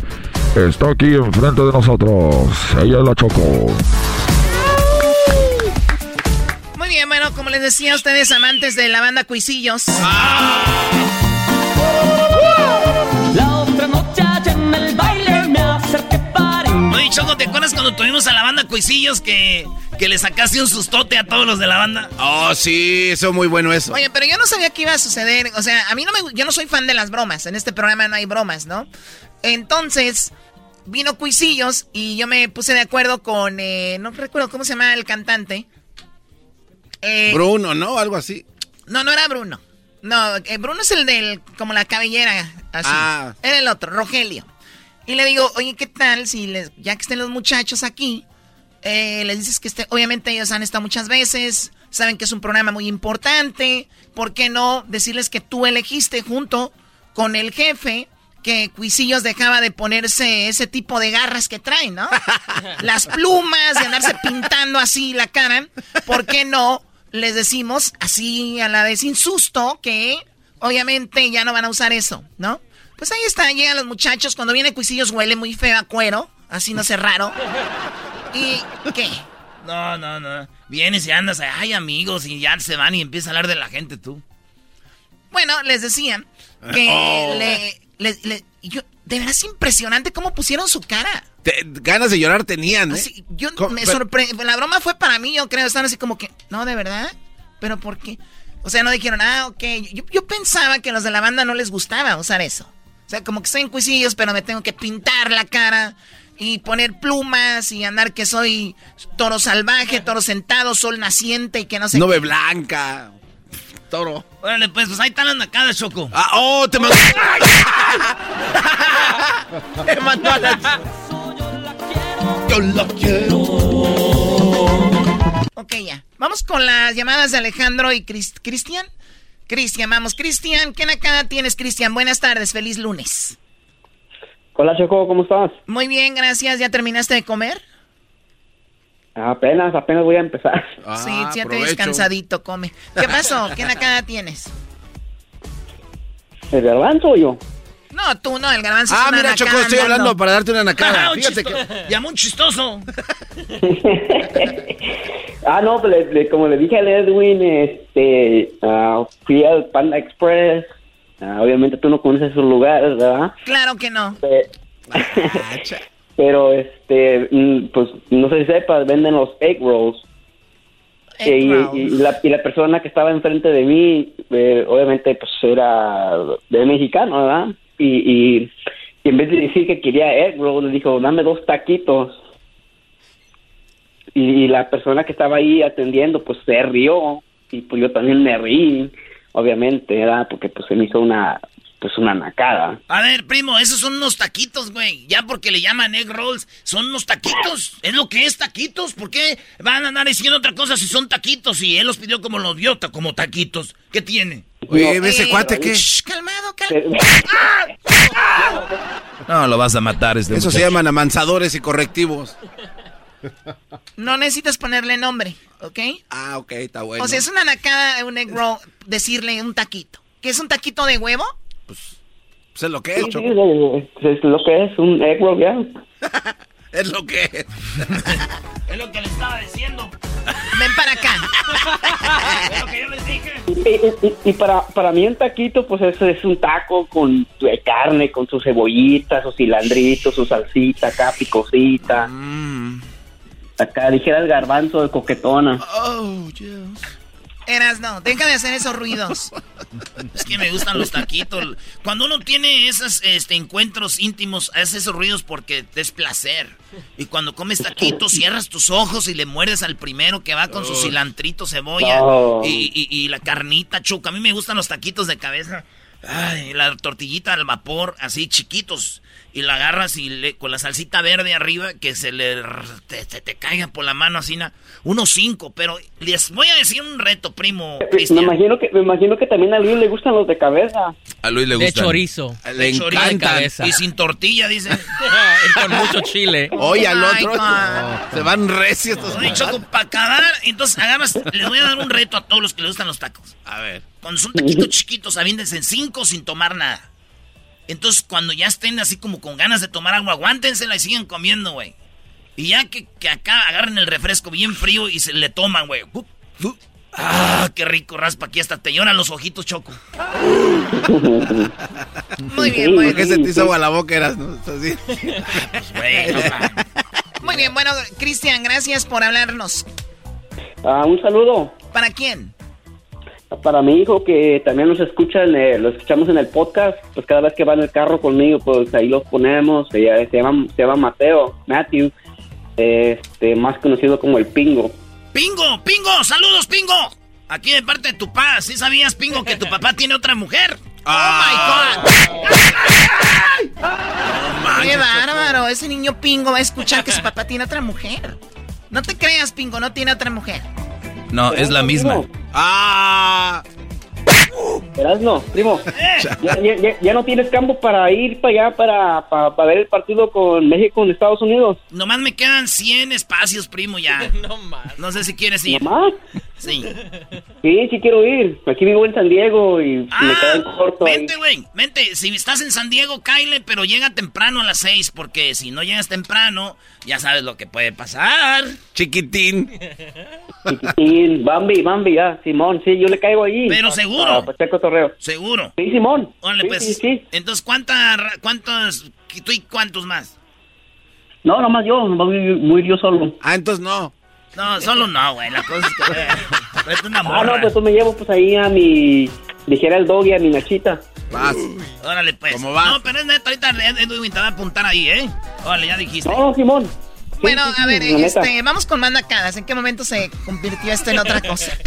está aquí enfrente de nosotros. Ella la chocó. Muy bien, bueno, como les decía, ustedes amantes de la banda Cuisillos. La otra noche en el baile me acerqué para... Oye, Choco, ¿te acuerdas cuando tuvimos a la banda Cuisillos que, que le sacaste un sustote a todos los de la banda? Oh, sí, eso muy bueno eso. Oye, pero yo no sabía que iba a suceder. O sea, a mí no me... Yo no soy fan de las bromas. En este programa no hay bromas, ¿no? Entonces, vino Cuisillos y yo me puse de acuerdo con, eh, no recuerdo cómo se llama el cantante. Eh, Bruno, ¿no? Algo así. No, no era Bruno. No, eh, Bruno es el del, como la cabellera, así. Ah. Era el otro, Rogelio. Y le digo, oye, ¿qué tal si les, ya que estén los muchachos aquí, les dices que este, obviamente ellos han estado muchas veces, saben que es un programa muy importante, ¿por qué no decirles que tú elegiste junto con el jefe que Cuisillos dejaba de ponerse ese tipo de garras que traen, ¿no? Las plumas, de andarse pintando así la cara. ¿Por qué no les decimos así a la vez sin susto que obviamente ya no van a usar eso, ¿no? Pues ahí está, llegan los muchachos. Cuando viene Cuisillos huele muy feo a cuero, así no sé raro. ¿Y qué? No, no, no. Vienes y andas, ay amigos, y ya se van y empieza a hablar de la gente tú. Bueno, les decía que oh. le yo, de verdad es impresionante cómo pusieron su cara. ganas de llorar tenían, ¿eh? yo me sorprendí. La broma fue para mí, yo creo. Están así como que, no, de verdad. ¿Pero por qué? O sea, no dijeron, ah, ok. Yo, pensaba que a los de la banda no les gustaba usar eso. O sea, como que estoy en cuisillos, pero me tengo que pintar la cara y poner plumas y andar que soy toro salvaje, toro sentado, sol naciente y que no sé. Nube blanca, toro. Órale, pues, pues ahí están las nacadas, Choco. Ah, oh, te mandó. te mandó a la... Yo la quiero. Ok, ya. Vamos con las llamadas de Alejandro y Cristian. Cristian, vamos. Cristian, ¿qué nacada tienes, Cristian? Buenas tardes, feliz lunes. Hola, Choco, ¿cómo estás? Muy bien, gracias. ¿Ya terminaste de comer? Apenas, apenas voy a empezar. sí, ya te ves cansadito, come. ¿Qué pasó? ¿Qué nacada tienes? ¿El garbanzo o yo? No, tú no, el garbanzo Ah, es una mira, Choco, estoy hablando para darte una nacada. Ah, Fíjate que... Llamó un chistoso. Ah, no, pues le- le- como le dije al Edwin, este, ah, fui al Panda Express. Ah, obviamente tú no conoces esos lugares, ¿verdad? Claro que no. Pe- Pero, este, mm, pues, no sé si sepas, venden los egg rolls. Egg y, rolls. y- y la, y la persona que estaba enfrente de mí, eh, obviamente, pues, era de mexicano, ¿verdad? Y, y, en vez de decir que quería egg rolls, le dijo, dame dos taquitos. Y, y la persona que estaba ahí atendiendo, pues, se rió. Y pues yo también me reí, obviamente, ¿verdad? Porque, pues, se me hizo una, pues, una nacada. A ver, primo, esos son unos taquitos, güey. Ya porque le llaman egg rolls, son unos taquitos. Es lo que es taquitos. ¿Por qué van a andar diciendo otra cosa si son taquitos? Y él los pidió como los vio, como taquitos. ¿Qué tiene? Oye, ese cuate, ¿qué? Shh, calmado, calmado. No, lo vas a matar este Eso se muchacho. llaman amansadores y correctivos. No necesitas ponerle nombre, ¿ok? Ah, ok, está bueno. O sea, es una nacada, un egg roll, decirle un taquito. ¿Qué es un taquito de huevo? Pues es lo que es, sí, Choco. es, es lo que es un egg roll, ya. Es lo que es. Es lo que le estaba diciendo. Ven para acá. Es lo que yo les dije. Y, y- y para, para mí un taquito, pues eso es un taco con de carne, con su cebollita, su cilandrito, su salsita acá, picosita. Acá dijera el garbanzo de coquetona. Oh, Dios. Eras, no, deja de hacer esos ruidos. Es que me gustan los taquitos. Cuando uno tiene esos este, encuentros íntimos, hace esos ruidos porque es placer. Y cuando comes taquitos, cierras tus ojos y le muerdes al primero que va con su cilantrito, cebolla Oh. y, y- y la carnita chuca. A mí me gustan los taquitos de cabeza. Ay, la tortillita al vapor, así chiquitos. Y la agarras y le, con la salsita verde arriba que se le te, te- te caiga por la mano así. na- Unos cinco, pero les voy a decir un reto, primo. Me imagino que me imagino que también a Luis le gustan los de cabeza. A Luis le De gusta. chorizo. Le chorizo encantan. de cabeza. Y sin tortilla, dice. Y con mucho chile. Oye, al Oh otro. God. Se van recios estos. Oye, Choco, para acabar, entonces agarras, les voy a dar un reto a todos los que les gustan los tacos. A ver. Cuando son taquitos chiquitos, aviéndense en cinco sin tomar nada. Entonces, cuando ya estén así como con ganas de tomar agua, aguántensela y sigan comiendo, güey. Y ya que, que acá agarren el refresco bien frío y se le toman, güey. Uh, uh. Ah, qué rico raspa aquí hasta te lloran los ojitos, Choco. Muy bien, ¿Por qué bien. se te hizo agua la boca? Eras, ¿no? Así. Güey, no. Muy bien, bueno, Cristian, gracias por hablarnos. Ah, un saludo ¿Para quién? Para mi hijo que también nos escucha, en el- lo escuchamos en el podcast. Pues cada vez que va en el carro conmigo, pues ahí los ponemos. Se, llama- se llama, se llama Mateo, Matthew, este, más conocido como el Pingo. Pingo, Pingo, saludos, Pingo. Aquí de parte de tu papá. ¿Sí sabías, Pingo, que tu papá tiene otra mujer? Ah. Oh my God. Qué bárbaro, ese niño Pingo va a escuchar que su papá tiene otra mujer. No te creas, Pingo, no tiene otra mujer. No, es la misma. Ah. Erasno, primo, ya, ya, ya- ya no tienes campo para ir para allá para, para, para ver el partido con México en Estados Unidos. Nomás me quedan 100 espacios, primo, ya. No más. No sé si quieres ir. ¿Nomás? Sí. Sí, sí quiero ir. Aquí vivo en San Diego y me queda en corto. ahí. Ah, Vente, güey, vente. Si estás en San Diego, Kyle, pero llega temprano a las 6, porque si no llegas temprano, ya sabes lo que puede pasar. Chiquitín. Chiquitín, Bambi, Bambi, ya, Simón, sí, yo le caigo allí. Pero Ah, seguro. ah, pues. Seguro. Sí, Simón. Órale, Sí, pues. sí, sí. Entonces, ¿cuántas, cuántos, tú y cuántos más? No, nomás yo, nomás voy, voy yo solo. Ah, entonces no. No, solo no, güey. La cosa es que, eh, tráete una Ah, morra. no, pues tú me llevo pues ahí a mi, dijera el doggy, a mi nachita. Vas. Órale, pues. ¿Cómo va? No, pero es neta, ahorita Edwin te va a apuntar ahí, ¿eh? Órale, ya dijiste. No, Simón. Sí, Bueno, sí, sí, a ver, neta. este, vamos con más nacadas. ¿En qué momento se convirtió esto en otra cosa?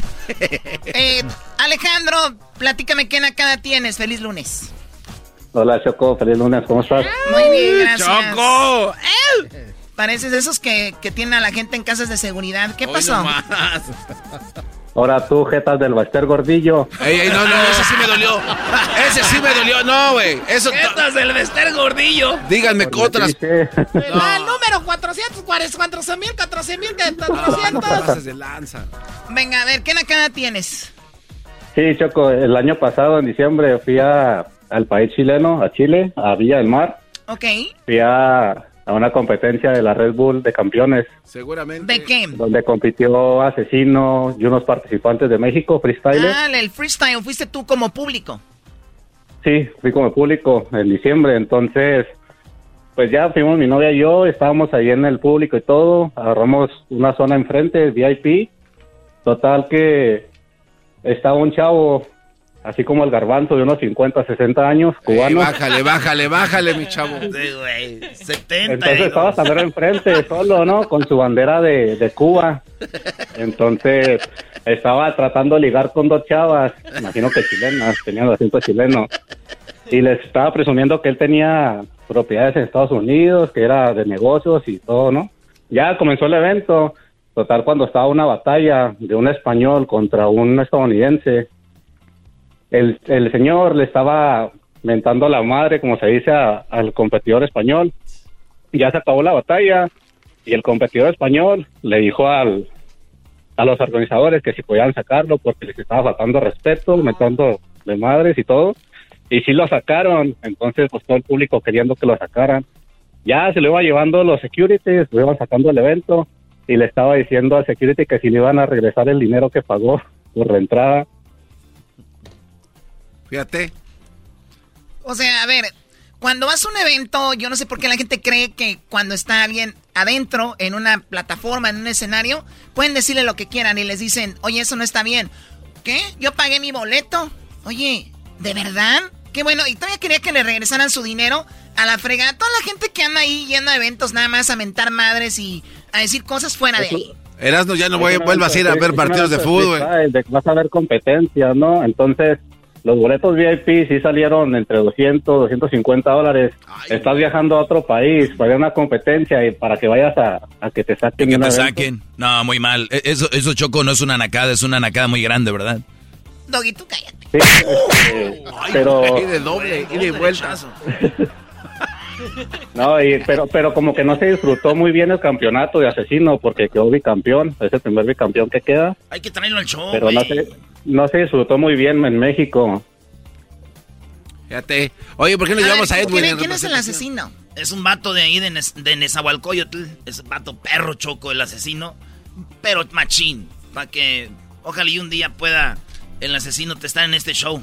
Eh, Alejandro, platícame qué nacada tienes. Feliz lunes. Hola, Choco. Feliz lunes. ¿Cómo estás? Muy bien, gracias. ¡Choco! Pareces de esos que, que tienen a la gente en casas de seguridad. ¿Qué Hoy pasó? Ahora tú, jetas del Baster Gordillo. Ey, ey, no, no, ese sí me dolió. Ese sí me dolió. No, güey. Eso. Estas del Vester Gordillo. Díganme que otras. Ah, el número 400, 14 mil, 14 mil, 400. de lanza. Venga, a ver, ¿qué nacada tienes? Sí, Choco. El año pasado, en diciembre, fui a, al país chileno, a Chile, a Villa del Mar. Ok. Fui a, a una competencia de la Red Bull de campeones, Seguramente. ¿De qué? donde compitió Asesino y unos participantes de México, freestyler. Ah, el freestyle, fuiste tú como público. Sí, fui como público en diciembre, entonces, pues ya fuimos mi novia y yo, estábamos ahí en el público y todo, agarramos una zona enfrente, VIP, total que estaba un chavo, así como el garbanzo de unos 50, 60 años, cubano. bájale, bájale, bájale, mi chavo. Sí, güey. 70. Entonces estaba Sandro enfrente, solo, ¿no? Con su bandera de, de Cuba. Entonces estaba tratando de ligar con dos chavas, imagino que chilenas, tenían el acento chileno. Y les estaba presumiendo que él tenía propiedades en Estados Unidos, que era de negocios y todo, ¿no? Ya comenzó el evento. Total, cuando estaba una batalla de un español contra un estadounidense, el, el señor le estaba mentando la madre, como se dice, a- al competidor español ya se acabó la batalla y el competidor español le dijo al, a los organizadores que si podían sacarlo porque les estaba faltando respeto, metiendo de madres y todo. Y sí lo sacaron, entonces pues todo el público queriendo que lo sacaran. Ya se lo iba llevando los securities, lo iban sacando del evento y le estaba diciendo al security que si le iban a regresar el dinero que pagó por la entrada. Fíjate. O sea, a ver, cuando vas a un evento, yo no sé por qué la gente cree que cuando está alguien adentro, en una plataforma, en un escenario, pueden decirle lo que quieran y les dicen, oye, eso no está bien. ¿Qué? Yo pagué mi boleto. Oye, ¿de verdad? Qué bueno. Y todavía quería que le regresaran su dinero a la fregada. Toda la gente que anda ahí yendo a eventos nada más a mentar madres y a decir cosas fuera de ahí. Erasno, ya no voy, vuelvas a ir a ver partidos de fútbol. vas a ver competencias, ¿no? Entonces, los boletos VIP sí salieron entre 200, 250 dólares. Estás viajando a otro país para una competencia y para que vayas a, a que te saquen. Que te evento. saquen. No, muy mal. E- Eso, eso Choco no es una nacada, es una nacada muy grande, ¿verdad? Doggy, tú cállate. Sí, este, pero Y de doble, y de vuelta. no, y- pero pero como que no se disfrutó muy bien el campeonato de asesino porque quedó bicampeón, es el primer bicampeón que queda, Hay que traerlo al show, pero no se no se disfrutó muy bien en México. Fíjate. Oye, ¿por qué no A llevamos ver, a Edwin? ¿quién, en quién es el asesino? Es un vato de ahí de, Nes- de Nezahualcóyotl. Es vato perro choco, el asesino. Pero machín. Para que ojalá y un día pueda el asesino te estar en este show.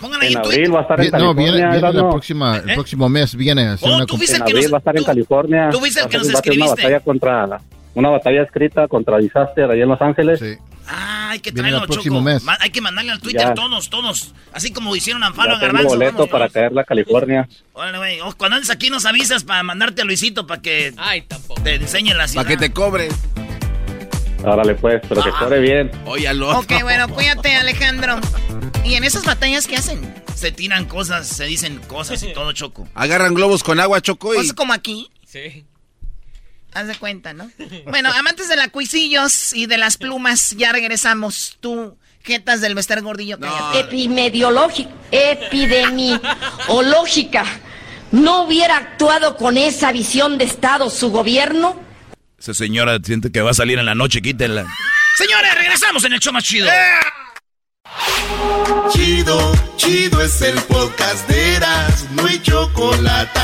Pongan ahí En en abril Twitter. va a estar en Vi- No, viene, California. viene la próxima, el ¿Eh? próximo mes viene a hacer Oh, una tú fuiste En el que abril nos- va a estar en tú- California. tú fuiste el que nos ser una escribiste. batalla contra una batalla escrita contra Disaster allá en Los Ángeles. Sí. Ah, hay que traerlo, el próximo Choco. mes. Hay que mandarle al Twitter Ya. todos, todos. Así como hicieron a Amparo Ya a Garbanzo. boleto vamos, para caerla a California. Órale, güey. Oh, Cuando andes aquí nos avisas para mandarte a Luisito para que Ay, tampoco. te enseñe la ciudad. Para que te cobre. Órale pues, pero que Ah. corre bien. Óyalo. Ok, bueno, cuídate, Alejandro. ¿Y en esas batallas qué hacen? Se tiran cosas, se dicen cosas y todo, Choco. Agarran globos con agua, Choco, y... ¿Pues como aquí? Sí. Haz de cuenta, ¿no? Bueno, amantes de la cuisillos y de las plumas, ya regresamos. Tú, jetas del Bester Gordillo, cállate. epidemiológica, epidemiológica, no hubiera actuado con esa visión de Estado su gobierno? Esa señora siente que va a salir en la noche, quítenla. Señores, regresamos en el show más chido. Chido, chido es el podcast de Eras, no hay chocolate.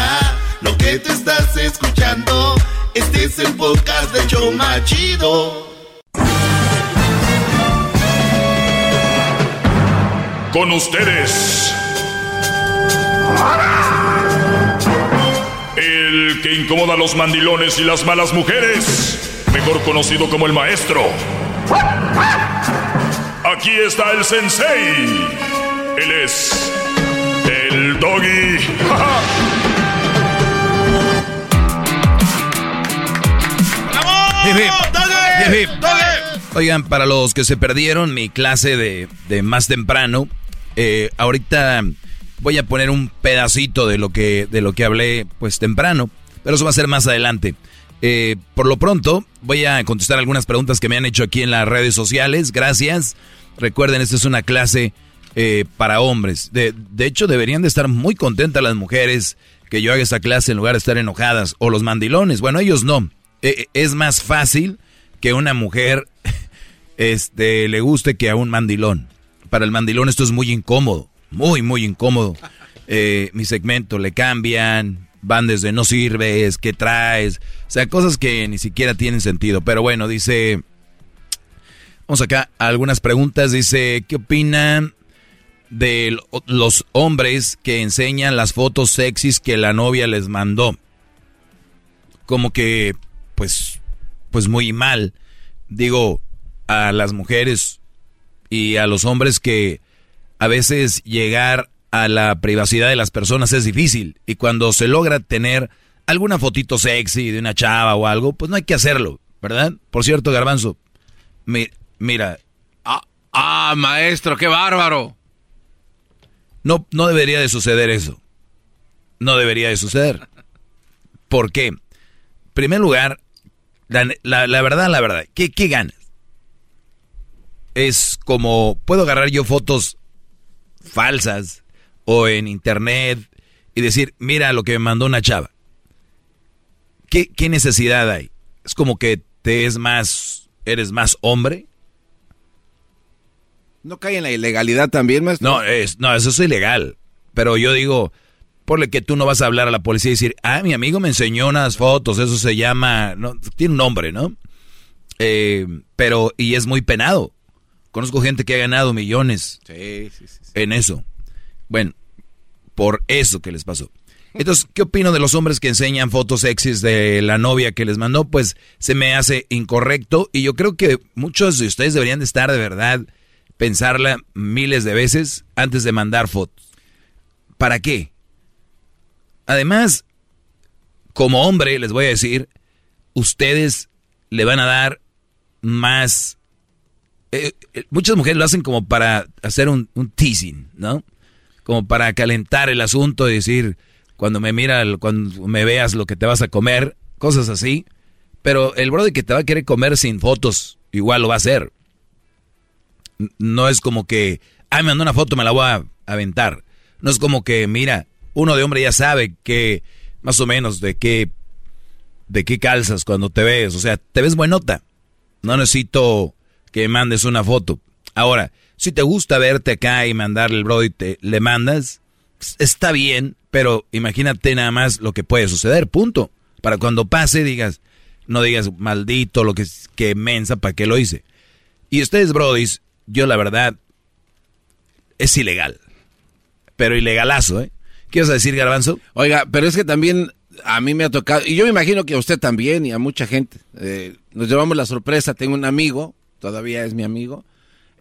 Lo que te estás escuchando, este es el podcast de Choma Chido. Con ustedes. El que incomoda a los mandilones y las malas mujeres. Mejor conocido como el maestro. Aquí está el sensei. Él es el doggy. Oigan, para los que se perdieron mi clase de, de más temprano, eh, ahorita voy a poner un pedacito de lo que de lo que hablé pues temprano, pero eso va a ser más adelante. Eh, por lo pronto voy a contestar algunas preguntas que me han hecho aquí en las redes sociales. Gracias. Recuerden, esta es una clase eh, para hombres. De, de hecho, deberían de estar muy contentas las mujeres que yo haga esta clase en lugar de estar enojadas. O los mandilones. Bueno, ellos no. Es más fácil que una mujer este, le guste que a un mandilón. Para el mandilón esto es muy incómodo, muy, muy incómodo. Eh, mi segmento le cambian, van desde no sirves, ¿qué traes? O sea, cosas que ni siquiera tienen sentido. Pero bueno, dice, vamos acá a algunas preguntas. Dice, ¿qué opinan de los hombres que enseñan las fotos sexys que la novia les mandó? Como que, pues, pues muy mal. Digo, a las mujeres y a los hombres que a veces llegar a la privacidad de las personas es difícil y cuando se logra tener alguna fotito sexy de una chava o algo, pues no hay que hacerlo, ¿verdad? Por cierto, Garbanzo, mira. Ah, ah, maestro, qué bárbaro. No, no debería de suceder eso. No debería de suceder. ¿Por qué? En primer lugar, la, verdad, la verdad, ¿qué, ¿qué ganas? es como, puedo agarrar yo fotos falsas o en internet y decir, mira lo que me mandó una chava. ¿Qué, qué necesidad hay? Es como que te es más, eres más hombre. ¿No cae en la ilegalidad también, maestro? No, es, no, eso es ilegal. Pero yo digo, por que tú no vas a hablar a la policía y decir, ah, mi amigo me enseñó unas fotos, eso se llama, no, tiene un nombre, ¿no? Eh, pero, y es muy penado. Conozco gente que ha ganado millones en eso. Bueno, por eso que les pasó. Entonces, ¿qué opino de los hombres que enseñan fotos sexys de la novia que les mandó? Pues se me hace incorrecto y yo creo que muchos de ustedes deberían de estar de verdad, pensarla miles de veces antes de mandar fotos. ¿Para qué? Además, como hombre, les voy a decir, ustedes le van a dar más eh, eh, muchas mujeres lo hacen como para hacer un, teasing, ¿no? Como para calentar el asunto y decir, cuando me mira, cuando me veas lo que te vas a comer, cosas así. Pero el brother que te va a querer comer sin fotos, igual lo va a hacer. No es como que, ay, me mandó una foto, me la voy a aventar. No es como que, mira, uno de hombre ya sabe que, más o menos, de qué, de qué calzas cuando te ves. O sea, te ves buenota. No necesito que mandes una foto. Ahora, si te gusta verte acá y mandarle el bro y te le mandas, está bien, pero imagínate nada más lo que puede suceder, punto. Para cuando pase digas, no digas maldito, lo que, que mensa, ¿para qué lo hice? Y ustedes, brodis, yo la verdad, es ilegal. Pero ilegalazo, ¿eh? ¿Qué vas a decir, Garbanzo? Oiga, pero es que también a mí me ha tocado, y yo me imagino que a usted también y a mucha gente, eh, nos llevamos la sorpresa, tengo un amigo todavía es mi amigo.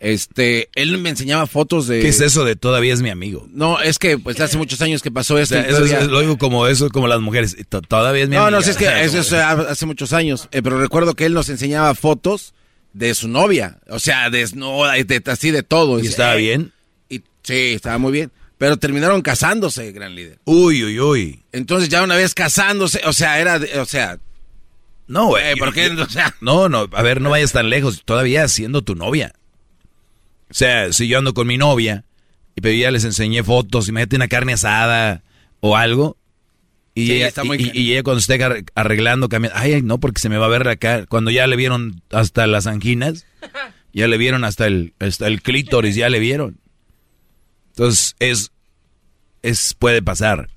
Este, él me enseñaba fotos de. ¿Qué es eso de todavía es mi amigo? No, es que pues hace muchos años que pasó esto. eso lo digo como eso, como las mujeres. Todavía es mi amigo. No, no, es que eso, hace muchos años. Eh, pero recuerdo que él nos enseñaba fotos de su novia. O sea, desnuda, de, así de todo. ¿Y estaba bien? Y, sí, estaba muy bien. Pero terminaron casándose, gran líder. Uy, uy, uy. Entonces ya una vez casándose, o sea, era, o sea, no, güey. Eh, ¿Por qué? no, no, a ver, no vayas tan lejos. Todavía siendo tu novia. O sea, si yo ando con mi novia y ya les enseñé fotos y me mete una carne asada o algo. Y, ella, y, ella cuando esté arreglando, cambiando, ay, no, porque se me va a ver acá. Cuando ya le vieron hasta las anginas, ya le vieron hasta el, hasta el clítoris, ya le vieron. Entonces, es, es, puede pasar.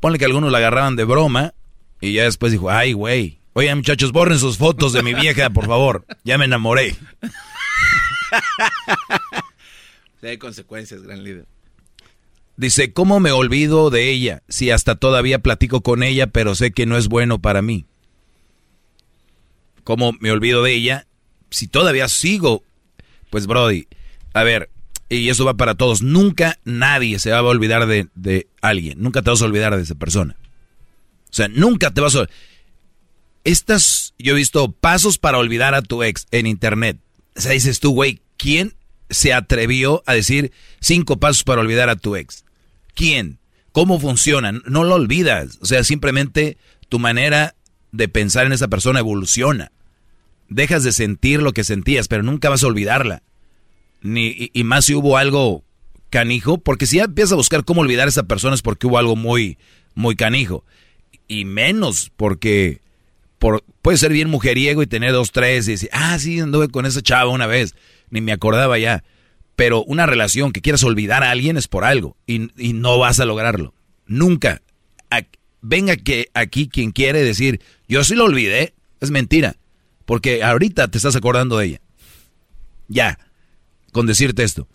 Ponle que algunos la agarraban de broma y ya después dijo, ay, güey, Oye, muchachos, borren sus fotos de mi vieja, por favor. Ya me enamoré. hay consecuencias, gran líder. Dice, ¿cómo me olvido de ella si hasta todavía platico con ella, pero sé que no es bueno para mí? ¿Cómo me olvido de ella si todavía sigo? Pues, Brody, a ver, y eso va para todos. Nunca nadie se va a olvidar de, de alguien. Nunca te vas a olvidar de esa persona. O sea, nunca te vas a estas, yo he visto pasos para olvidar a tu ex en internet. O sea, dices tú, güey, ¿quién se atrevió a decir cinco pasos para olvidar a tu ex? ¿Quién? ¿Cómo funcionan? No lo olvidas. O sea, simplemente tu manera de pensar en esa persona evoluciona. Dejas de sentir lo que sentías, pero nunca vas a olvidarla. Ni, y, más si hubo algo canijo, porque si ya empiezas a buscar cómo olvidar a esa persona es porque hubo algo muy, muy canijo. Y menos porque por, puede ser bien mujeriego y tener dos, tres y decir, ah, sí, anduve con esa chava una vez, ni me acordaba ya. Pero una relación que quieras olvidar a alguien es por algo y, y no vas a lograrlo. Nunca. venga que aquí quien quiere decir, yo sí lo olvidé, es mentira. Porque ahorita te estás acordando de ella. Ya, con decirte esto.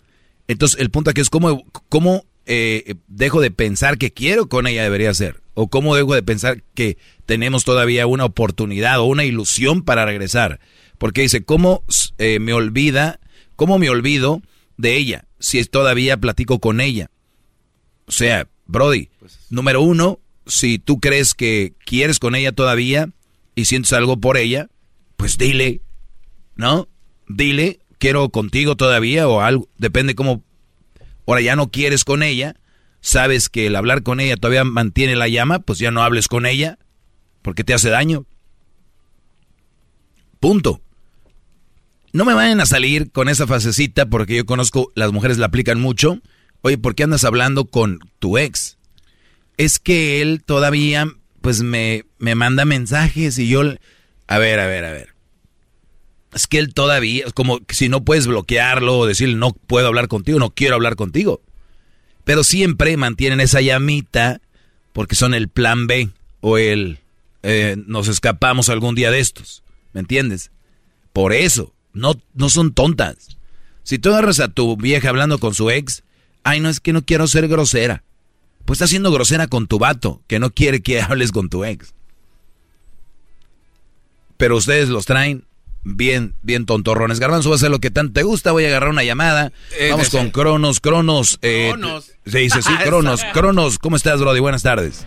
Entonces, el punto aquí es cómo, cómo eh, dejo de pensar que quiero con ella debería ser. O cómo dejo de pensar que tenemos todavía una oportunidad o una ilusión para regresar. Porque dice, ¿cómo eh, me olvida, cómo me olvido de ella si todavía platico con ella? O sea, Brody, número uno, si tú crees que quieres con ella todavía y sientes algo por ella, pues dile, ¿no? Dile, quiero contigo todavía o algo, depende cómo ahora ya no quieres con ella, sabes que el hablar con ella todavía mantiene la llama, pues ya no hables con ella, porque te hace daño. Punto. No me vayan a salir con esa fasecita porque yo conozco, las mujeres la aplican mucho. Oye, ¿por qué andas hablando con tu ex? Es que él todavía, pues me, me manda mensajes y yo... A ver, a ver, a ver. Es que él todavía, como si no puedes bloquearlo o decirle no puedo hablar contigo, no quiero hablar contigo. Pero siempre mantienen esa llamita porque son el plan B o el eh, nos escapamos algún día de estos. ¿Me entiendes? Por eso, no, no son tontas. Si tú agarras a tu vieja hablando con su ex, ay, no es que no quiero ser grosera. Pues está siendo grosera con tu vato, que no quiere que hables con tu ex. Pero ustedes los traen bien, bien tontorrones. Garbanzo va a hacer lo que tanto te gusta. Voy a agarrar una llamada. Eh, Vamos con Cronos. Cronos. Eh, Cronos. Se dice sí, Cronos. Cronos, ¿cómo estás, Brody? Buenas tardes.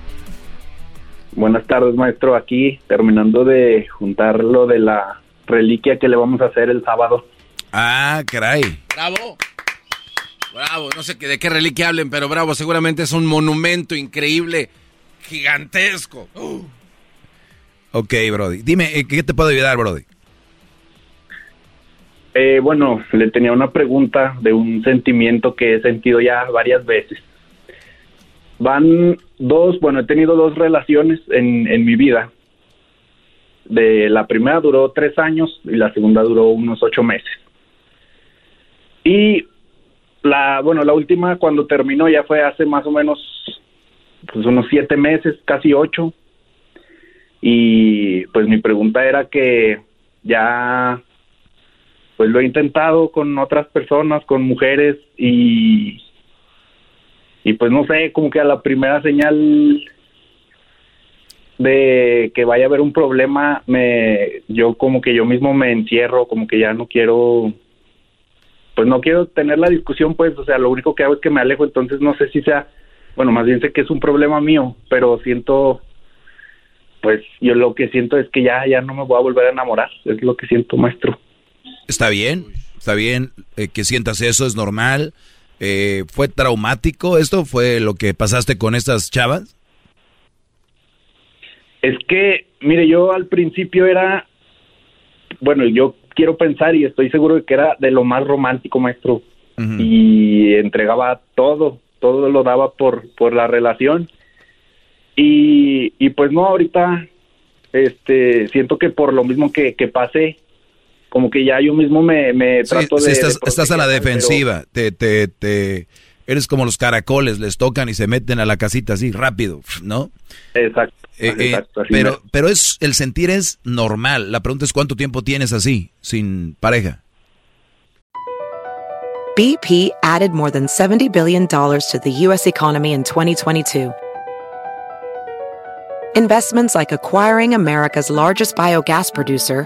Buenas tardes, maestro. Aquí terminando de juntar lo de la reliquia que le vamos a hacer el sábado. Ah, caray. Bravo. Bravo. No sé de qué reliquia hablen, pero bravo. Seguramente es un monumento increíble, gigantesco. Ok, Brody. Dime, eh, ¿qué te puedo ayudar, Brody? Eh, bueno, le tenía una pregunta de un sentimiento que he sentido ya varias veces. Van dos, bueno, he tenido dos relaciones en, en mi vida. De la primera duró tres años y la segunda duró unos ocho meses. Y la, bueno, la última cuando terminó ya fue hace más o menos, pues unos siete meses, casi ocho. Y pues mi pregunta era que ya pues lo he intentado con otras personas, con mujeres y y pues no sé, como que a la primera señal de que vaya a haber un problema, me yo como que yo mismo me encierro, como que ya no quiero pues no quiero tener la discusión, pues, o sea, lo único que hago es que me alejo, entonces no sé si sea, bueno, más bien sé que es un problema mío, pero siento pues yo lo que siento es que ya ya no me voy a volver a enamorar, es lo que siento, maestro. Está bien, está bien eh, que sientas eso, es normal. Eh, ¿Fue traumático esto? ¿Fue lo que pasaste con estas chavas? Es que, mire, yo al principio era, bueno, yo quiero pensar y estoy seguro de que era de lo más romántico, maestro. Y entregaba todo, todo lo daba por, por la relación. Y, y pues no, ahorita este siento que por lo mismo que, que pasé, como que ya yo mismo me, me trato de, estás, a la defensiva, te, te, te, eres como los caracoles, les tocan y se meten a la casita así rápido, ¿no? Exacto. Eh, eh, pero, pero es, el sentir es normal. La pregunta es cuánto tiempo tienes así, sin pareja. BP added more than $70 billion to the U.S. economy in 2022. Investments like acquiring America's largest biogas producer,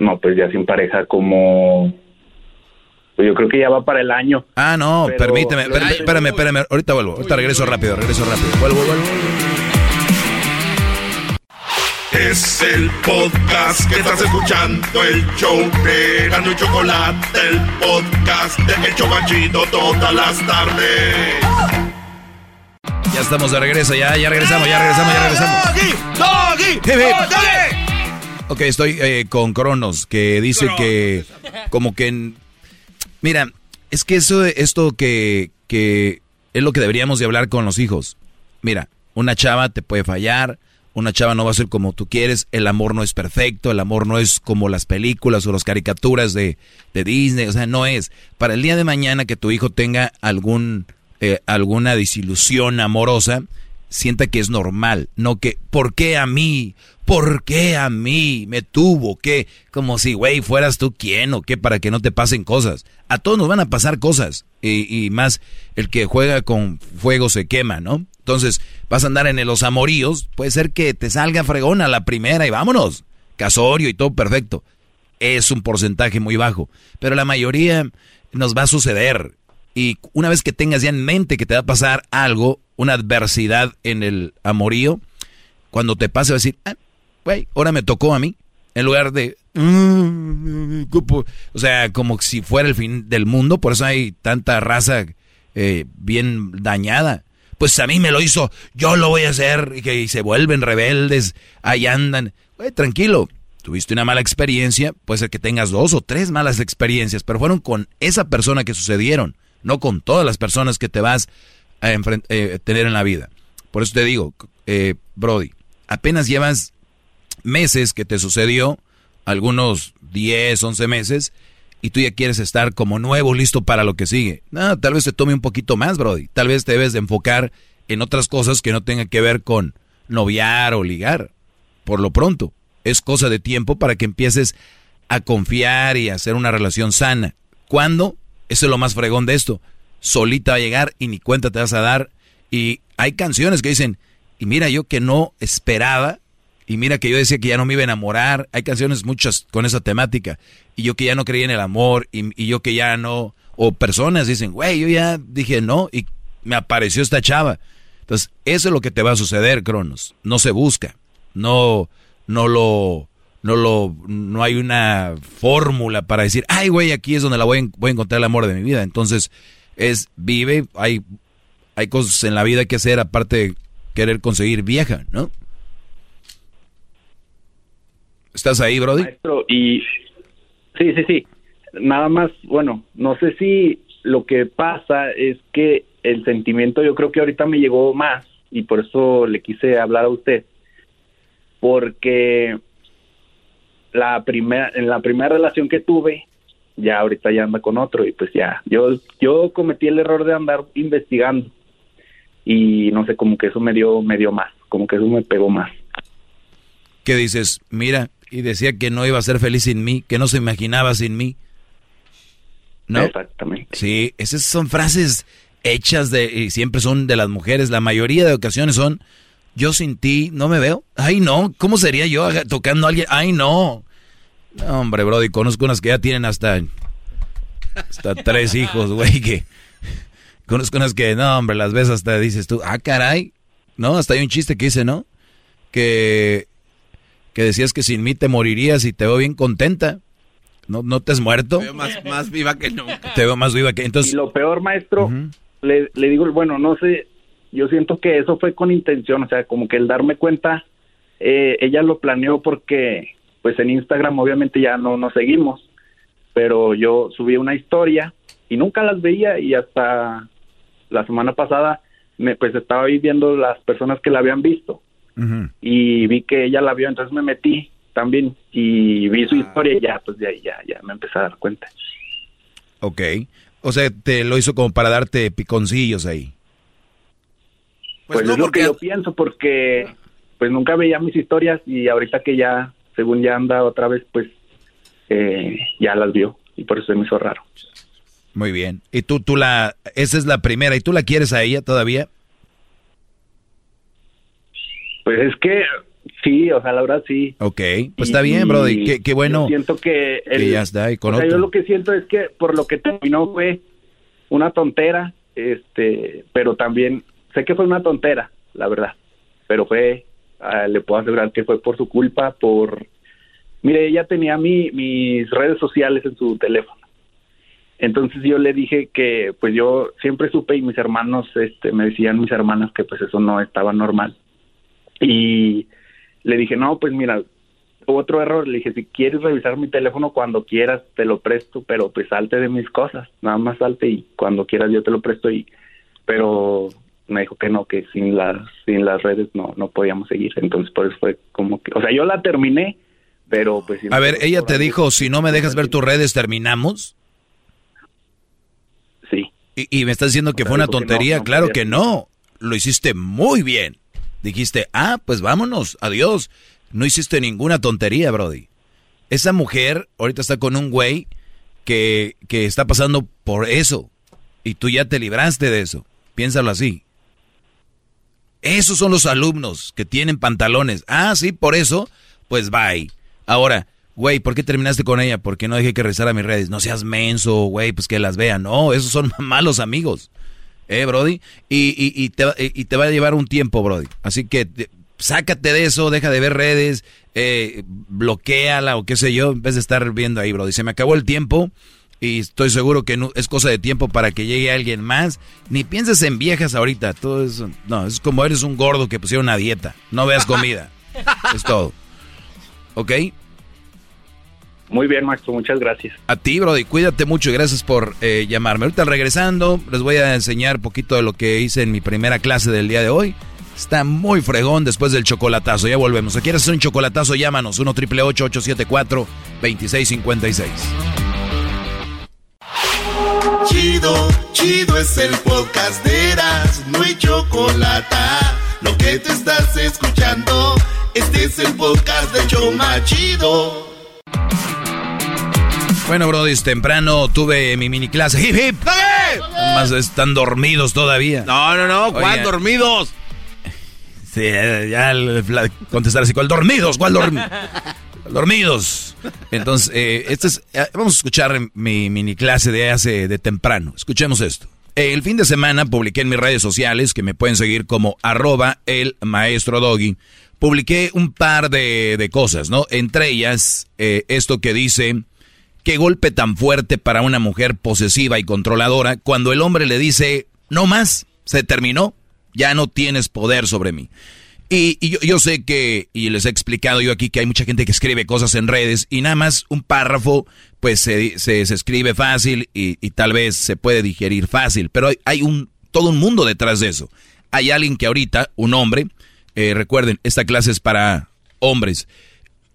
No, pues ya sin pareja como... Pues yo creo que ya va para el año. Ah, no, Pero- permíteme, pero- espérame, espérame, espérame, ahorita vuelvo, ahorita regreso rápido, regreso rápido. Vuelvo, vuelvo. Es el podcast que estás escuchando, el show de Gano y Chocolate, el podcast de El Chocachito todas las tardes. Ya estamos de regreso, ya, ya regresamos, ya regresamos, ya regresamos. ¡Doggy! Hip. Ok, estoy eh, con Cronos, que dice que como que... Mira, es que eso, esto que, que es lo que deberíamos de hablar con los hijos. Mira, una chava te puede fallar, una chava no va a ser como tú quieres, el amor no es perfecto, el amor no es como las películas o las caricaturas de, de Disney, o sea, no es. Para el día de mañana que tu hijo tenga algún, eh, alguna desilusión amorosa, sienta que es normal, no que, ¿por qué a mí? ¿Por qué a mí? Me tuvo que, como si, güey, fueras tú quién o qué, para que no te pasen cosas. A todos nos van a pasar cosas, y, más el que juega con fuego se quema, ¿no? Entonces, vas a andar en los amoríos, puede ser que te salga fregona la primera y vámonos, casorio y todo perfecto. Es un porcentaje muy bajo, pero la mayoría nos va a suceder. Y una vez que tengas ya en mente que te va a pasar algo, una adversidad en el amorío, cuando te pase vas a decir, ah, güey, ahora me tocó a mí. En lugar de, "Mm, cupo", o sea, como si fuera el fin del mundo, por eso hay tanta raza eh, bien dañada. Pues a mí me lo hizo, yo lo voy a hacer, y que se vuelven rebeldes, ahí andan. Güey, tranquilo, tuviste una mala experiencia, puede ser que tengas dos o tres malas experiencias, pero fueron con esa persona que sucedieron, no con todas las personas que te vas a eh, tener en la vida. Por eso te digo, eh, Brody, apenas llevas meses que te sucedió, algunos 10, 11 meses, y tú ya quieres estar como nuevo, listo para lo que sigue. No, tal vez te tome un poquito más, Brody. Tal vez te debes de enfocar en otras cosas que no tengan que ver con noviar o ligar. Por lo pronto, es cosa de tiempo para que empieces a confiar y a hacer una relación sana. ¿Cuándo? Eso es lo más fregón de esto. Solita va a llegar y ni cuenta te vas a dar. Y hay canciones que dicen, y mira yo que no esperaba, y mira que yo decía que ya no me iba a enamorar. Hay canciones muchas con esa temática. Y yo que ya no creía en el amor, y, yo que ya no... O personas dicen, güey, yo ya dije no, y me apareció esta chava. Entonces, eso es lo que te va a suceder, Cronos. No se busca. No, no lo... No lo, no hay una fórmula para decir, ay, güey, aquí es donde la voy, voy a encontrar el amor de mi vida. Entonces, es vive, hay, hay cosas en la vida que hacer aparte de querer conseguir vieja, ¿no? ¿Estás ahí, Brody? Maestro, y sí, sí, sí. Nada más, bueno, no sé si lo que pasa es que el sentimiento yo creo que ahorita me llegó más y por eso le quise hablar a usted. Porque la primera en la primera relación que tuve ya ahorita ya anda con otro y pues ya yo yo cometí el error de andar investigando y no sé como que eso me dio me dio más como que eso me pegó más que dices, mira, y decía que no iba a ser feliz sin mí, que no se imaginaba sin mí. ¿No? Exactamente. Sí, esas son frases hechas de, y siempre son de las mujeres, la mayoría de ocasiones son, yo sin ti no me veo. Ay, no, ¿cómo sería yo tocando a alguien? Ay, no. No, hombre, Brody, conozco unas que ya tienen hasta, hasta tres hijos, güey, que... Conozco unas que, no, hombre, las ves hasta dices tú, ah, caray. No, hasta hay un chiste que dice, ¿no? Que, que decías que sin mí te morirías y te veo bien contenta. ¿No, no te has muerto? más, más viva que nunca. Te veo más viva que... Entonces, y lo peor maestro le, le digo bueno no sé yo siento que eso fue con intención o sea como que el darme cuenta eh, ella lo planeó porque pues en Instagram obviamente ya no nos seguimos pero yo subí una historia y nunca las veía y hasta la semana pasada me pues estaba ahí viendo las personas que la habían visto y vi que ella la vio, entonces me metí también y vi su historia y ya, pues de ahí ya, ya me empecé a dar cuenta. Ok. O sea, te lo hizo como para darte piconcillos ahí. Pues, es lo que yo pienso porque pues nunca veía mis historias y ahorita que ya, según ya anda otra vez, pues eh, ya las vio y por eso se me hizo raro. Muy bien. ¿Y tú, tú la, esa es la primera, ¿y tú la quieres a ella todavía? Pues es que sí, o sea, la verdad sí. Ok, pues está bien, Brody, qué, qué bueno. Siento que... El, ya está, y con o sea, otro. yo lo que siento es que por lo que terminó fue una tontera, este, pero también sé que fue una tontera, la verdad, pero fue, ah, le puedo asegurar que fue por su culpa, por... Mire, ella tenía mi, mis redes sociales en su teléfono. Entonces yo le dije que pues yo siempre supe y mis hermanos este me decían mis hermanas que pues eso no estaba normal. Y le dije, "No, pues mira, otro error, le dije, si quieres revisar mi teléfono cuando quieras te lo presto, pero pues salte de mis cosas, nada más salte y cuando quieras yo te lo presto y pero me dijo que no, que sin las sin las redes no no podíamos seguir, entonces por eso fue como que, o sea, yo la terminé, pero pues A ver, ella te dijo, si no me dejas ver tus redes, ¿terminamos? Sí. Y, y me estás diciendo que fue una dijo que no, tontería. no claro podía. que no. Lo hiciste muy bien. Dijiste, ah, pues vámonos, adiós. No hiciste ninguna tontería, Brody. Esa mujer ahorita está con un güey que, que está pasando por eso. Y tú ya te libraste de eso. Piénsalo así. Esos son los alumnos que tienen pantalones. Ah, sí, por eso, pues bye. Ahora, güey, ¿por qué terminaste con ella? Porque no dejé que rezara mis redes. No seas menso, güey, pues que las vean. No, esos son malos amigos. ¿Eh, Brody? Y, y, y, te, va- y te va a llevar un tiempo, Brody. Así que te- sácate de eso, deja de ver redes, eh, bloqueala o qué sé yo, en vez de estar viendo ahí, Brody. Se me acabó el tiempo y estoy seguro que no, es cosa de tiempo para que llegue alguien más. Ni pienses en viejas ahorita, todo eso. No, es como eres un gordo que pusieron una dieta. No veas comida. es todo. ¿Ok? Muy bien, maestro, muchas gracias. A ti, Brody, cuídate mucho y gracias por eh, llamarme. Ahorita regresando, les voy a enseñar poquito de lo que hice en mi primera clase del día de hoy. Está muy fregón después del chocolatazo. Ya volvemos. Si quieres hacer un chocolatazo, llámanos. 1 triple 874 2656 Chido, chido es el podcast de Eras, no hay chocolate. Lo que te estás escuchando, este es el podcast de Choma Chido. Bueno, Brody, temprano tuve mi mini clase. ¡Hip, hip! Más están dormidos todavía. No, no, no, ¿cuál Oye. dormidos? Sí, eh, ya contestar así, ¿cuál dormidos? ¿Cuál dormidos? dormidos. Entonces, eh, este es, eh, vamos a escuchar mi mini clase de hace de temprano. Escuchemos esto. El fin de semana publiqué en mis redes sociales, que me pueden seguir como arroba el maestro doggy, publiqué un par de, de cosas, ¿no? Entre ellas, eh, esto que dice, qué golpe tan fuerte para una mujer posesiva y controladora cuando el hombre le dice, no más, se terminó, ya no tienes poder sobre mí. Y, yo, sé que, y les he explicado yo aquí que hay mucha gente que escribe cosas en redes y nada más un párrafo pues se, se- escribe fácil y, y tal vez se puede digerir fácil, pero hay, hay un, todo un mundo detrás de eso. Hay alguien que ahorita, un hombre, eh, recuerden, esta clase es para hombres.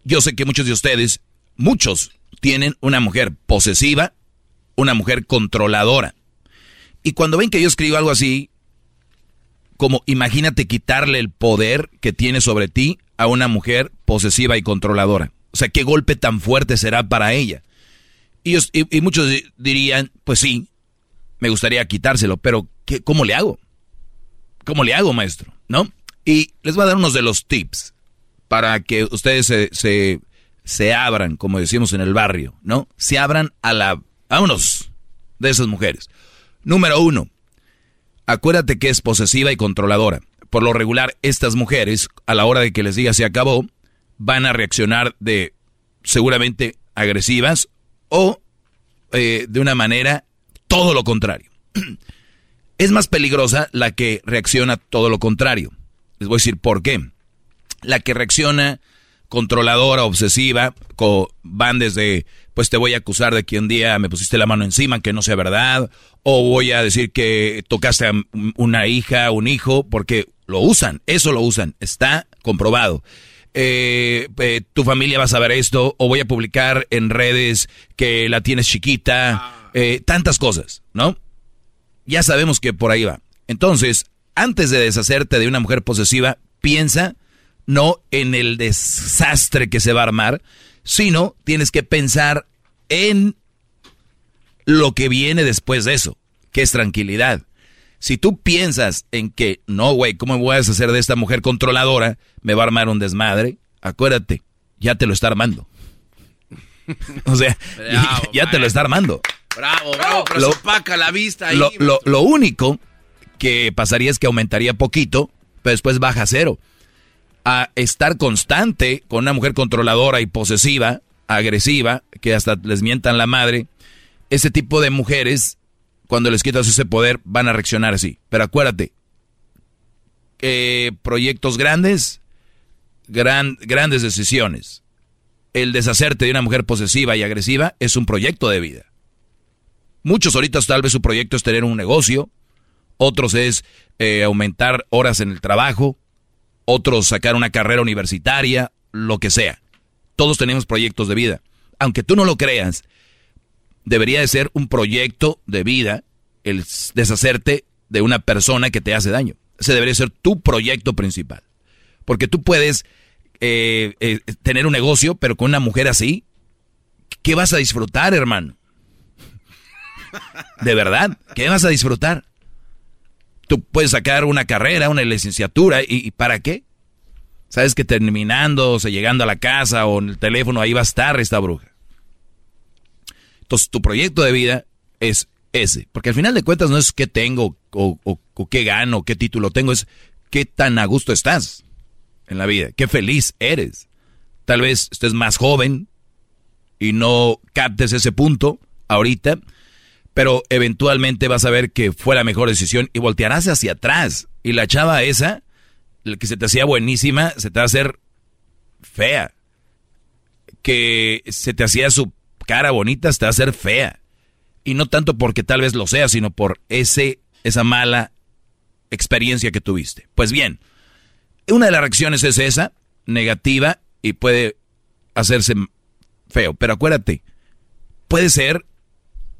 Yo sé que muchos de ustedes, muchos, tienen una mujer posesiva, una mujer controladora. Y cuando ven que yo escribo algo así, como imagínate quitarle el poder que tiene sobre ti a una mujer posesiva y controladora. O sea, qué golpe tan fuerte será para ella. Y, y- muchos di- dirían, pues sí, me gustaría quitárselo, pero ¿qué, ¿cómo le hago? ¿Cómo le hago, maestro? ¿No? Y les voy a dar unos de los tips para que ustedes se, se abran, como decimos en el barrio, ¿no? Se abran a la unos de esas mujeres. Número uno, acuérdate que es posesiva y controladora. Por lo regular, estas mujeres, a la hora de que les diga se acabó, van a reaccionar de seguramente agresivas o eh, de una manera todo lo contrario. es más peligrosa la que reacciona todo lo contrario. Les voy a decir por qué. La que reacciona controladora, obsesiva, co- van desde, pues te voy a acusar de que un día me pusiste la mano encima, que no sea verdad, o voy a decir que tocaste a una hija, un hijo, porque lo usan, eso lo usan, está comprobado. eh, eh, tu familia va a saber esto, o voy a publicar en redes que la tienes chiquita, eh, tantas cosas, ¿no? Ya sabemos que por ahí va. Entonces, antes de deshacerte de una mujer posesiva, piensa no en el desastre que se va a armar, sino tienes que pensar en lo que viene después de eso, que es tranquilidad. Si tú piensas en que, no, güey, ¿cómo me voy a deshacer de esta mujer controladora? Me va a armar un desmadre. Acuérdate, ya te lo está armando. o sea, ya te lo está armando. Bravo, bravo, pero lo, opaca la vista ahí. Lo, lo, lo, único que pasaría es que aumentaría poquito, pero después baja a cero. A estar constante con una mujer controladora y posesiva, agresiva, que hasta les mientan la madre, ese tipo de mujeres, cuando les quitas ese poder, van a reaccionar así. Pero acuérdate, eh, proyectos grandes, gran, grandes decisiones. El deshacerte de una mujer posesiva y agresiva es un proyecto de vida. Muchos ahorita tal vez su proyecto es tener un negocio, otros es eh, aumentar horas en el trabajo, otros sacar una carrera universitaria, lo que sea. Todos tenemos proyectos de vida. Aunque tú no lo creas, debería de ser un proyecto de vida el deshacerte de una persona que te hace daño. Ese debería ser tu proyecto principal. Porque tú puedes eh, eh, tener un negocio, pero con una mujer así, ¿qué vas a disfrutar, hermano? De verdad, ¿qué vas a disfrutar? Tú puedes sacar una carrera, una licenciatura, ¿y, para qué? Sabes que terminando, o sea, llegando a la casa o en el teléfono, ahí va a estar esta bruja. Entonces, tu proyecto de vida es ese. Porque al final de cuentas no es qué tengo o, o qué gano, qué título tengo, es qué tan a gusto estás en la vida, qué feliz eres. Tal vez estés más joven y no captes ese punto ahorita, pero eventualmente vas a ver que fue la mejor decisión y voltearás hacia atrás. Y la chava esa, que se te hacía buenísima, se te va a hacer fea. Que se te hacía su cara bonita, se te va a hacer fea. Y no tanto porque tal vez lo sea, sino por ese, esa mala experiencia que tuviste. Pues bien, una de las reacciones es esa, negativa, y puede hacerse feo. Pero acuérdate, puede ser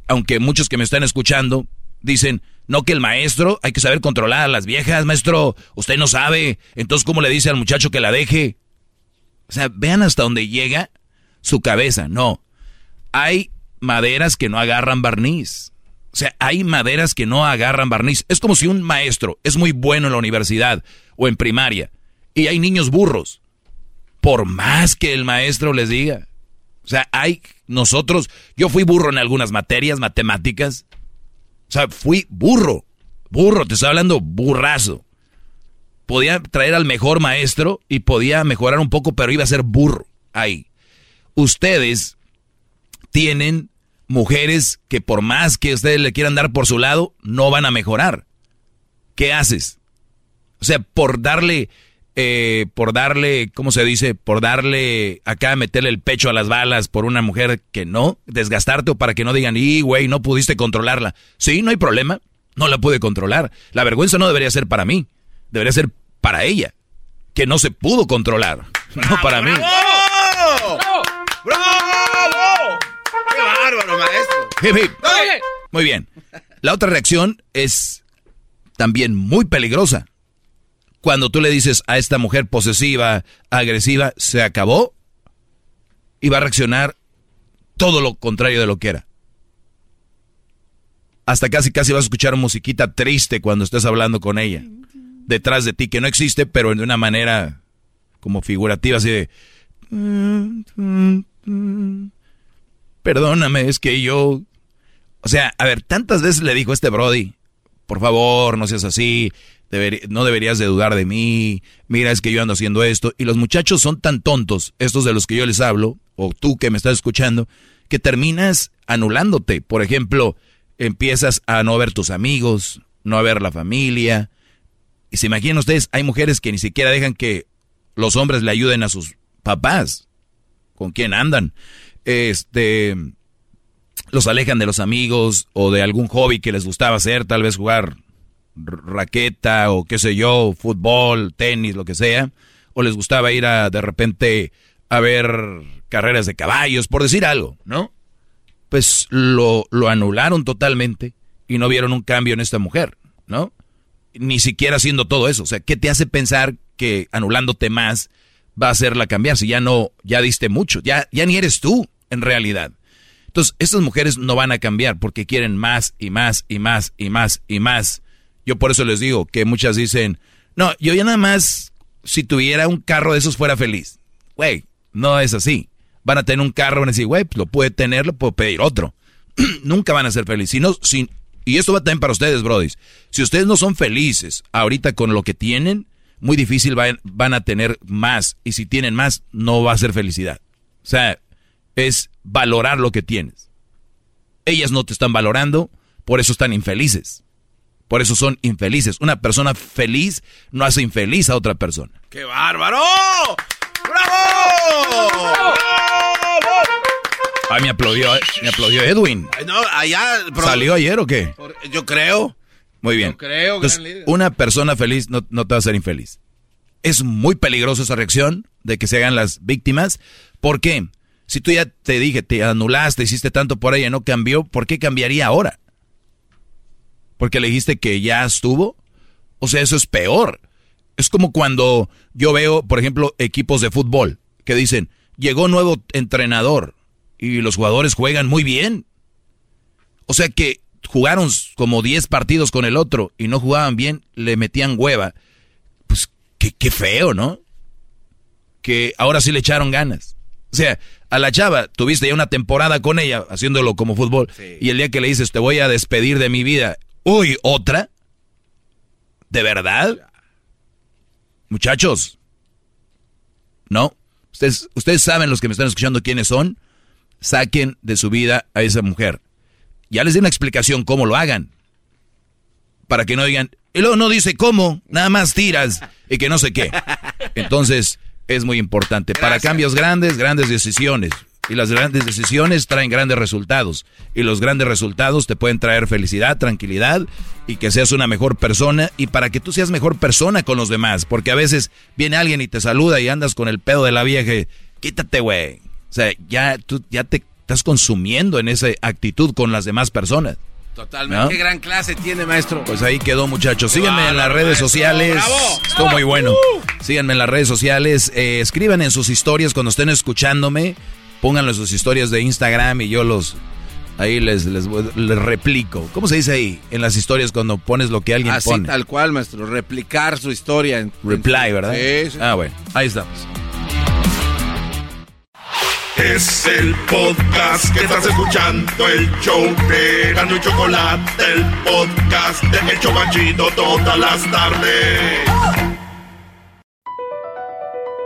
aunque muchos que me están escuchando dicen, no que el maestro, hay que saber controlar a las viejas, maestro, usted no sabe, entonces ¿cómo le dice al muchacho que la deje? O sea, vean hasta dónde llega su cabeza, no. Hay maderas que no agarran barniz. O sea, hay maderas que no agarran barniz. Es como si un maestro es muy bueno en la universidad o en primaria y hay niños burros. Por más que el maestro les diga, o sea, hay nosotros, yo fui burro en algunas materias, matemáticas. O sea, fui burro. Burro, te estoy hablando burrazo. Podía traer al mejor maestro y podía mejorar un poco, pero iba a ser burro ahí. Ustedes tienen mujeres que por más que ustedes le quieran dar por su lado, no van a mejorar. ¿Qué haces? O sea, por darle eh, por darle, ¿cómo se dice? Por darle acá, meterle el pecho a las balas por una mujer que no, desgastarte o para que no digan, y güey, no pudiste controlarla. Sí, no hay problema, no la pude controlar. La vergüenza no debería ser para mí, debería ser para ella, que no se pudo controlar, no para mí. ¡Bravo! ¡Bravo! ¡Qué bárbaro, maestro! Muy bien. La otra reacción es también muy peligrosa cuando tú le dices a esta mujer posesiva, agresiva, se acabó, y va a reaccionar todo lo contrario de lo que era. Hasta casi casi vas a escuchar musiquita triste cuando estés hablando con ella. Detrás de ti, que no existe, pero de una manera como figurativa, así de... Perdóname, es que yo... O sea, a ver, tantas veces le dijo este Brody, por favor, no seas así, no deberías de dudar de mí, mira, es que yo ando haciendo esto. Y los muchachos son tan tontos, estos de los que yo les hablo, o tú que me estás escuchando, que terminas anulándote. Por ejemplo, empiezas a no ver tus amigos, no a ver la familia. Y se imaginan ustedes, hay mujeres que ni siquiera dejan que los hombres le ayuden a sus papás. ¿Con quién andan? Este los alejan de los amigos o de algún hobby que les gustaba hacer, tal vez jugar raqueta o qué sé yo, fútbol, tenis, lo que sea, o les gustaba ir a de repente a ver carreras de caballos, por decir algo, ¿no? Pues lo, lo anularon totalmente y no vieron un cambio en esta mujer, ¿no? Ni siquiera haciendo todo eso. O sea, ¿qué te hace pensar que anulándote más va a hacerla cambiar si ya no, ya diste mucho, ya, ya ni eres tú en realidad? Entonces, estas mujeres no van a cambiar porque quieren más y más y más y más y más. Yo por eso les digo que muchas dicen, no, yo ya nada más, si tuviera un carro de esos fuera feliz. Güey, no es así. Van a tener un carro, van a decir, güey, pues lo puede tener, lo puedo pedir otro. Nunca van a ser felices. Y esto va también para ustedes, brodis. Si ustedes no son felices ahorita con lo que tienen, muy difícil van, van a tener más. Y si tienen más, no va a ser felicidad. O sea, es valorar lo que tienes. Ellas no te están valorando, por eso están infelices. Por eso son infelices. Una persona feliz no hace infeliz a otra persona. ¡Qué bárbaro! ¡Bravo! ¡Bravo! Ay, me aplaudió, me aplaudió Edwin. No, allá... ¿Salió ayer o qué? Yo creo. Muy bien. Yo creo, Entonces, una persona feliz no, no te va a hacer infeliz. Es muy peligrosa esa reacción de que se hagan las víctimas. ¿Por qué? Si tú ya te dije, te anulaste, hiciste tanto por ella, no cambió, ¿por qué cambiaría ahora? ¿Porque le dijiste que ya estuvo? O sea, eso es peor. Es como cuando yo veo, por ejemplo, equipos de fútbol que dicen, llegó nuevo entrenador y los jugadores juegan muy bien. O sea que jugaron como 10 partidos con el otro y no jugaban bien, le metían hueva. Pues qué, qué feo, ¿no? Que ahora sí le echaron ganas. O sea, a la chava, tuviste ya una temporada con ella haciéndolo como fútbol y el día que le dices te voy a despedir de mi vida, uy, otra. ¿De verdad? Muchachos, ¿no? Ustedes, ustedes saben los que me están escuchando quiénes son. Saquen de su vida a esa mujer. Ya les di una explicación cómo lo hagan. Para que no digan, y luego no dice cómo, nada más tiras y que no sé qué. Entonces, es muy importante. Para cambios grandes, grandes decisiones. Y las grandes decisiones traen grandes resultados. Y los grandes resultados te pueden traer felicidad, tranquilidad y que seas una mejor persona. Y para que tú seas mejor persona con los demás. Porque a veces viene alguien y te saluda y andas con el pedo de la vieja. Quítate, güey. O sea, ya tú ya te estás consumiendo en esa actitud con las demás personas. Totalmente. ¿No? Qué gran clase tiene, maestro. Pues ahí quedó, muchachos. Síganme en las redes maestro. sociales. ¡Bravo! Estuvo muy bueno. Síganme en las redes sociales. eh, escriban en sus historias cuando estén escuchándome. Pónganlo en sus historias de Instagram y yo los. Ahí les, les, voy- les replico. ¿Cómo se dice ahí? En las historias cuando pones lo que alguien Así pone. tal cual, maestro. Replicar su historia. en- Reply, ¿verdad? Sí, sí. Ah, bueno. Ahí estamos. Es el podcast que estás escuchando, el show de Gano y Chocolate, el podcast de El Chocachito todas las tardes.